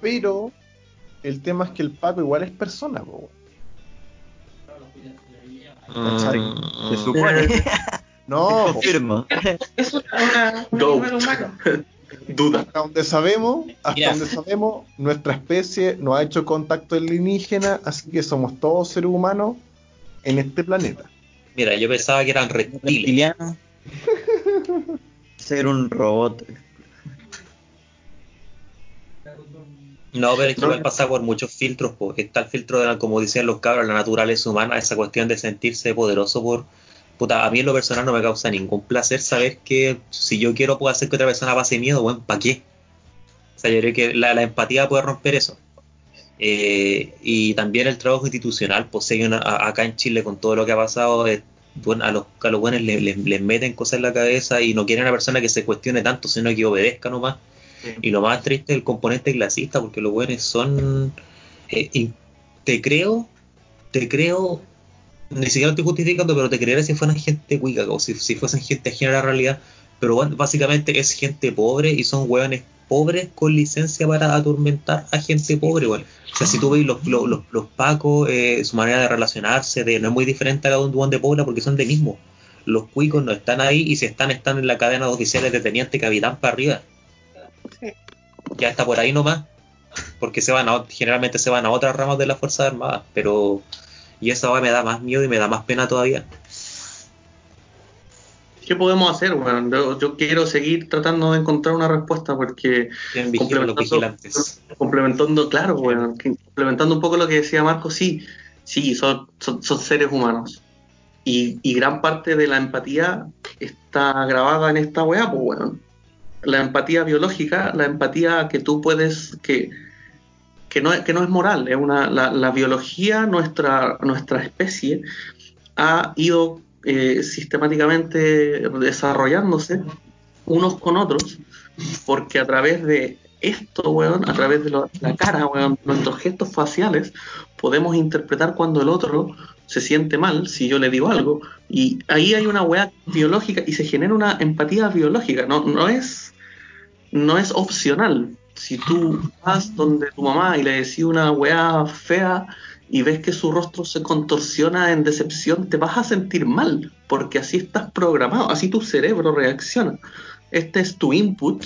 pero el tema es que el Paco igual es persona, weón. ¿Cachai? Se supone. No, po. Confirmo. Es una, humano. Duda. hasta donde sabemos, hasta Mira. donde sabemos, nuestra especie no ha hecho contacto alienígena, así que somos todos seres humanos en este planeta. Mira, yo pensaba que eran reptiles. Reptiliano. Ser un robot. No, pero es que No. igual pasa por muchos filtros, porque está el filtro de la, como decían los cabros, la naturaleza humana, esa cuestión de sentirse poderoso por... Puta, a mí en lo personal no me causa ningún placer saber que si yo quiero puedo hacer que otra persona pase miedo, bueno, ¿para qué? O sea, yo creo que la, la empatía puede romper eso. Eh, y también el trabajo institucional, pues hay una- acá en Chile con todo lo que ha pasado, eh, bueno, a los, a los buenos les, les- les meten cosas en la cabeza y no quieren a una persona que se cuestione tanto, sino que obedezca nomás. Y lo más triste es el componente clasista, porque los buenos son. eh, y te creo, te creo, ni siquiera lo estoy justificando, pero te creeré si fueran gente cuica, o si, si fuesen gente ajena a la realidad. Pero bueno, básicamente es gente pobre y son hueones pobres con licencia para atormentar a gente pobre, weón. O sea, si tú ves los, los, los, los pacos, eh, su manera de relacionarse, de, no es muy diferente a la de un duón de Pobla porque son de mismo. Los cuicos no están ahí y si están, están en la cadena de oficiales de teniente capitán para arriba. Ya está por ahí nomás. Porque se van a, generalmente se van a otras ramas de las Fuerzas Armadas. Pero. Y esa weá me da más miedo y me da más pena todavía. ¿Qué podemos hacer, weón? Yo, yo quiero seguir tratando de encontrar una respuesta porque vigilantes. complementando, claro, que- complementando un poco lo que decía Marco, sí, sí, son, son, son seres humanos. Y, y gran parte de la empatía está grabada en esta weá, pues weón. La empatía biológica, la empatía que tú puedes, que, que, no, que no es moral, es una, la, biología, nuestra, nuestra especie, ha ido eh, sistemáticamente desarrollándose unos con otros, porque a través de esto, weón, a través de la cara, weón, nuestros gestos faciales, podemos interpretar cuando el otro se siente mal, si yo le digo algo, y ahí hay una weá biológica y se genera una empatía biológica, no, no es, no es opcional. Si tú vas donde tu mamá y le decís una weá fea y ves que su rostro se contorsiona en decepción, te vas a sentir mal, porque así estás programado, así tu cerebro reacciona. Este es tu input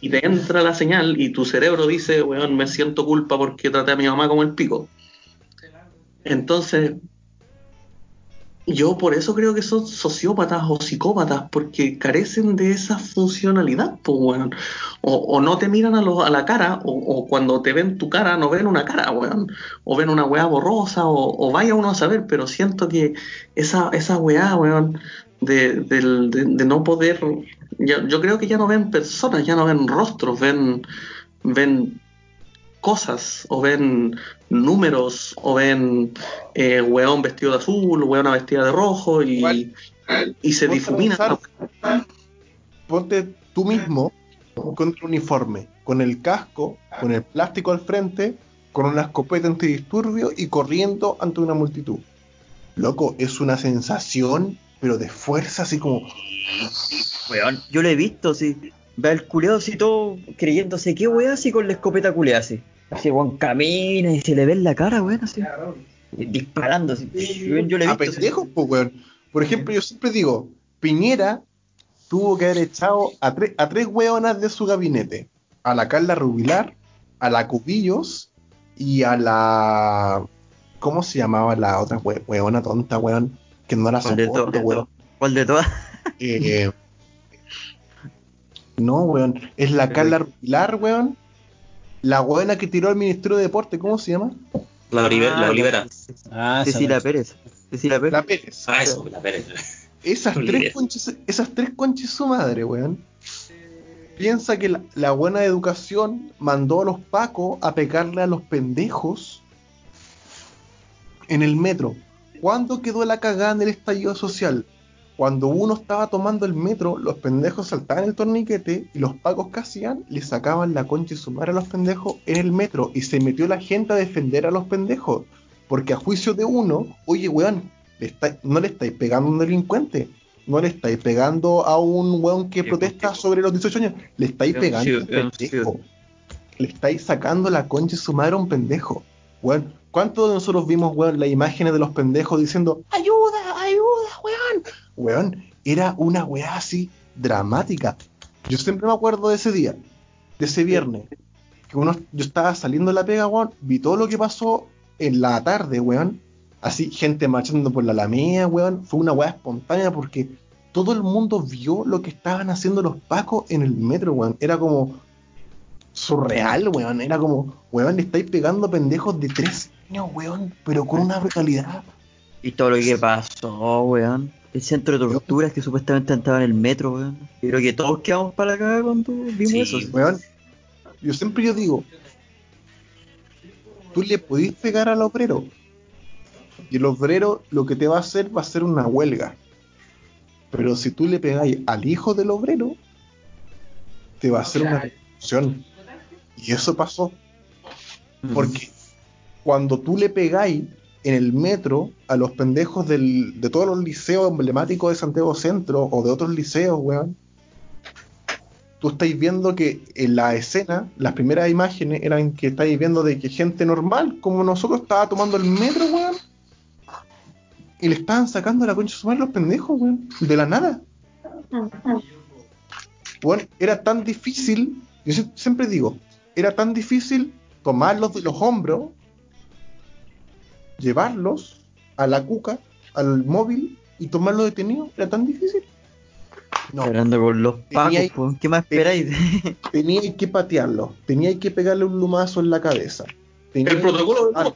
y te entra la señal y tu cerebro dice, weón, me siento culpa porque traté a mi mamá como el pico. Entonces, yo por eso creo que son sociópatas o psicópatas, porque carecen de esa funcionalidad, pues, weón. O, o no te miran a, lo- a la cara, o, cuando te ven tu cara, no ven una cara, weón. O ven una weá borrosa, o, o vaya uno a saber, pero siento que esa, esa weá, weón, de, del- de- de no poder. ya- yo creo que ya no ven personas, ya no ven rostros, ven, ven cosas, o ven números, o ven eh, weón vestido de azul, weona vestida de rojo, y, Igual, y se difumina. pensar, Ponte tú mismo con el uniforme, con el casco, con el plástico al frente, con una escopeta antidisturbio y corriendo ante una multitud. Loco, es una sensación, pero de fuerza, así como. Weón, yo lo he visto, sí. Ve al culeado así todo creyéndose qué weón así con la escopeta culeada así. Así weón camina y se le ve en la cara, weón, así. Disparando así. Yo lo he a visto. pendejos, pues, weón. Por ejemplo, yo siempre digo, Piñera tuvo que haber echado a, tre- a tres weonas de su gabinete. A la Carla Rubilar, a la Cubillos y a la... ¿Cómo se llamaba la otra we- weona tonta, weón? Que no la ¿Cuál de soporto, weón. ¿Cuál de todas? Eh, no, weón. Es la Carla Rubilar, weón. La weona que tiró al Ministerio de Deporte, ¿cómo se llama? La, Ah, la Olivera. Ah, Cecilia Pérez. Decir la P. La Pérez. Ah, eso, la Pérez. Esas tres conches, esas tres conches su madre, weón. Piensa que la, la buena educación mandó a los pacos a pegarle a los pendejos en el metro. ¿Cuándo quedó la cagada en el estallido social? Cuando uno estaba tomando el metro, los pendejos saltaban el torniquete y los pacos que hacían le sacaban la concha y su madre a los pendejos en el metro y se metió la gente a defender a los pendejos. Porque a juicio de uno, oye, weón, le está- no le estáis pegando a un delincuente, no le estáis pegando a un weón que protesta sobre los 18 años, le estáis pegando a un pendejo. Le estáis sacando la concha y su madre a un pendejo. Weón, ¿cuántos de nosotros vimos, weón, las imágenes de los pendejos diciendo, ayuda, weón? Era una weá así dramática. Yo siempre me acuerdo de ese día, de ese viernes, que uno, yo estaba saliendo de la pega, weón, vi todo lo que pasó en la tarde, weón. Así, gente marchando por la Alameda, weón. Fue una weá espontánea porque todo el mundo vio lo que estaban haciendo los pacos en el metro, weón. Era como surreal, weón. Era como, weón, le estáis pegando pendejos de tres años, weón, pero con una brutalidad. Y todo lo que pasó, weón. El centro de torturas que supuestamente estaba en el metro, weón. Yo creo que todos quedamos para la cagada cuando vimos Sí, eso. Weón, yo siempre yo digo, tú le podís pegar al obrero. Y el obrero lo que te va a hacer va a ser una huelga. Pero si tú le pegáis al hijo del obrero, te va a hacer una revolución. Y eso pasó. Porque cuando tú le pegáis en el metro a los pendejos del- de todos los liceos emblemáticos de Santiago Centro o de otros liceos, weón, tú estáis viendo que en la escena, las primeras imágenes eran que estáis viendo de que gente normal, como nosotros, estaba tomando el metro, weón. Y le estaban sacando la concha de su madre a los pendejos, weón. De la nada. Weón, era tan difícil, yo sie- siempre digo, era tan difícil tomarlos de los hombros, llevarlos a la cuca, al móvil y tomarlos detenidos. Era tan difícil. No. Hablando con los pacos, Tenía- po. ¿qué más esperáis? Teníais que patearlo, teníais que pegarle un lumazo en la cabeza. El protocolo del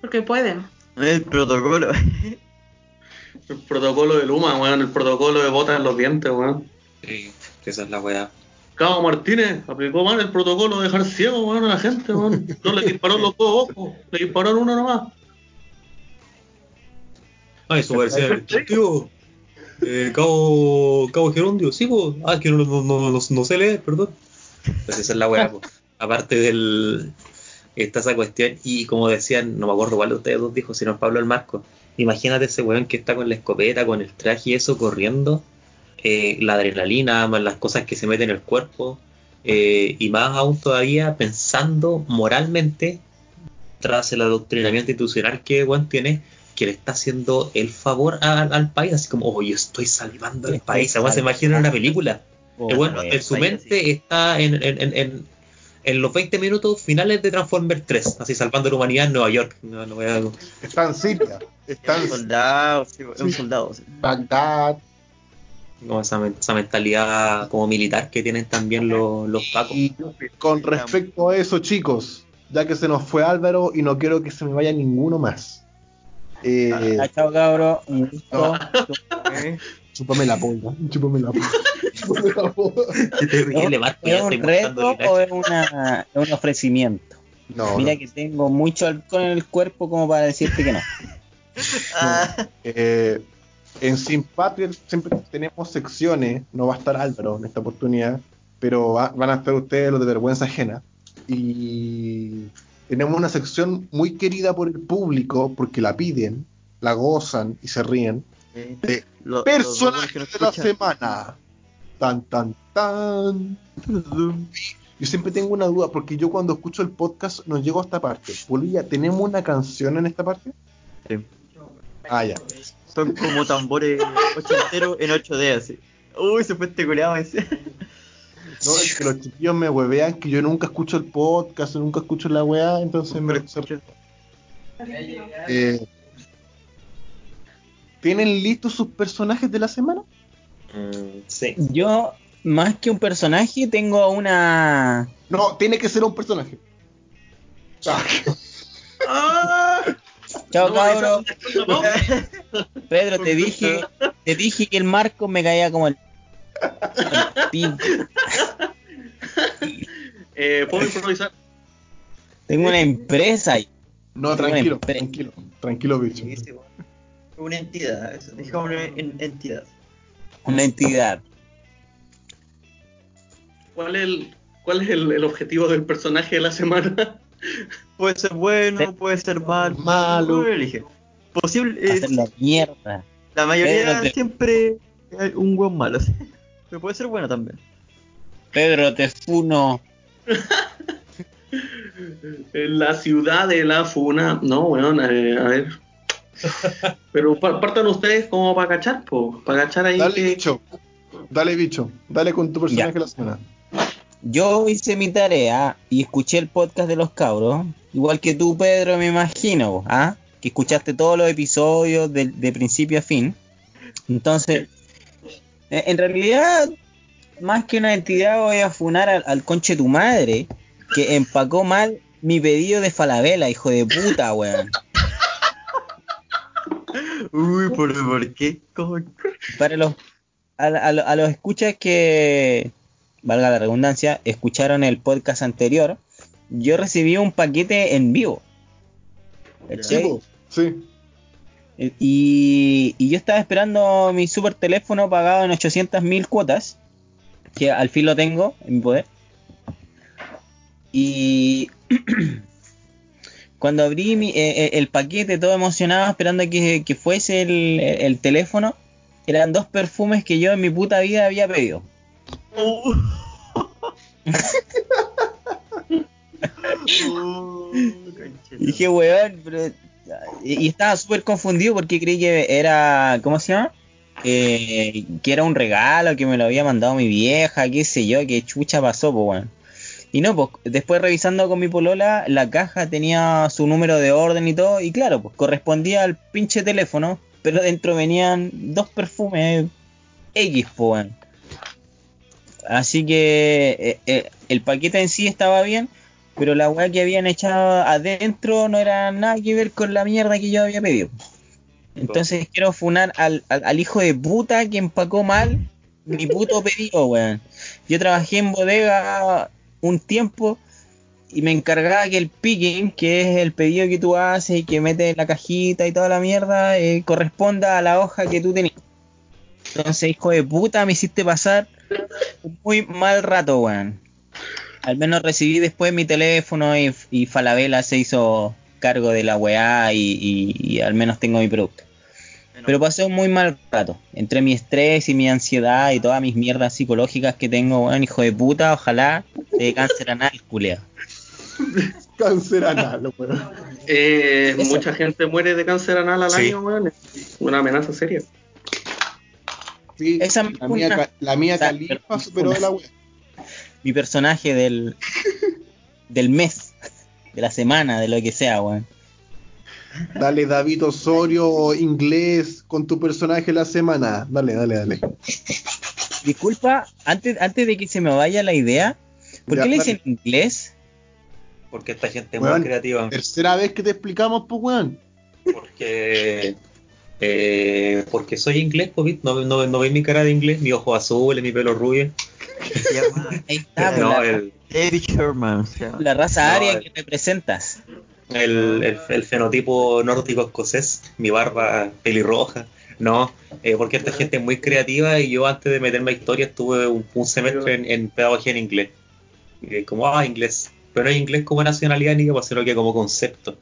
Porque pueden. el protocolo. El protocolo de Luma, weón. El protocolo de botas en los dientes, weón. Sí, que esa es la weá. Cabo Martínez aplicó mal el protocolo de dejar ciego, weón, a la gente, weón. No le disparó en los dos ojos, le disparó en uno nomás. Ah, eso parecía tío. Eh, Cabo, Cabo Gerundio, sí, pues. Ah, que no, no, no, no, sé leer, perdón. Pues esa es la weá, pues. Aparte del. Está esa cuestión, y como decían, no me acuerdo cuál de ustedes dos dijo, sino Pablo el Marco. Imagínate ese weón que está con la escopeta, con el traje y eso corriendo. eh, la adrenalina, más las cosas que se meten en el cuerpo. eh, y más aún todavía pensando moralmente, tras el adoctrinamiento institucional que weón tiene, que le está haciendo el favor a- al país, así como, oye, estoy salvando el Estoy país. Además, se imagina una película. Oh, El weón, weón. en su mente está en, en, en, en- en los 20 minutos finales de Transformers 3, así salvando la humanidad en Nueva York. No, no voy a- Está en Siria, está un en soldado, sí, es un soldado. sí. Bagdad. como esa, men- esa mentalidad como militar que tienen también los, los pacos. Y con respecto a eso, chicos, ya que se nos fue Álvaro y no quiero que se me vaya ninguno más. Eh, Ah, chao, cabro. Un gusto. chúpame la polla, chúpame la polla. chúpame la ¿Es un reto o es, una, es un ofrecimiento? No, Mira no. que tengo mucho alcohol en el cuerpo como para decirte que no. Ah, Eh, en Simpatria siempre tenemos secciones, no va a estar Álvaro en esta oportunidad, pero va- van a estar ustedes los de vergüenza ajena. Y tenemos una sección muy querida por el público porque la piden, la gozan y se ríen. De lo- los personaje de la semana. Tan, tan, tan. Yo siempre tengo una duda porque yo cuando escucho el podcast no llego a esta parte. Bolivia, ¿tenemos una canción en esta parte? Sí. Ah, ya. Son como tambores ochenteros en 8D así. Uy, se fue este culeado ese. No, es que los chiquillos me huevean que yo nunca escucho el podcast, nunca escucho la weá, entonces me... Eh, ¿Tienen listos sus personajes de la semana? Mm, sí. Yo, más que un personaje, tengo una. No, tiene que ser un personaje. Ah, Chao, No, no. Pedro, te dije, te dije que el Marco me caía como el. Eh, ¿Puedo improvisar? Tengo una empresa ahí. No, una tranquilo, empresa. tranquilo, tranquilo, bicho. Sí, sí, bueno. Una entidad, eso, digámoslo en entidad. Una entidad. ¿Cuál es el, cuál es el, el objetivo del personaje de la semana? Puede ser bueno, puede ser mal. Malo. Elige. Posible, Hacer la mierda. la mayoría siempre hay un buen malo. Pero puede ser bueno también. Pedro, te funo. En la ciudad de la Funa. No, weón, eh, a ver. Pero pa- partan ustedes como para cachar, po. Para cachar ahí Dale, que. bicho. Dale, bicho. Dale con tu personaje Ya. de la semana. Yo hice mi tarea y escuché el podcast de los cabros. Igual que tú, Pedro, me imagino. ¿ah? Que escuchaste todos los episodios de, de principio a fin. Entonces, en realidad, más que una entidad, voy a funar al, al conche tu madre que empacó mal mi pedido de falabella, hijo de puta, weón. Uy, ¿por, por qué? ¿Cómo? para los a, a- a los escuchas que valga la redundancia escucharon el podcast anterior yo recibí un paquete en vivo. Sí. Sí. Y, y yo estaba esperando mi super teléfono pagado en 800 mil cuotas que al fin lo tengo en mi poder y cuando abrí mi- eh, eh, el paquete todo emocionado esperando que, que fuese el, el teléfono eran dos perfumes que yo en mi puta vida había pedido Uh. Dije, weón, pero... Y, estaba súper confundido porque creí que era... ¿Cómo se llama? Que era un regalo, que me lo había mandado mi vieja, qué sé yo, qué chucha pasó, pues, weón. Y no, pues después revisando con mi polola, la caja tenía su número de orden y todo, y claro, pues correspondía al pinche teléfono, pero dentro venían dos perfumes X, pues, weón. Así que eh, eh, el paquete en sí estaba bien, pero la weá que habían echado adentro no era nada que ver con la mierda que yo había pedido. Entonces quiero funar al, al, al hijo de puta que empacó mal mi puto pedido, weón. Yo trabajé en bodega un tiempo y me encargaba que el picking, que es el pedido que tú haces y que metes en la cajita y toda la mierda, eh, corresponda a la hoja que tú tenías. Entonces, hijo de puta, me hiciste pasar un muy mal rato, weón. Al menos recibí después mi teléfono y, y Falabella se hizo cargo de la weá y, y- y al menos tengo mi producto. Pero pasé un muy mal rato. Entre mi estrés y mi ansiedad y todas mis mierdas psicológicas que tengo, weón, hijo de puta, ojalá dé cáncer anal, culea. Cáncer anal, weón. Eh, mucha gente muere de cáncer anal al Sí. año, weón. Una amenaza seria. Sí, Esa la mía, la mía califa superó de la wea. Mi personaje del, del mes, de la semana, de lo que sea, weón. Dale, David Osorio, inglés, con tu personaje la semana. Dale, dale, dale. Disculpa, antes, antes de que se me vaya la idea, ¿por Ya, qué le dale. dicen inglés? Porque esta gente es muy creativa. Tercera vez que te explicamos, pues, weón. Porque. eh, porque soy inglés, pues, no, no, no veis mi cara de inglés, mi ojo azul, mi pelo rubio. Se llama Ahí está, pues, no, la, el, David Sherman. se llama. la raza no, aria el- que representas. el, el, el fenotipo nórdico escocés, mi barba pelirroja. No, eh, porque esta gente es muy creativa y yo antes de meterme a historia estuve un, un semestre en, en pedagogía en inglés. Y es como, ah, inglés. Pero no es inglés como nacionalidad ni como, sino que como concepto.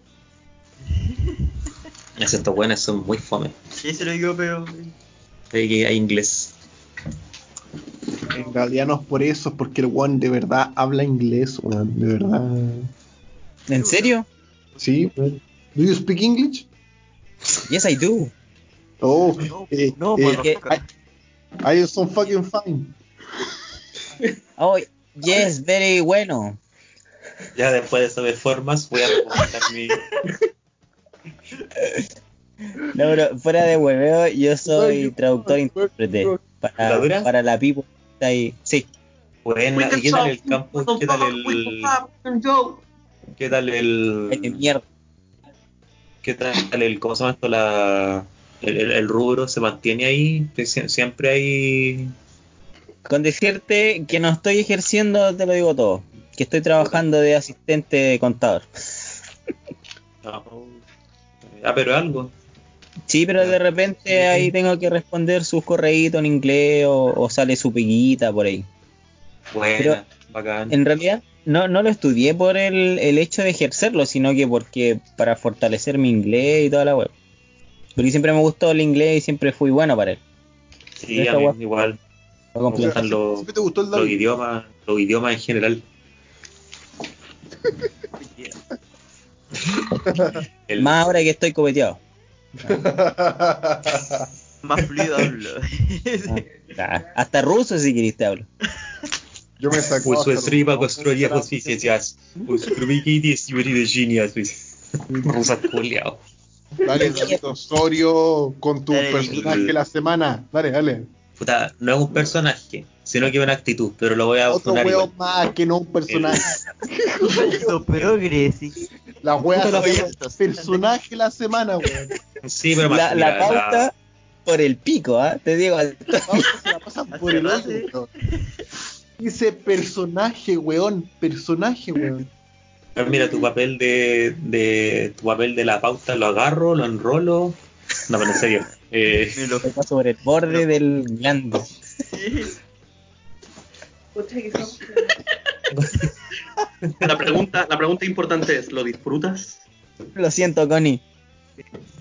Estos buenos son muy fome. Sí, se lo digo, pero. Hay inglés. En realidad no es por eso, es porque el weón de verdad habla inglés, weón, de verdad. ¿En serio? Sí, weón. ¿Do you speak English? Yes, I do. Oh, no, eh, no eh, porque. Eh, I, I so fucking fine. Oh, yes, very bueno. Ya después de saber formas, voy a recomendar mi. No, pero fuera de hueveo, yo soy traductor e intérprete para, para la people 96. Buena, ¿y qué tal el campo? ¿Qué tal el.? ¿Qué tal el.? ¿Qué tal el. ¿Cómo se llama esto? La, el, rubro se mantiene ahí. Siempre hay. Con decirte que no estoy ejerciendo, te lo digo todo. Que estoy trabajando de asistente contador. Ah, pero algo. Sí, pero de repente ahí tengo que responder sus correitos en inglés o, o sale su piquita por ahí. Buena, Pero- bacán. En realidad no, no lo estudié por el, el hecho de ejercerlo, sino que porque para fortalecer mi inglés y toda la web. Porque siempre me gustó el inglés y siempre fui bueno para él. Sí, a mí igual. Gustan los, ¿Siempre te gustó el los idiomas, los idiomas en general. El- Más ahora que estoy copeteado. Más fluido hablo. Ah, hasta ruso si querés te hablo. Yo me saco. Pues su estriba construye justicia. Pues Rubikidis y de genius. Rusa culiao. Dale, David Osorio, con tu Dale, personaje la semana. Dale, dale. Puta, no es un personaje, sino que es una actitud, pero lo voy a Otro funar huevo más que no un personaje. Progresi. La wea personaje la semana, weón. Sí, pero más La, la pauta por el pico, ¿ah? Te digo, Vamos, se la pasan por el weón. Dice personaje, weón. Personaje, weón. Pero mira, tu papel de, de tu papel de la pauta lo agarro, lo enrolo. No, pero en serio. Eh, lo está sobre el borde del glande. La pregunta, la pregunta importante es, ¿lo disfrutas? Lo siento, Connie.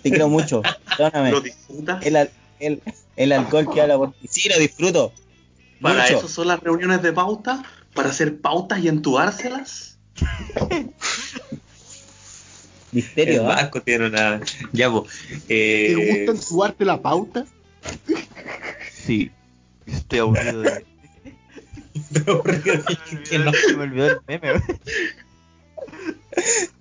Te quiero mucho. Perdóname. ¿Lo disfrutas? El, el, el alcohol que habla por ti. Sí, lo disfruto. ¿Para mucho. eso son las reuniones de pauta? ¿Para hacer pautas y entubárselas? el Misterio, ¿ah? Tiene una. Ya, po. ¿Te Eh, gusta subarte la pauta? Sí. Estoy aburrido de. pero ¿por qué que no? Se me olvidó el meme.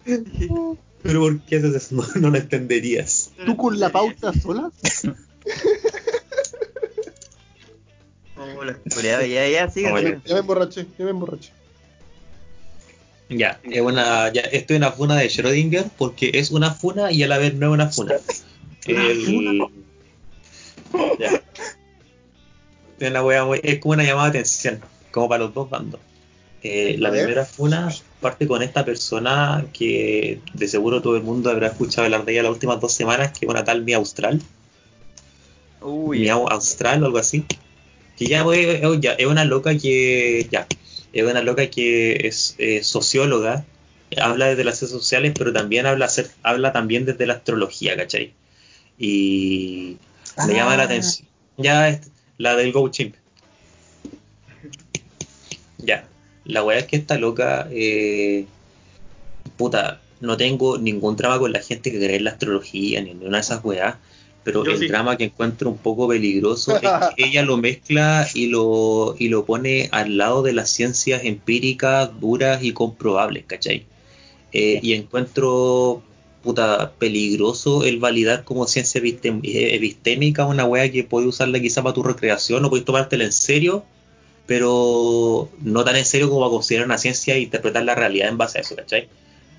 Pero ¿por qué haces eso? No, no lo entenderías. ¿Tú con la pauta sola? Oh, la culeada, ya, ya, sigue. Ya me emborraché, ya me emborraché. Ya, es una, ya, esto es una funa de Schrödinger porque es una funa y a la vez no es una funa. El- Ya. Es, una wea muy- es como una llamada de atención, como para los dos bandos. Eh, la primera funa parte con esta persona que de seguro todo el mundo habrá escuchado hablar de ella las últimas dos semanas, que es una tal Mia Austral. Uy, Miau Austral o algo así. Que ya, pues, es, ya, es una loca que. Ya. Es una loca que es eh, socióloga. Habla desde las ciencias sociales, pero también habla, hacer- habla también desde la astrología, ¿cachai? Y me llama la Ah. atención. Ya, es la del Go Chimp. Ya. La weá es que esta loca. Eh, puta, no tengo ningún drama con la gente que cree en la astrología ni en una de esas weas. Pero Yo el sí. drama que encuentro un poco peligroso es que ella lo mezcla y lo, y lo pone al lado de las ciencias empíricas duras y comprobables, ¿cachai? Eh, y encuentro puta peligroso el validar como ciencia epistem- eh, epistémica una wea que puedes usarla quizá para tu recreación o puedes tomártela en serio, pero no tan en serio como para considerar una ciencia e interpretar la realidad en base a eso, ¿cachai?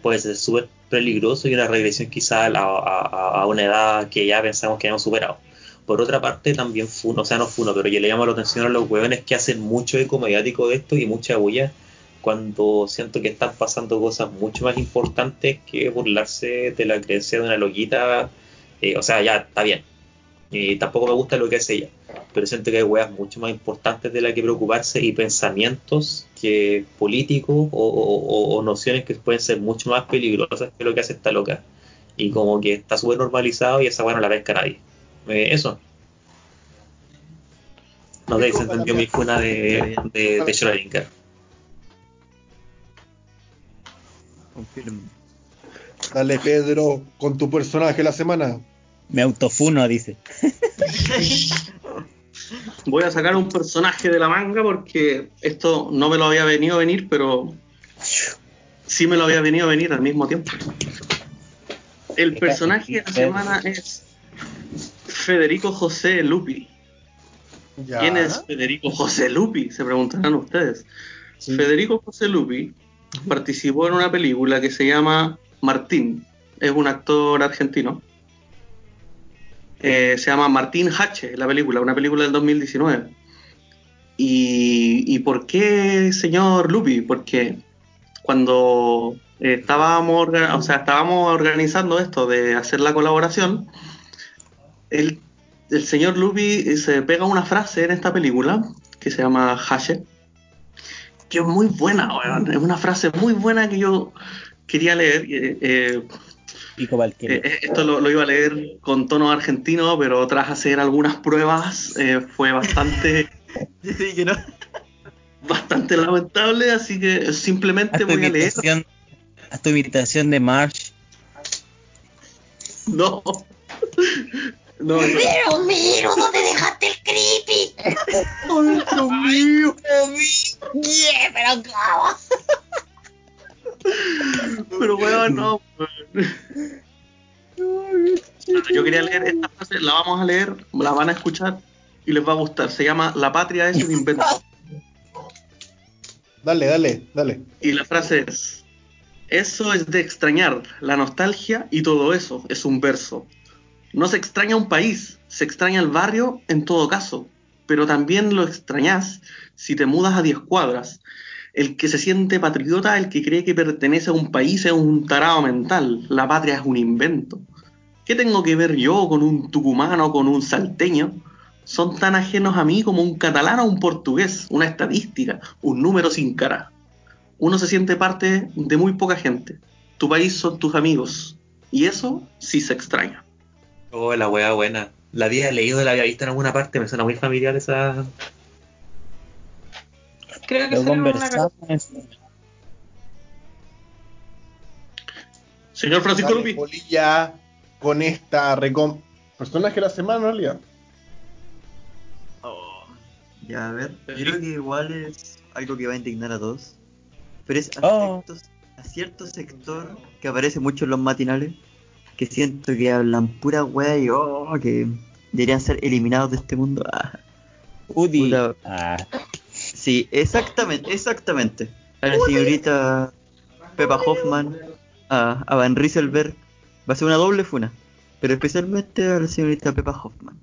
Puede ser súper peligroso y una regresión quizá a, a- a una edad que ya pensamos que hemos superado. Por otra parte, también funo, o sea, no funo, pero yo le llamo la atención a los hueones que hacen mucho eco mediático de esto y mucha bulla cuando siento que están pasando cosas mucho más importantes que burlarse de la creencia de una loquita. eh, o sea, ya, está bien. Y tampoco me gusta lo que hace ella, pero siento que hay weas mucho más importantes de las que preocuparse y pensamientos que políticos o, nociones que pueden ser mucho más peligrosas que lo que hace esta loca. Y como que está súper normalizado y esa wea no la pesca nadie. Eh, eso. No sé si entendió mi funa de, de, Schrödinger. confirmo. Dale, Pedro, con tu personaje la semana. Me autofuno, dice. Voy a sacar un personaje de la manga porque esto no me lo había venido a venir, pero sí me lo había venido a venir al mismo tiempo. El personaje de la semana es Federico José Lupi. Ya. ¿Quién es Federico José Lupi? Se preguntarán ustedes. Sí. Federico José Lupi participó en una película que se llama Martín, es un actor argentino. Eh, se llama Martín Hache, la película, una película del 2019. ¿Y, y por qué, señor Lupi? Porque cuando estábamos, o sea, estábamos organizando esto de hacer la colaboración, el, señor Lupi eh, se pega una frase en esta película que se llama Hache, que es muy buena, es una frase muy buena que yo quería leer. eh, Pico eh, eh, esto lo, lo iba a leer con tono argentino, pero tras hacer algunas pruebas eh, fue bastante, Sí, que no. bastante lamentable, así que simplemente voy a leer. haz tu imitación de March. No. No, Pero, miro, ¿dónde dejaste el creepy? ¡Ay, Dios mío! Yeah, pero weón, no. weón. Yo quería leer esta frase, la vamos a leer, la van a escuchar y les va a gustar. Se llama La patria es un invento. Dale, dale, dale. Y la frase es, eso es de extrañar, la nostalgia y todo eso es un verso. No se extraña un país, se extraña el barrio en todo caso, pero también lo extrañas si te mudas a 10 cuadras. El que se siente patriota, el que cree que pertenece a un país es un tarado mental, la patria es un invento. ¿Qué tengo que ver yo con un tucumano, con un salteño? Son tan ajenos a mí como un catalán o un portugués, una estadística, un número sin cara uno se siente parte de muy poca gente. Tu país son tus amigos. Y eso sí se extraña. Oh, la wea buena. La había leído, la había visto en alguna parte, me suena muy familiar esa. Creo que Lo en una conversamos. Señor Francisco Dale, Lupi. Polilla, con esta recom... Personaje de la semana, en realidad. Oh, ya, a ver. Yo creo que igual es algo que va a indignar a todos. Pero es a, Oh. ciertos- a cierto sector que aparece mucho en los matinales. Que siento que hablan pura wea y oh, que deberían ser eliminados de este mundo. Ah, Udi. Puta. Ah, Sí, exactamente, exactamente. A la señorita Pepa Hoffman, a, a Van Rieselberg, va a ser una doble funa, pero especialmente a la señorita Pepa Hoffman.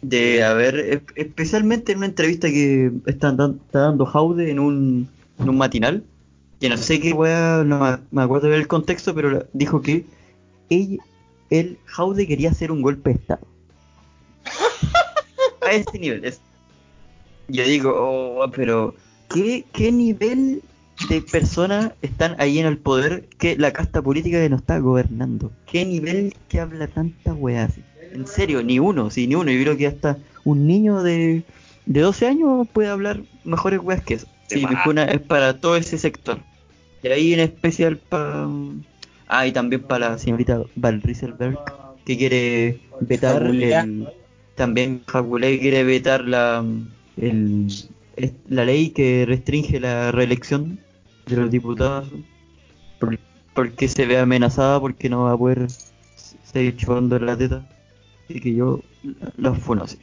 De haber, e- especialmente en una entrevista que está, dan- está dando Jaude en un, en un matinal, que no sé qué wea, no me, acuerdo del contexto, pero dijo que ella, él, Jaude quería hacer un golpe de Estado. A ese nivel, es, yo digo, oh, pero ¿qué, ¿qué nivel de personas están ahí en el poder que la casta política que nos está gobernando? ¿Qué nivel que habla tanta weá? En serio, ni uno, sí, ni uno. Yo creo que hasta un niño de, de 12 años puede hablar mejores weas que eso. Sí, es para todo ese sector. Y ahí en especial para... Ah, y también para la señorita Val Rieselberg, que quiere vetar el... También Jabuley quiere vetar la, el, es- la ley que restringe la reelección de los diputados por- porque se ve amenazada porque no va a poder seguir chupando la teta. Así que yo la, funo así.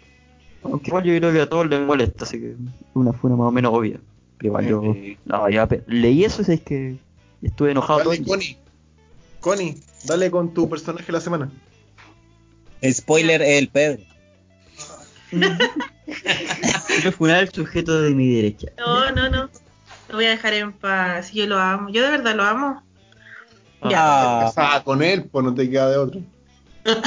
Aunque igual yo creo que a todos les molesta, así que una funa más o menos obvia. Pero igual yo Eh, no, ya leí eso y es que estuve enojado todo Dale, día. Connie. Connie, dale con tu personaje de la semana. spoiler, el Pedro. Quiero funar al sujeto de mi derecha. No, no, no. Lo voy a dejar en paz. Yo lo amo. Yo de verdad lo amo. Ah, Empezaba con él, pues no te queda de otro.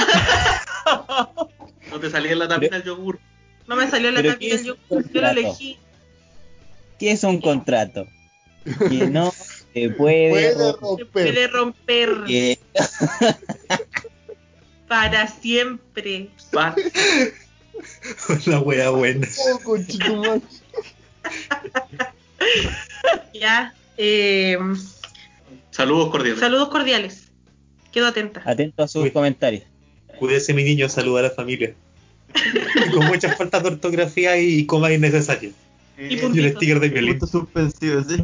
No te salía en la tapita el yogur. No me salió la Pero tapita. ¿qué Yo, es yo lo elegí. ¿Qué es un contrato? Que no se puede, Puede Se romper. puede romper para siempre. Va. la wea buena. Oh. Ya. Eh, Saludos cordiales. saludos cordiales. Quedo atenta. Atento a sus Uy. comentarios. Cuídese, mi niño, saluda a la familia. Con muchas faltas de ortografía y comas innecesarias. Y Y un puntitos. sticker de violín. Puntos suspensivos, ¿sí?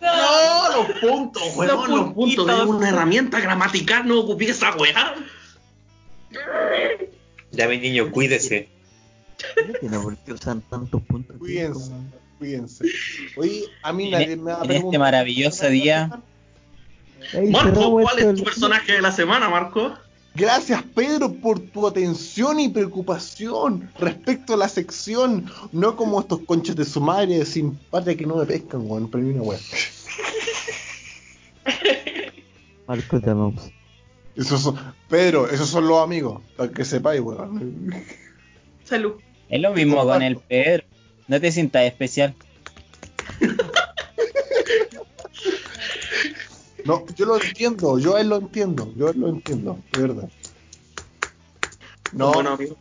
No, los puntos, weón, Los los, puntos. Es una herramienta gramatical, no ocupé esa weá. Ya, mi niño, cuídese. No entiendo por qué usan tantos puntos. Cuídense, cuídense. Oye, a mí En nadie e- me ha en este maravilloso día- Marco, ¿cuál es tu personaje de la semana, Marco? Gracias Pedro por tu atención y preocupación respecto a la sección, no como estos conches de su madre de simpatía que no me pescan, weón, pero una weón. Marco te amamos. Esos son, Pedro, esos son los amigos, para que sepáis, weón. Salud. Es lo mismo con el Pedro. No te sientas especial. No, yo lo entiendo, yo a él lo entiendo, yo a él lo entiendo, de verdad. No, Bueno, amigo.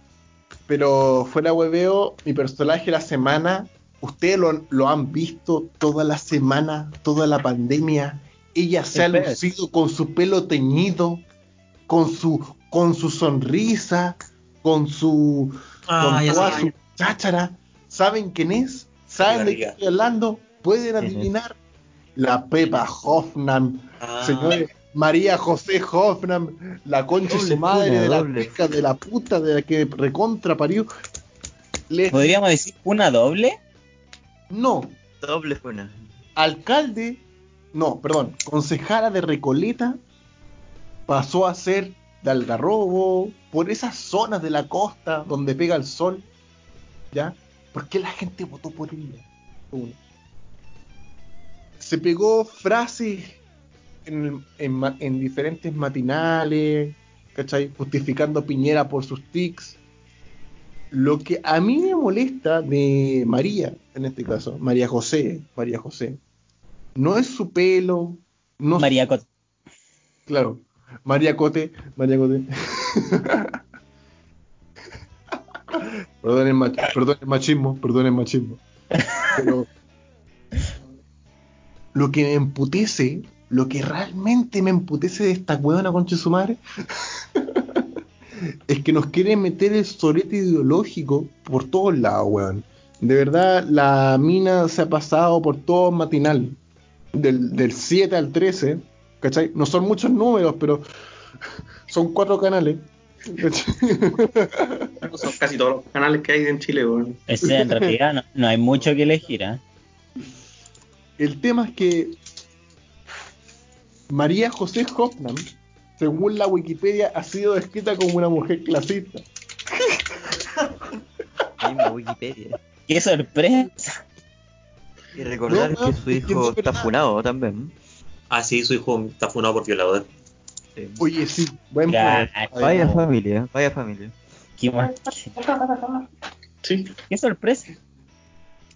pero fuera hueveo, mi personaje de la semana, ustedes lo, lo han visto toda la semana, toda la pandemia. Ella se ha lucido con su pelo teñido, con su, con su sonrisa, con su, Ah, con ya toda su cháchara. ¿Saben quién es? ¿Saben de qué estoy hablando? ¿Pueden adivinar? La Pepa Hoffman, Ah, señores. María José Hoffman, la concha de Doble su madre, de la hija de la puta, de la que recontra parió. Le- ¿Podríamos decir una doble? No, Doble fue una. alcalde, no, perdón, concejala de Recoleta pasó a ser de Algarrobo, por esas zonas de la costa donde pega el sol, ¿ya? ¿Por qué la gente votó por ella? Uno. Se pegó frases en, en diferentes matinales, ¿cachai? Justificando a Piñera por sus tics. Lo que a mí me molesta de María, en este caso, María José, María José, no es su pelo, no María Cot. Claro. María Cote, María Cote. perdón, el machismo, perdón el machismo. Pero lo que me emputece, lo que realmente me emputece de esta huevona concha de su madre, es que nos quieren meter el solete ideológico por todos lados, weón. De verdad, la mina se ha pasado por todo matinal. Del, del 7 al 13, ¿cachai? No son muchos números, pero son cuatro canales. Son casi todos los canales que hay en Chile, weón. En realidad no, no hay mucho que elegir, ¿eh? El tema es que María José Hoffman, según la Wikipedia, ha sido descrita como una mujer clasista. Misma Wikipedia. ¡Qué sorpresa! Y recordar No, no, que su es que hijo es está funado también. Ah, sí, su hijo está funado por violador. Sí. Oye, sí, buen Ya, punto. Vaya familia, vaya familia. ¿Qué más? Sí. ¡Qué sorpresa!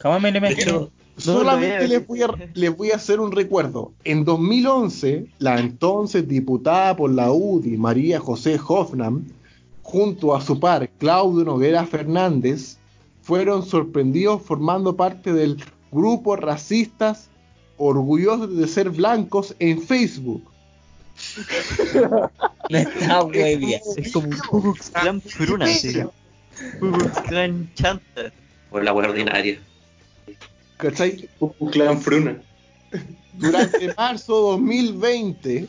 ¿Cómo me le De metí? hecho, Solamente No, les voy, a, les voy a hacer un recuerdo. En 2011, la entonces diputada por la UDI, María José Hoffman, junto a su par, Claudio Noguera Fernández, fueron sorprendidos formando parte del grupo racistas orgullosos de ser blancos en Facebook. No está muy bien. Es como un Ku Klux Klan fruna, sí. Klan chanta. por la wea ordinaria. ¿Cachai? Clan fruna. Durante marzo 2020,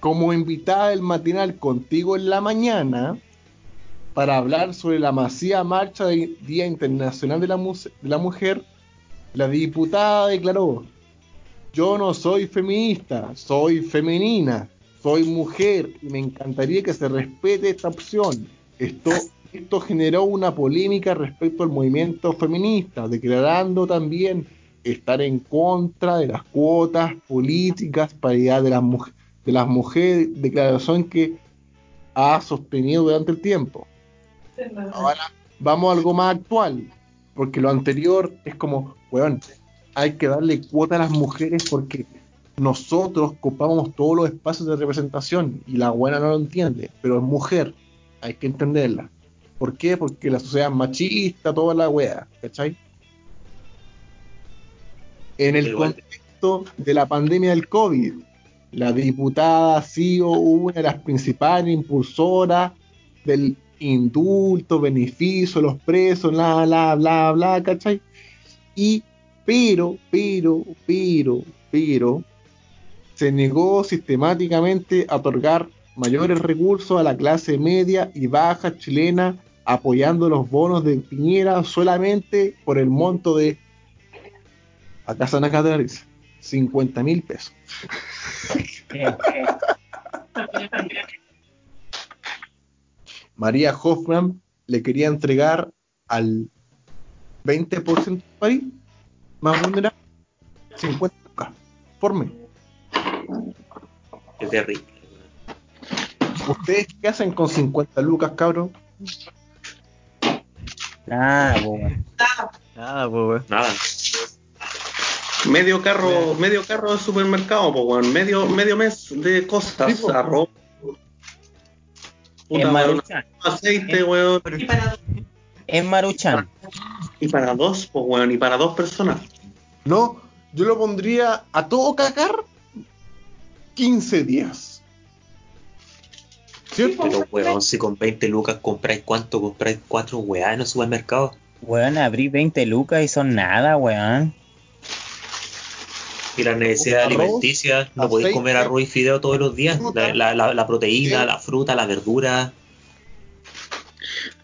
como invitada del matinal Contigo en la Mañana, para hablar sobre la masiva marcha del Día Internacional de la, Mu- de la Mujer, la diputada declaró, yo no soy feminista, soy femenina, soy mujer y me encantaría que se respete esta opción. Esto, esto generó una polémica respecto al movimiento feminista, declarando también estar en contra de las cuotas políticas, paridad de las, de las mujeres, declaración que ha sostenido durante el tiempo. Ahora vamos a algo más actual, porque lo anterior es como, weón, hay que darle cuota a las mujeres porque nosotros ocupamos todos los espacios de representación y la buena no lo entiende, pero es mujer, hay que entenderla. ¿Por qué? Porque la sociedad es machista, toda la wea, ¿cachai? En el Igual. contexto de la pandemia del COVID, la diputada ha sido una de las principales impulsoras del indulto, beneficio, los presos, bla, bla, bla, bla, ¿cachai? Y, pero, pero, pero, pero, se negó sistemáticamente a otorgar mayores recursos a la clase media y baja chilena, apoyando los bonos de Piñera solamente por el monto de, acá están acá de la risa, 50 mil pesos. María Hoffman le quería entregar al 20% del país más vulnerable 50 lucas por mes. Qué terrible. ¿Ustedes qué hacen con 50 lucas, cabrón? Nada, po, weón. Nada, weón. Nada. Medio carro, medio carro de supermercado, pues weón. Medio, medio mes de cosas. Sí, po. Arroz. Es Puta, weón, Maruchan. aceite, weón. Es Maruchan. Y para dos, pues weón, y para dos personas. No, yo lo pondría a todo cagar 15 días. ¿Cierto? Pero weón, si con 20 lucas compráis cuánto, compráis cuatro weá en el supermercado. Weón, abrí 20 lucas y son nada, weón. Y las necesidades Arroz, alimenticias, no podéis comer arroz y fideo todos los días. La, la- la- la proteína, sí. la fruta, la verdura.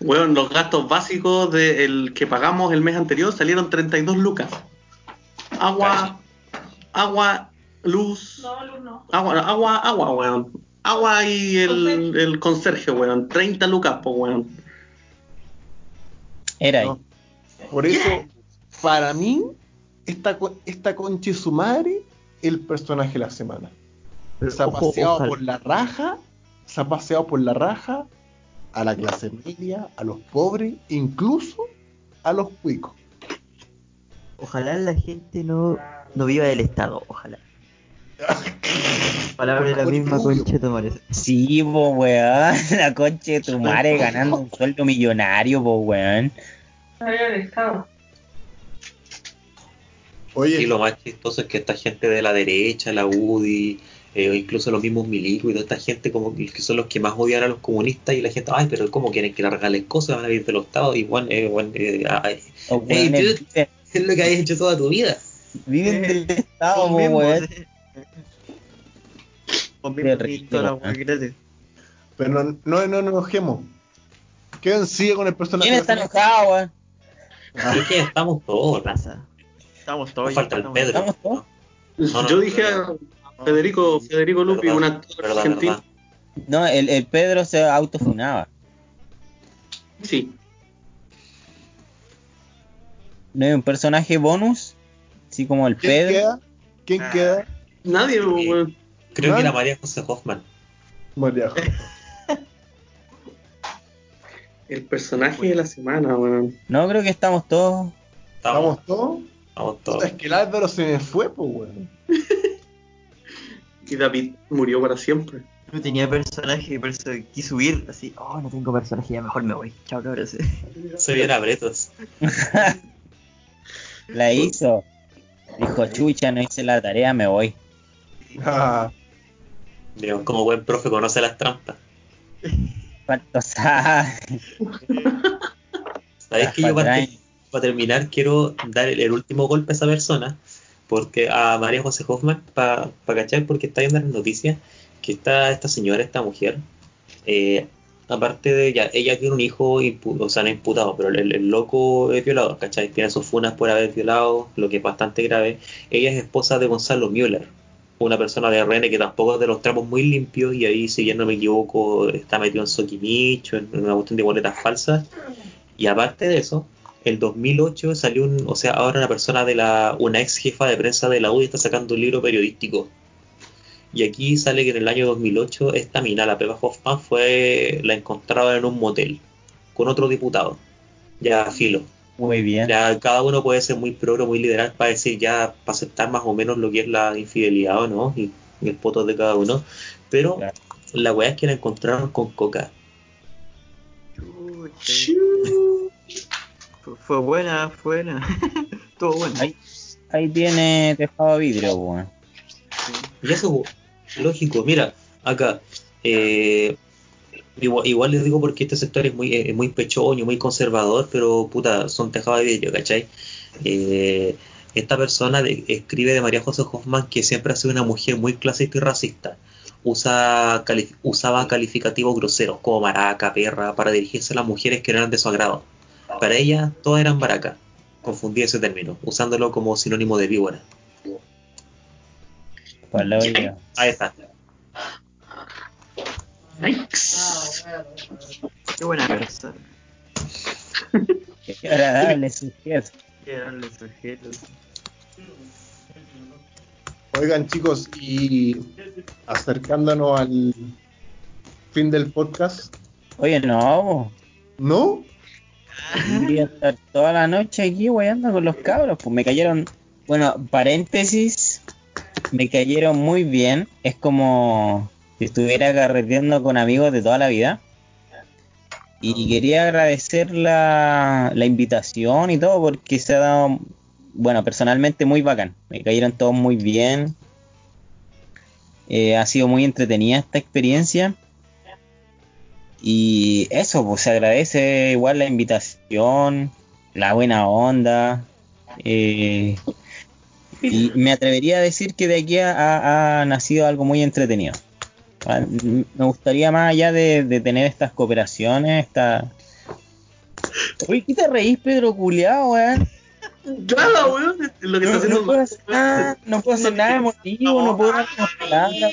Weón, los gastos básicos del que pagamos el mes anterior salieron 32 lucas. Agua, agua, luz, No, Luz, no. agua, agua, agua, weón. Agua y el, el conserje, weón. 30 lucas, pues, weón. Era ahí. No. Por eso, para mí, esta, esta concha y su madre, el personaje de la semana. Se ha ojo, paseado por la raja, se ha paseado por la raja a la clase media, a los pobres, incluso a los cuicos. Ojalá la gente no, no viva del Estado, ojalá. Palabra de la misma concha tomar Sí, po, weón. La concha de tu madre ganando un sueldo millonario, po, weón. Oye, Y lo más chistoso es que esta gente de la derecha, la UDI, eh, incluso los mismos milicos y toda esta gente como que que son los que más odian a los comunistas y la gente, ay, pero ¿cómo quieren que largarles cosas? Van a vivir de los estados y bueno, eh, bueno, eh, ay, Hey, weones dude. es lo que has hecho toda tu vida. viven del Estado, Vos mismo, weón. pero no, no, no nos enojemos. Quédense con el personaje. ¿Quién está enojado, weón? Creo que ya estamos todos. Pasa. Estamos todos Nos falta el Pedro. ¿Estamos todos? No, no, Yo dije. Federico, Federico Lupi, Verdad, un actor verdad, argentino. verdad. No, el, el Pedro se autofunaba. Sí. ¿No hay un personaje bonus? Así como el ¿Quién Pedro. queda? ¿Quién Ah. queda? Nadie. Creo ¿No? que era María José Hoffman. María. El personaje de la semana, weón. No, creo que estamos todos. Estamos, ¿Estamos todos? estamos todos. Es que el Álvaro se me fue, pues, weón. Y David murió para siempre. No tenía personaje, por eso quise subir así. Oh, no tengo personaje, ya mejor me voy. Chao, cabros. Se viene a Bretos. La hizo. Dijo, chucha, no hice la tarea, me voy. Ah, Digo, como buen profe conoce las trampas. ¿Cuánto sabe? ¿Sabéis que yo para terminar quiero dar el, el último golpe a esa persona? Porque a María José Hoffman, para cachar, porque está viendo las noticias, que está esta señora, esta mujer, eh, aparte de ella, ella tiene un hijo, o sea, no imputado, pero el, loco es violador, ¿cachai? Tiene sus funas por haber violado, lo que es bastante grave. Ella es esposa de Gonzalo Müller, una persona de RN que tampoco es de los trapos muy limpios, y ahí, si bien no me equivoco, está metido en Soquimicho, en una cuestión de boletas falsas. Y aparte de eso, el 2008 salió un, o sea, ahora una persona de la, una ex jefa de prensa de la UDI está sacando un libro periodístico. Y aquí sale que en el año 2008 esta mina, la Pepa Hoffman, fue, la encontraron en un motel con otro diputado. Ya filo. Muy bien. Ya cada uno puede ser muy progre, muy liberal para decir ya, para aceptar más o menos lo que es la infidelidad o no, y, y el poto de cada uno. Pero Claro. la weá es que la encontraron con coca. Fue- buena, fue buena. Estuvo bueno. Ahí, ahí tiene tejado vidrio, weón. Y eso, lógico, mira, acá, eh, igual, igual les digo porque este sector es muy, es muy pechoño, muy conservador, pero puta, son tejados de vidrio, ¿cachai? Eh, esta persona de- escribe de María José Hoffman que siempre ha sido una mujer muy clasista y racista. Usa, cali- usaba calificativos groseros como maraca, perra, para dirigirse a las mujeres que no eran de su agrado. Para ella, todas eran baracas. Confundí ese término, usándolo como sinónimo de víbora. Ahí está. Qué buena persona. Qué agradable sujeto. Qué darle sujetos. Oigan, chicos, y acercándonos al fin del podcast, Oye, no, ¿no? Toda la noche aquí con los cabros. Pues me cayeron, bueno, paréntesis, me cayeron muy bien. Es como si estuviera carreteando con amigos de toda la vida. Y quería agradecer la, la invitación y todo porque se ha dado, bueno, personalmente muy bacán. Me cayeron todos muy bien. Eh, ha sido muy entretenida esta experiencia. Y eso, pues se agradece igual la invitación, la buena onda. eh, y me atrevería a decir que de aquí ha, ha- nacido algo muy entretenido. Ah, Me gustaría más allá de, de tener estas cooperaciones, esta... Uy, ¿qué te reís, Pedro Culeado, weón? Nada, weón. Lo que está No, haciendo no puedo hacer nada, no puedo hacer nada emotivo, no puedo unas palabras.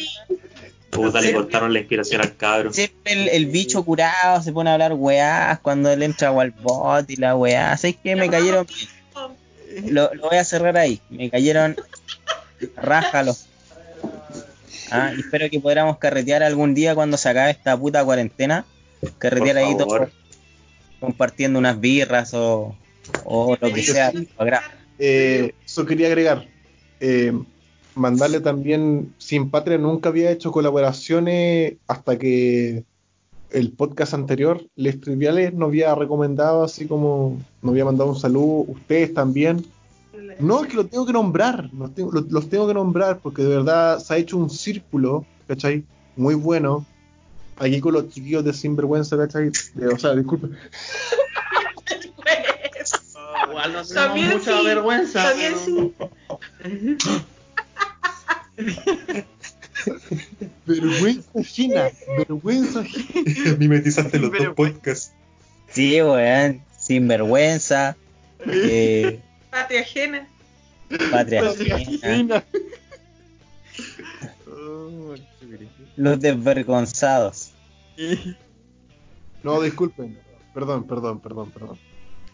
Puta, le cortaron la inspiración al cabro. Siempre el, el bicho curado se pone a hablar weás cuando él entra al bot y la weá. ¿Sabes qué? Me cayeron. Lo, lo voy a cerrar ahí. Me cayeron. Rájalos. Ah, y espero que podamos carretear algún día cuando se acabe esta puta cuarentena. Carretear ahí todo, compartiendo unas birras o, o lo que sea. Eh, eso quería agregar. Eh, mandarle también, Sin Patria nunca había hecho colaboraciones hasta que el podcast anterior, Les Triviales, nos había recomendado así como, nos había mandado un saludo, ustedes también. No, es que lo tengo que nombrar, los tengo, los, los tengo que nombrar porque de verdad se ha hecho un círculo, ¿cachai? Muy bueno. Aquí con los chiquillos de Sinvergüenza, ¿cachai? De- o sea, disculpe. Igual no tenemos También mucha sí, vergüenza. también pero- Vergüenza ajena, vergüenza ajena. Mimetizaste los dos podcasts. Sí, weón. Sin vergüenza. Eh, Patria ajena. patria ajena. Oh. Los desvergonzados. No, disculpen. Perdón, perdón, perdón, perdón.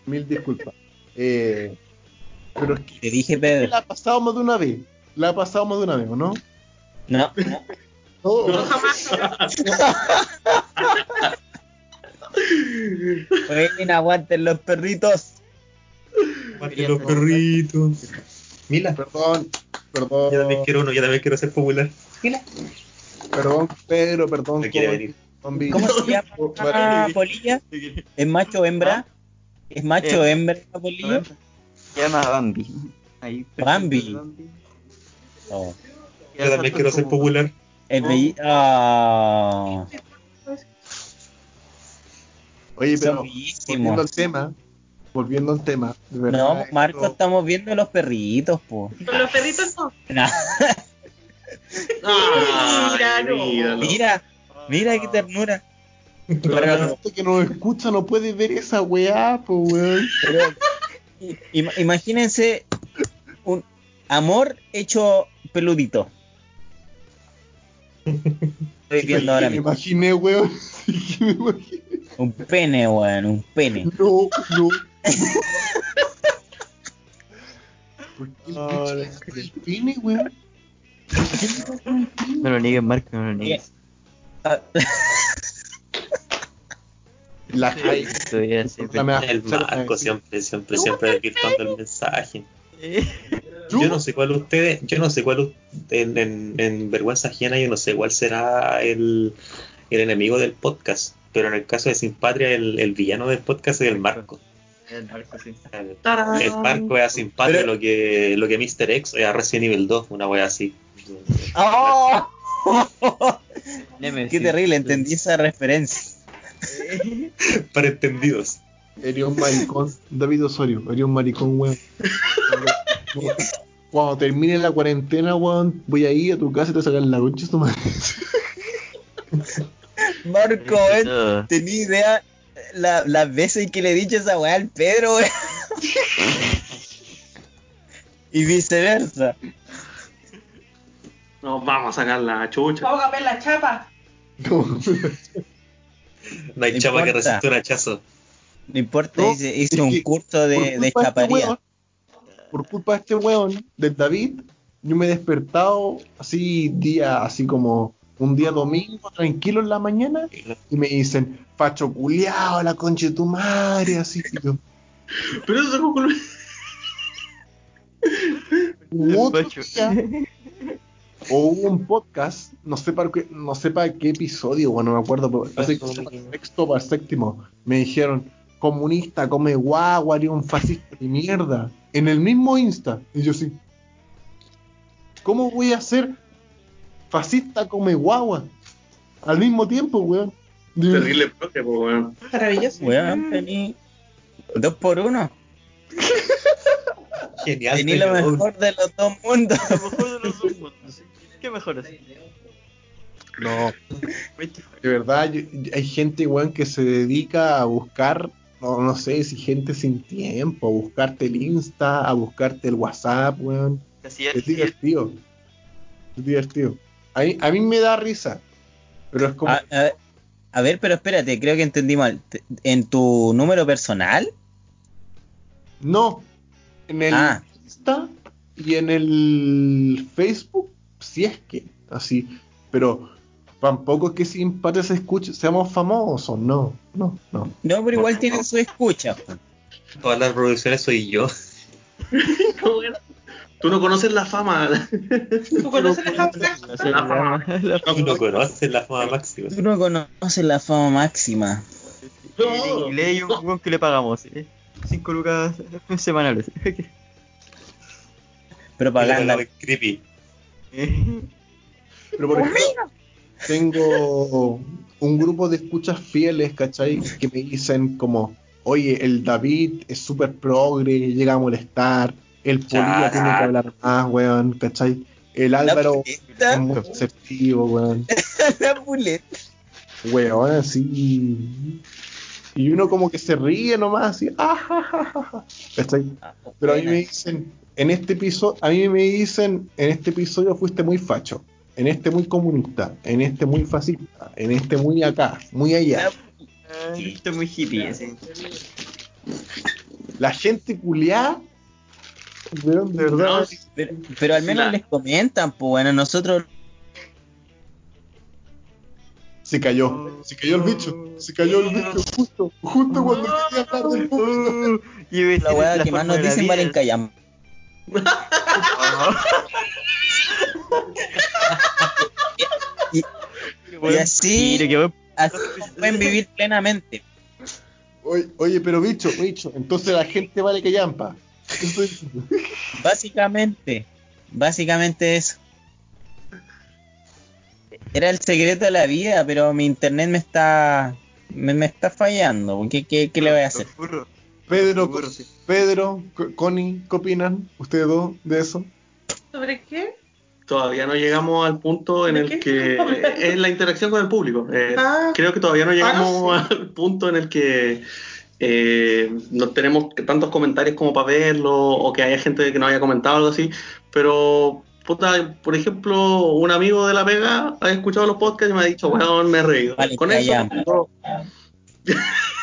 Mil disculpas. Eh, pero es que Te dije, Pedro. la ha pasado más de una vez. La ha pasado más de una vez, ¿o no? No, Oh, No jamás. Oigan, aguanten los perritos. Mate los perritos. Mila, Perdón, perdón, yo también quiero uno, yo también quiero ser popular. perdón, Pedro, perdón. No quiere venir. ¿Cómo se llama Polilla? ¿Es macho o hembra? ¿Es macho o Eh, hembra Polillo? Se llama Bambi. Ahí, Bambi. Oh. Yo también quiero ser popular. Belli- ah, Oye, pero volviendo al tema, volviendo al tema, de verdad. No, Marco, esto- estamos viendo los perritos, po. Los perritos no. No, Mira, no. mira, mira qué ternura. pero pero- la gente que nos escucha no puede ver esa weá, po, weón. Pero, im- imagínense un amor hecho peludito. Estoy viendo ahora Me mismo. imaginé, weón. Sí, me imaginé. Un pene, weón, un pene. No, no. ¿Por qué el pene, weón? No lo niegues, Marco, no lo niegues. Ah, La. Todavía siempre. El Marco siempre, siempre, siempre desvirtuando el mensaje. Yo no sé cuál ustedes, yo no sé cuál en, en, en vergüenza ajena, yo no sé cuál será el, el enemigo del podcast. Pero en el caso de Sin Patria, el, el villano del podcast es el Marco. El Marco, sí. El, el Marco es a Sin Patria Pero- lo que lo que Mr. X es a Resident Evil 2, una wea así. ¡Oh! Qué terrible, entendí esa referencia. Para entendidos. Eres un maricón, David Osorio, eres un maricón, weón. Cuando, termine la cuarentena, weón, voy a ir a tu casa y te sacar la concha tu madre. Marco, weón, tenía idea la- las veces que le he dicho esa weá al Pedro, weón. y viceversa. Nos vamos a sacar la chucha. Vamos a ver la chapa. No. No hay No chapa que importa. resista un hachazo. No importa, No, hice, un que curso de, de chaparía. Por culpa de este weón, del David, yo me he despertado así día, así como un día domingo, tranquilo en la mañana, y me dicen, facho culiao, la concha de tu madre, así yo. Pero eso es como... O hubo un podcast, no sé para qué, no sé para qué episodio, bueno, no me acuerdo, pero así que para el sexto para el séptimo, me dijeron, comunista, come guagua, eres un fascista de mierda, en el mismo Insta, y yo sí, ¿cómo voy a ser fascista come guagua? Al mismo tiempo, weón. Terrible profe, weón. Maravilloso. Weón, tení dos por uno. Genial. Tení lo mejor de los dos mundos. Lo mejor de los dos mundos. ¿Qué mejor así? No, 25. de verdad, yo- hay gente, weón, que se dedica a buscar, no, no sé si gente sin tiempo, a buscarte el Insta, a buscarte el WhatsApp, weón. Casi ya Es divertido. Es divertido. A mí, a mí me da risa. Pero es como. A, a- a ver, pero espérate, creo que entendí mal. ¿En tu número personal? No. En el Ah. Insta y en el Facebook, si es que. Así. Pero tampoco es que sin parte se escuche, seamos famosos. No, no, no. No, pero igual tienen su escucha. Todas las reproducciones soy yo. Tú no conoces la fama. ¿Tú conoces la fama? Tú no conoces la fama máxima. Tú no conoces la fama máxima. En inglés hay un weón que le pagamos. 5 lucas semanales. Propaganda. Creepy. Pero por ejemplo, tengo un grupo de escuchas fieles, ¿cachai? Que me dicen como, oye, el David es súper progre, llega a molestar, el Polilla tiene que hablar más, weón, ¿cachai? El Álvaro es muy receptivo, weón. La puleta. Weón, así. Y uno como que se ríe nomás, así, ah, ja, ja, ja, ja", ¿cachai? Pero a mí me dicen, en este episodio, a mí me dicen, en este episodio fuiste muy facho, en este muy comunista, en este muy fascista, en este muy acá, muy allá. Esto es muy hippie, así. La gente culiada, weón, de verdad, Pero, pero al menos les comentan, pues bueno, nosotros se cayó, se cayó el bicho, se cayó el bicho, justo, justo cuando quería hablar del público. Y la weá la que más nos dicen valen callam. Y, y así, pueden vivir plenamente. Oye, oye, pero bicho, bicho, entonces la gente vale que llampa. Básicamente, básicamente eso. Era el secreto de la vida, pero mi internet me está me, me está fallando. ¿Qué, qué, qué le voy a hacer? Pedro. Pedro, Co- Connie, ¿qué opinan ustedes dos de eso? ¿Sobre qué? Todavía no llegamos al punto en ¿De el qué? que es la interacción con el público. Eh, Ah. Creo que todavía no llegamos Ah, al punto en el que eh, no tenemos tantos comentarios como para verlo o que haya gente que no haya comentado algo así. Pero, puta, por ejemplo, un amigo de La Vega ha escuchado los podcasts y me ha dicho, weón, me he reído. Vale, con, eso.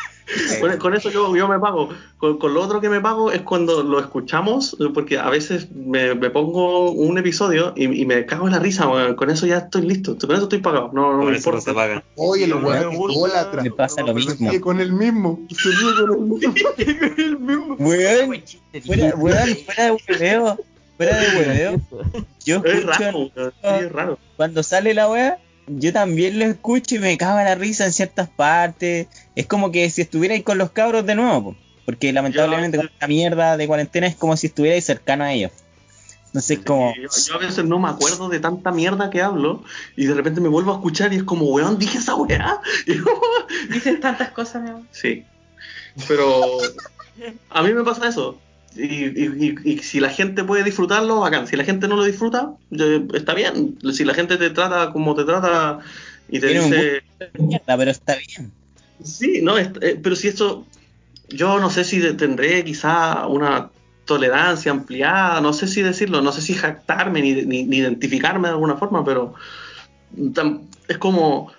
con, con eso yo, yo me pago. Con, con lo otro que me pago es cuando lo escuchamos, porque a veces me, me pongo un episodio y, y me cago en la risa, weón. Con eso ya estoy listo. Con eso estoy pagado. No, no me no importa. se paga. Oye, los No me pasa lo Se mismo. con el mismo. Se ríe con el mismo. Weón, fuera, weón, fuera de hueveo, fuera de hueveo. Yo Es escucho raro, weón. Sí, es raro. cuando sale la wea, yo también lo escucho y me cago en la risa en ciertas partes. Es como que si estuvierais con los cabros de nuevo, po. porque lamentablemente Yo- con esta mierda de cuarentena es como si estuvierais cercano a ellos. Entonces, como, Yo, yo a veces no me acuerdo de tanta mierda que hablo y de repente me vuelvo a escuchar y es como, weón, dije esa weá. Dices tantas cosas, mi amor. Sí. Pero a mí me pasa eso. Y, y- y- y si la gente puede disfrutarlo, bacán. Si la gente no lo disfruta, está bien. Si la gente te trata como te trata y te Tiene un dice, mierda, pero está bien. sí, no, es- eh, pero si esto, yo no sé si tendré quizá una tolerancia ampliada, no sé si decirlo, no sé si jactarme ni, ni- ni identificarme de alguna forma, pero tam- es como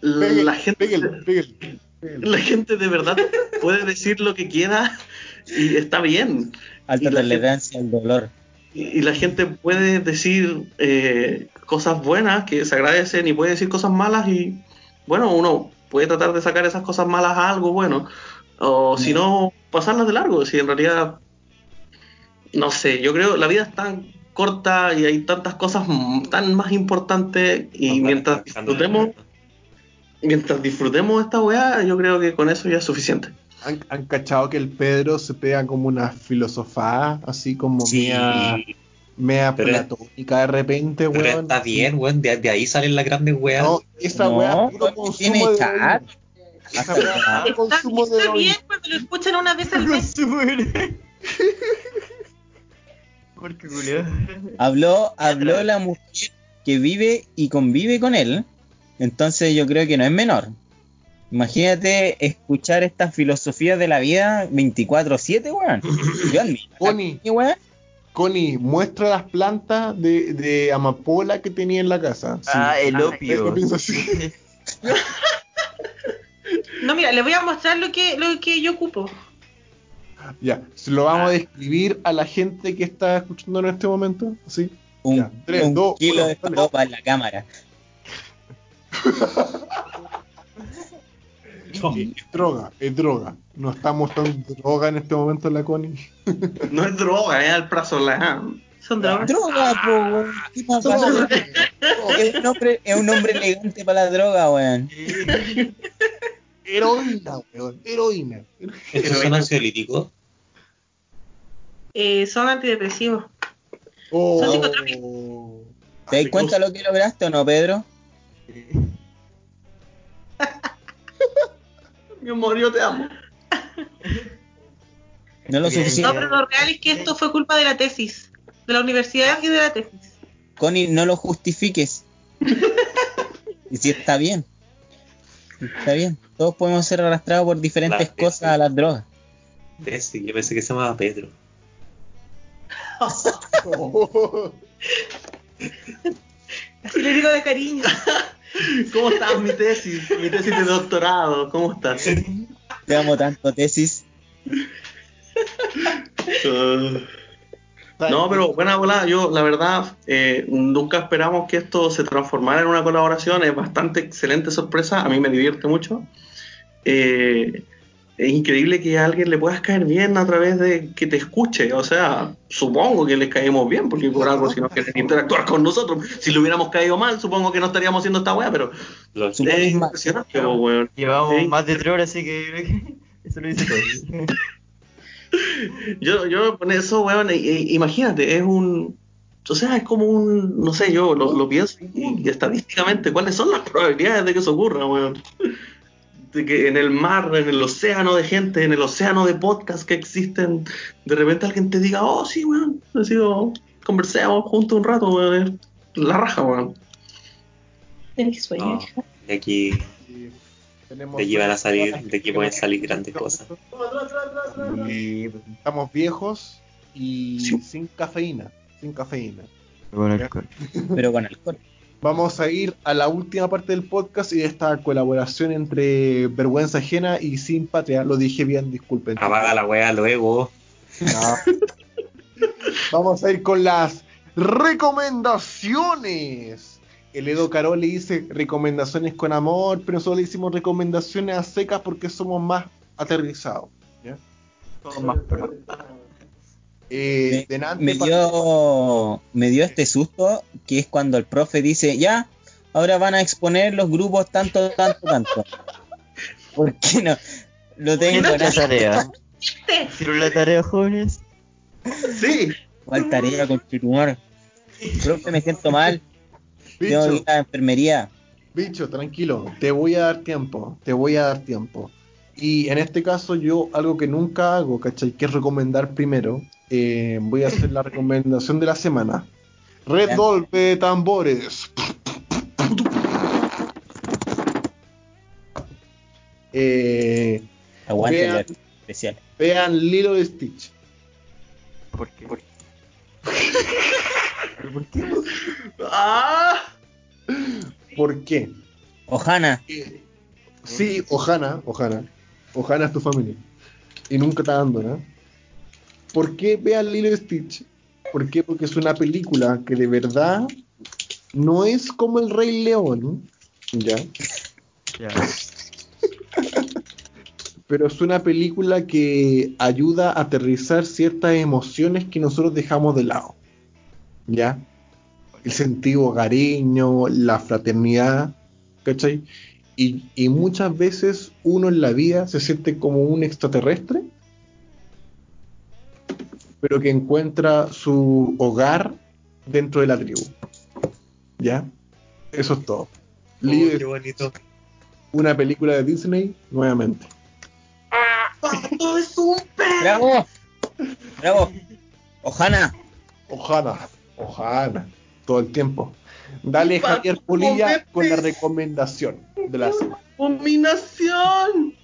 Pégale, la gente, pégale, pégale. la gente de verdad puede decir lo que quiera y está bien. Alta tolerancia al dolor. Y, y la gente puede decir eh, cosas buenas que se agradecen y puede decir cosas malas y bueno, uno puede tratar de sacar esas cosas malas a algo bueno o si no, pasarlas de largo. Si en realidad, no sé, yo creo la vida es tan corta y hay tantas cosas tan más importantes y mientras disfrutemos, mientras disfrutemos esta weá, yo creo que con eso ya es suficiente. ¿Han, han cachado que el Pedro se pega como una filosofada, así como Sí, mea, mea Pero- platónica de repente, pero weón? está bien, weón. De, de ahí salen las grandes weas. No, esa No, weá es puro consumo de chat. Esa es puro Está, consumo de está bien cuando lo escuchan una vez al mes. Porque. Habló, habló la mujer que vive y convive con él. Entonces yo creo que no es menor. Imagínate escuchar esta filosofía de la vida 24-7, weón. Connie, weón. Connie, muestra las plantas de, de amapola que tenía en la casa. Sí. Ah, el Eso opio. pienso así. No, mira, le voy a mostrar lo que, lo que yo ocupo. Ya, se lo vamos a describir a la gente que está escuchando en este momento. ¿sí? Un, Ya, tres, un dos, kilo uno, de dale. ropa en la cámara. Es droga, es droga. No estamos tan droga en este momento en la Connie. No es droga, es alprazolam. Son drogas. Droga, po, weón. ¿Qué pasa? Es un hombre, es un hombre elegante para la droga, weón. Heroína, weón, heroína. ¿Estos son ansiolíticos? Eh, son antidepresivos. Oh. Son psicotrópicos. ¿Te das cuenta lo que lograste o no, Pedro? Mi amor, yo te amo. No lo suficiente. No, pero lo real es que esto fue culpa de la tesis. De la universidad y de la tesis. Connie, no lo justifiques. y si está bien. Está bien. Todos podemos ser arrastrados por diferentes La cosas a las drogas. Ese, yo pensé que se llamaba Pedro. Así le digo de cariño. ¿Cómo estás mi tesis? Mi tesis de doctorado, ¿cómo estás? Te amo tanto, tesis. Uh, no, pero buena volada. Yo, la verdad, eh, nunca esperamos que esto se transformara en una colaboración. Es bastante excelente sorpresa. A mí me divierte mucho. Eh, es increíble que a alguien le puedas caer bien a través de que te escuche. O sea, supongo que les caemos bien, porque por algo si no quieren interactuar con nosotros. Si le hubiéramos caído mal, supongo que no estaríamos haciendo esta weá, pero Los- es más. impresionante, weón. Llevamos Sí. más de tres horas, así que eso lo dice todo. Yo, yo con eso, weón, i- imagínate, es un. O sea, es como un. No sé, yo lo, lo pienso y, y estadísticamente, ¿cuáles son las probabilidades de que eso ocurra, weón? De que en el mar, en el océano de gente, en el océano de podcasts que existen, de repente alguien te diga, oh, sí, weón, así, oh, conversemos juntos un rato, weón, es la raja, weón. Sueño, aquí, Tenemos de aquí van a salir, de aquí pueden salir grandes cosas. Y Estamos viejos y sin cafeína. Sin cafeína. con alcohol. Pero con alcohol. Vamos a ir a la última parte del podcast y de esta colaboración entre Vergüenza Ajena y Sin Patria. Lo dije bien, disculpen. Apaga la wea luego. No. Vamos a ir con las recomendaciones. El Edo Carol le dice recomendaciones con amor, pero nosotros le hicimos recomendaciones a secas porque somos más aterrizados. ¿ya? Son más. Eh, Me, dio, me dio este susto que es cuando el profe dice, ya, ahora van a exponer los grupos tanto, tanto, tanto. ¿Por qué no? Lo tengo Hicieron la en tarea. Hicieron la tarea, jóvenes. Sí, ¿Cuál tarea con Chitumar? Profe, me siento mal. Tengo que ir a la enfermería. bicho, tranquilo, te voy a dar tiempo, te voy a dar tiempo. Y en este caso yo algo que nunca hago, ¿cachai? Que es recomendar primero. Eh, voy a hacer la recomendación de la semana. Red Ya. Golpe de tambores. Eh, Aguante Vean. especial. vean Lilo de Stitch. ¿Por qué? ¿Pero por qué? ¡Ah! ¿Por qué? Ojana. Sí, Ojana, Ojana. Ojana es tu familia. Y nunca te abandona. ¿Por qué vean Lilo Stitch? ¿Por qué? Porque es una película que de verdad no es como El Rey León, ¿ya? Ya. Pero es una película que ayuda a aterrizar ciertas emociones que nosotros dejamos de lado, ¿ya? El sentido hogareño, la fraternidad, ¿cachai? Y, y muchas veces uno en la vida se siente como un extraterrestre, pero que encuentra su hogar dentro de la tribu. ¿Ya? Eso es todo. Oh, qué bonito. una película de Disney nuevamente. ¡Pato es un perro! ¡Bravo! ¡Bravo! Ojana. Ojana, Ojana, todo el tiempo. Dale Pato, Javier Polilla con la recomendación de la semana. ¡Abominación!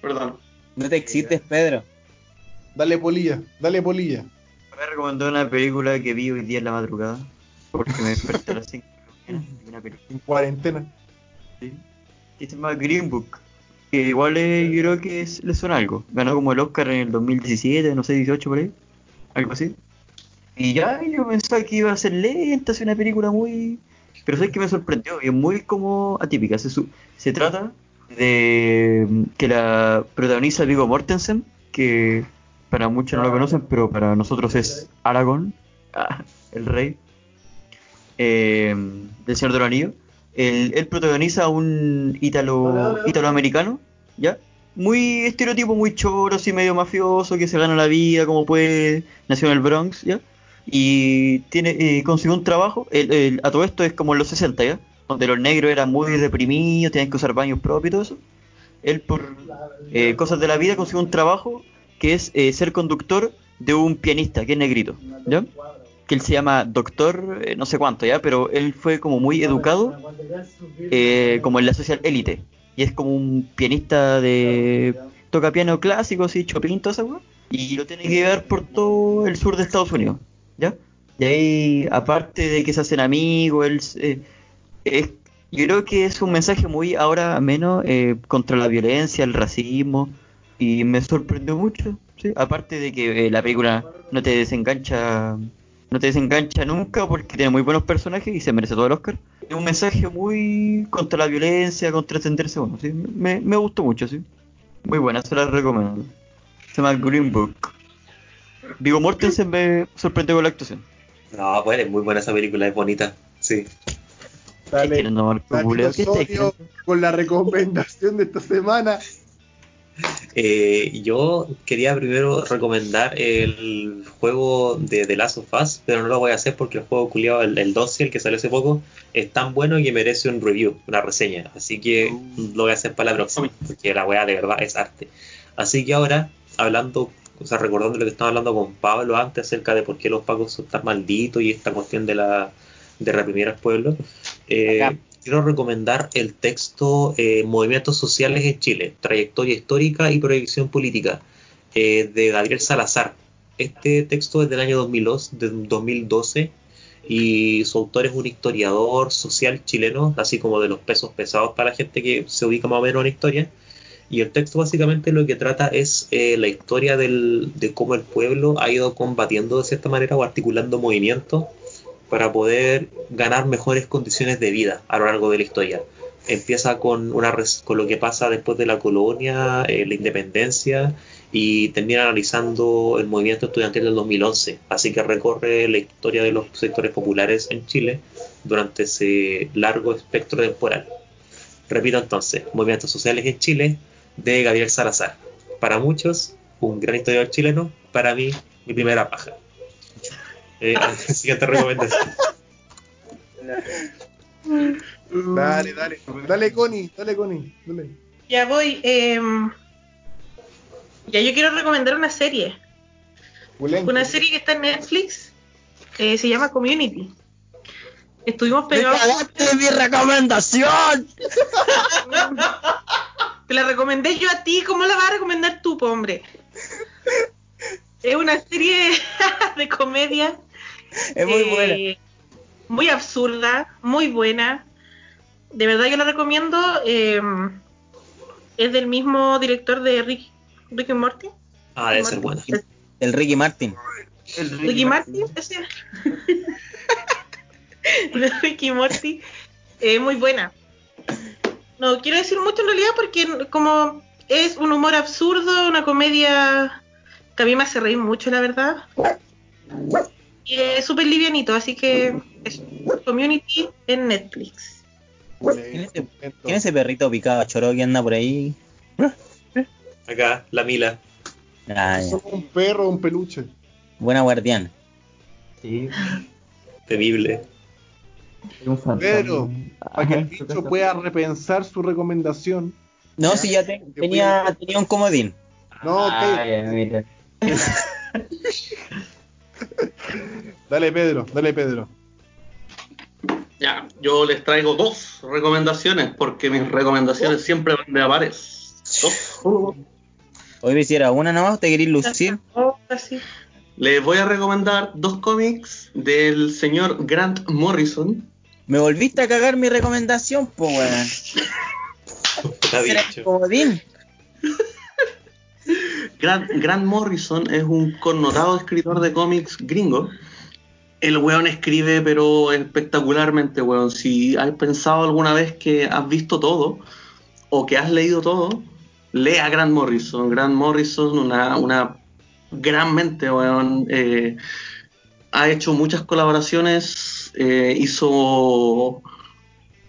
Perdón. No te excites, Pedro. Dale Polilla, dale Polilla. Me recomendó una película que vi hoy día en la madrugada. Porque me desperté a las 5 de la mañana En cuarentena. ¿sí? que se llama Green Book. Que igual eh, yo creo que es- le suena algo. Ganó como el Oscar en el 2017, no sé, 18 por ahí. Algo así. Y ya yo pensaba que iba a ser lenta, es una película muy... Pero sé que me sorprendió y es muy como atípica. Se, su- se trata de que la protagoniza Viggo Mortensen, que para muchos no lo conocen, pero para nosotros es Aragorn, ah, el rey eh, del Señor de los Anillos. Él, él protagoniza a un ítalo, italoamericano, ¿ya? Muy estereotipo, muy choro, así medio mafioso, que se gana la vida como puede, nació en el Bronx, ¿ya? Y tiene, eh, consiguió un trabajo, el- el- a todo esto es como en los 60, ¿ya? Donde los negros eran muy reprimidos, tenían que usar baños propios y todo eso. Él por eh, cosas de la vida consiguió un trabajo que es eh, ser conductor de un pianista, que es negrito, ¿ya? Que él se llama doctor, eh, no sé cuánto, ¿ya? Pero él fue como muy educado eh, como en la social élite. Y es como un pianista de... Toca piano clásico, así, Chopin, toda esa. Y lo tiene que llevar por todo el sur de Estados Unidos, ¿ya? Y ahí, aparte de que se hacen amigos, él... eh, es- yo creo que es un mensaje muy ahora menos contra la violencia, el racismo. Y me sorprendió mucho, ¿sí? Aparte de que eh, la película no te desengancha no te desengancha nunca porque tiene muy buenos personajes y se merece todo el Oscar. Es un mensaje muy contra la violencia, contra extenderse uno, ¿sí? Me, me gustó mucho, sí. Muy buena, se la recomiendo. Se llama Green Book. Vigo Mortensen me sorprendió con la actuación. No, pues es muy buena esa película, es bonita. Sí. Dale, ¿qué estáis Osorio con la recomendación de esta semana. Eh, yo quería primero recomendar el juego de The Last of Us, pero no lo voy a hacer porque el juego culiado, el, el 12, el que salió hace poco, es tan bueno que merece un review, una reseña. Así que lo voy a hacer para la próxima, porque la weá de verdad es arte. Así que ahora, hablando, o sea, recordando lo que estaba hablando con Pablo antes acerca de por qué los pagos son tan malditos y esta cuestión de la de reprimir al pueblo, eh, Acá. Quiero recomendar el texto eh, Movimientos Sociales en Chile, Trayectoria Histórica y Proyección Política, eh, de Gabriel Salazar. Este texto es del año 2002, de 2012 y su autor es un historiador social chileno, así como de los pesos pesados para la gente que se ubica más o menos en historia. Y el texto básicamente lo que trata es eh, la historia del- de cómo el pueblo ha ido combatiendo de cierta manera o articulando movimientos para poder ganar mejores condiciones de vida a lo largo de la historia. Empieza con, lo que pasa después de la colonia, eh, la independencia y termina analizando el movimiento estudiantil del 2011. Así que recorre la historia de los sectores populares en Chile durante ese largo espectro temporal. Repito entonces, Movimientos Sociales en Chile de Gabriel Salazar. Para muchos, un gran historiador chileno, para mí, mi primera paja. Eh, siguiente recomendación. Dale, dale. Dale, Connie, dale, Connie. Dale. Ya voy. em, ya yo quiero recomendar una serie. Una serie que está en Netflix. eh, se llama Community. Estuvimos pegados. mi recomendación! Te la recomendé yo a ti. ¿Cómo la vas a recomendar tú, hombre? Es una serie de comedia Es muy eh, buena. muy absurda, muy buena. De verdad yo la recomiendo. eh, es del mismo director de Rick, Rick and Morty. Ah, debe ser buena. El Ricky Martin. El Ricky Martin, ese. de Ricky Morty. Es muy buena. No quiero decir mucho en realidad porque como es un humor absurdo, una comedia que a mí me hace reír mucho, la verdad. Y es súper livianito, así que es Community en Netflix. ¿Quién es, ese, quién es ese perrito picado choro que anda por ahí? Acá, la Mila. Ah. Solo un perro, un peluche. Buena guardián. Sí, Temible. Pero, para que el bicho pueda repensar su recomendación. No, si ya te- tenía, tenía un comodín. No, Ah, cállate. ya, mira. Dale, Pedro, dale, Pedro. Ya, yo les traigo dos recomendaciones porque mis recomendaciones siempre van de a pares. Dos. Hoy me hiciera una nomás, te querís lucir. Les voy a recomendar dos cómics del señor Grant Morrison. Me volviste a cagar mi recomendación, po weón. Está comodín. Grant, Morrison es un connotado escritor de cómics gringo. El weón escribe, pero espectacularmente, weón. Si has pensado alguna vez que has visto todo o que has leído todo, lea a Grant Morrison. Grant Morrison, una, una gran mente, weón. Eh, ha hecho muchas colaboraciones. eh, hizo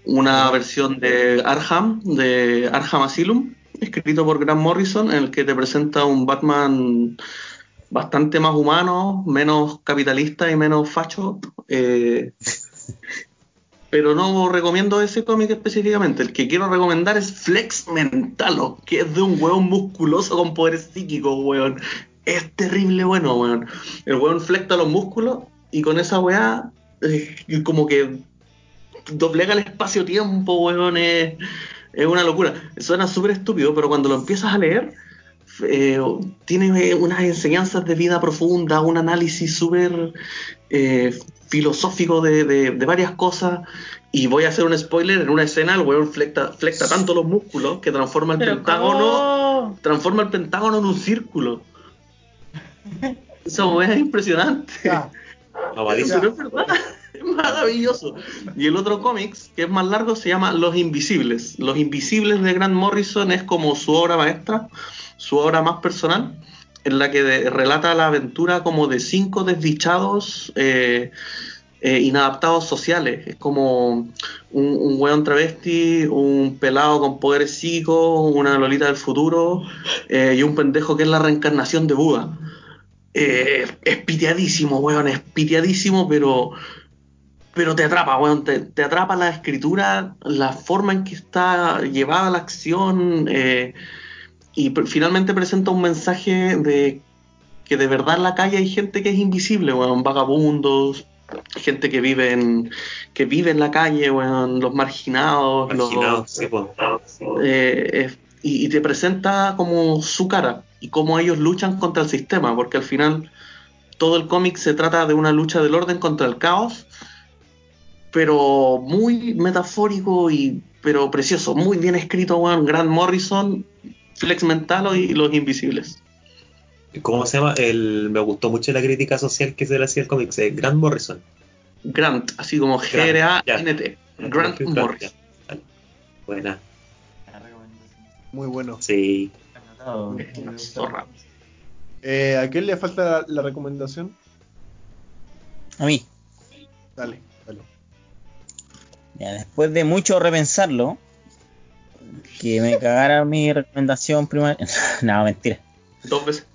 una versión de Arkham, de Arkham Asylum, escrito por Grant Morrison, en el que te presenta un Batman bastante más humano, menos capitalista y menos facho. eh, pero no recomiendo ese cómic específicamente. El que quiero recomendar es Flex Mentalo, que es de un weón musculoso con poderes psíquicos, weón. Es terrible bueno, weón. El weón flecta los músculos y con esa weá, eh, como que doblega el espacio-tiempo, weón. Es, es una locura. Suena súper estúpido, pero cuando lo empiezas a leer, eh, tiene eh, unas enseñanzas de vida profunda, un análisis súper eh, filosófico de, de- de varias cosas. Y voy a hacer un spoiler: en una escena, el weón flecta, flecta tanto los músculos que transforma el pentágono ¿cómo? transforma el pentágono en un círculo. Weá es impresionante. Ya, Mamadísimo. Pero es verdad, maravilloso. Y el otro cómics, que es más largo, se llama Los Invisibles. Los Invisibles de Grant Morrison es como su obra maestra, su obra más personal, en la que relata la aventura como de cinco desdichados eh, eh, inadaptados sociales. Es como un, un weón travesti, un pelado con poderes psíquicos, una lolita del futuro eh, y un pendejo que es la reencarnación de Buda. Es piteadísimo, weón, es piteadísimo, pero, pero te atrapa, weón, te, te atrapa la escritura, la forma en que está llevada la acción, eh, y finalmente presenta un mensaje de que de verdad en la calle hay gente que es invisible, weón, vagabundos, gente que vive en, que vive en la calle, weón, los marginados, los- Marginado, sí, po. eh, eh, y, y te presenta como su cara y cómo ellos luchan contra el sistema, porque al final todo el cómic se trata de una lucha del orden contra el caos, pero muy metafórico y pero precioso, muy bien escrito, weón. Grant Morrison, Flex Mentalo y Los Invisibles. ¿Cómo se llama? El, me gustó mucho la crítica social que se le hacía al cómic. eh, Grant Morrison. Grant, así como Grant, G-R-A-N-T. Grant Grant, Morrison. Vale. Buena. muy bueno. Sí. Zorra. Eh, ¿A quién le falta la, la recomendación? A mí. Dale. Ya, después de mucho repensarlo, que me cagara mi recomendación primaria. no, mentira. Dos veces.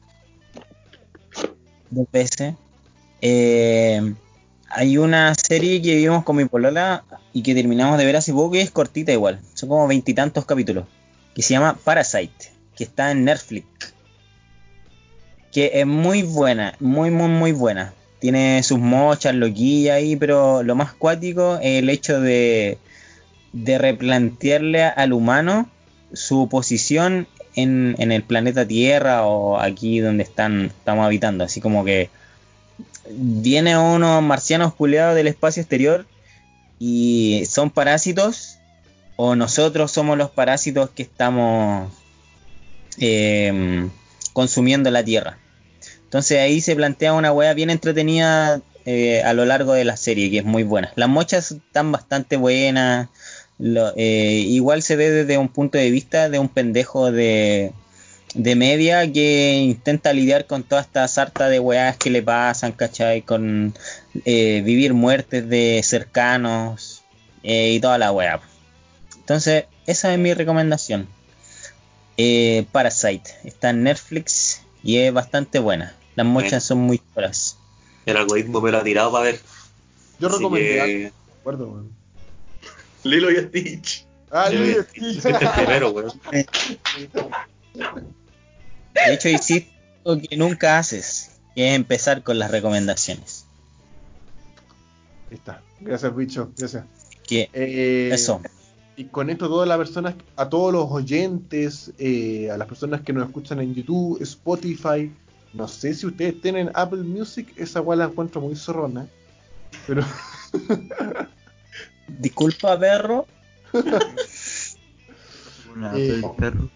Dos veces. Eh, hay una serie que vimos con mi polola y que terminamos de ver hace poco que es cortita igual. Son como veintitantos capítulos. Que se llama Parasite. Que está en Netflix. Que es muy buena. Muy, muy, muy buena. Tiene sus mochas, loquillas ahí. Pero lo más cuático es el hecho de, replantearle al humano su posición en, el planeta Tierra o aquí donde están, estamos habitando. Así como que vienen unos marcianos culeados del espacio exterior y son parásitos o nosotros somos los parásitos que estamos eh, consumiendo la Tierra. Entonces ahí se plantea una weá bien entretenida eh, a lo largo de la serie, que es muy buena. Las mochas están bastante buenas. lo- eh, igual se ve desde un punto de vista de un pendejo de, de media que intenta lidiar con toda esta sarta de weás que le pasan, ¿cachai? Con eh, vivir muertes de cercanos y toda la weá. Entonces, esa es mi recomendación. Eh, Parasite está en Netflix y es bastante buena. Las mochas son muy choras. El algoritmo me lo ha tirado para ver. Yo algo, que- acuerdo, weón. Lilo y Stitch. Ah, Lilo y Stitch. fuiste el primero, weón. De hecho, hiciste lo que nunca haces, que es empezar con las recomendaciones. Ahí está. Gracias, bicho. Gracias. Que Eh, eso. Y con esto todas las personas, a todos los oyentes, eh, a las personas que nos escuchan en YouTube, Spotify, no sé si ustedes tienen Apple Music, esa igual la encuentro muy zorrona, pero Disculpa, perro. Una Eh, perro.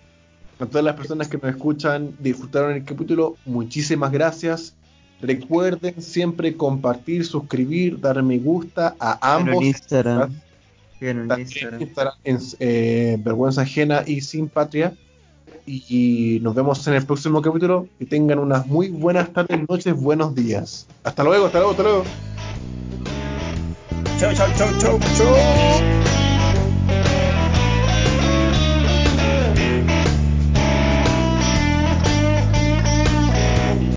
a todas las personas que nos escuchan, disfrutaron el capítulo, muchísimas gracias. Recuerden siempre compartir, suscribir, dar me gusta a ambos. en Instagram. En. Instagram en eh, Vergüenza Ajena y Sin Patria. Y, nos vemos en el próximo capítulo. Que tengan unas muy buenas tardes, noches, buenos días. Hasta luego, hasta luego, hasta luego. Chau, chau, chau, chau, chau.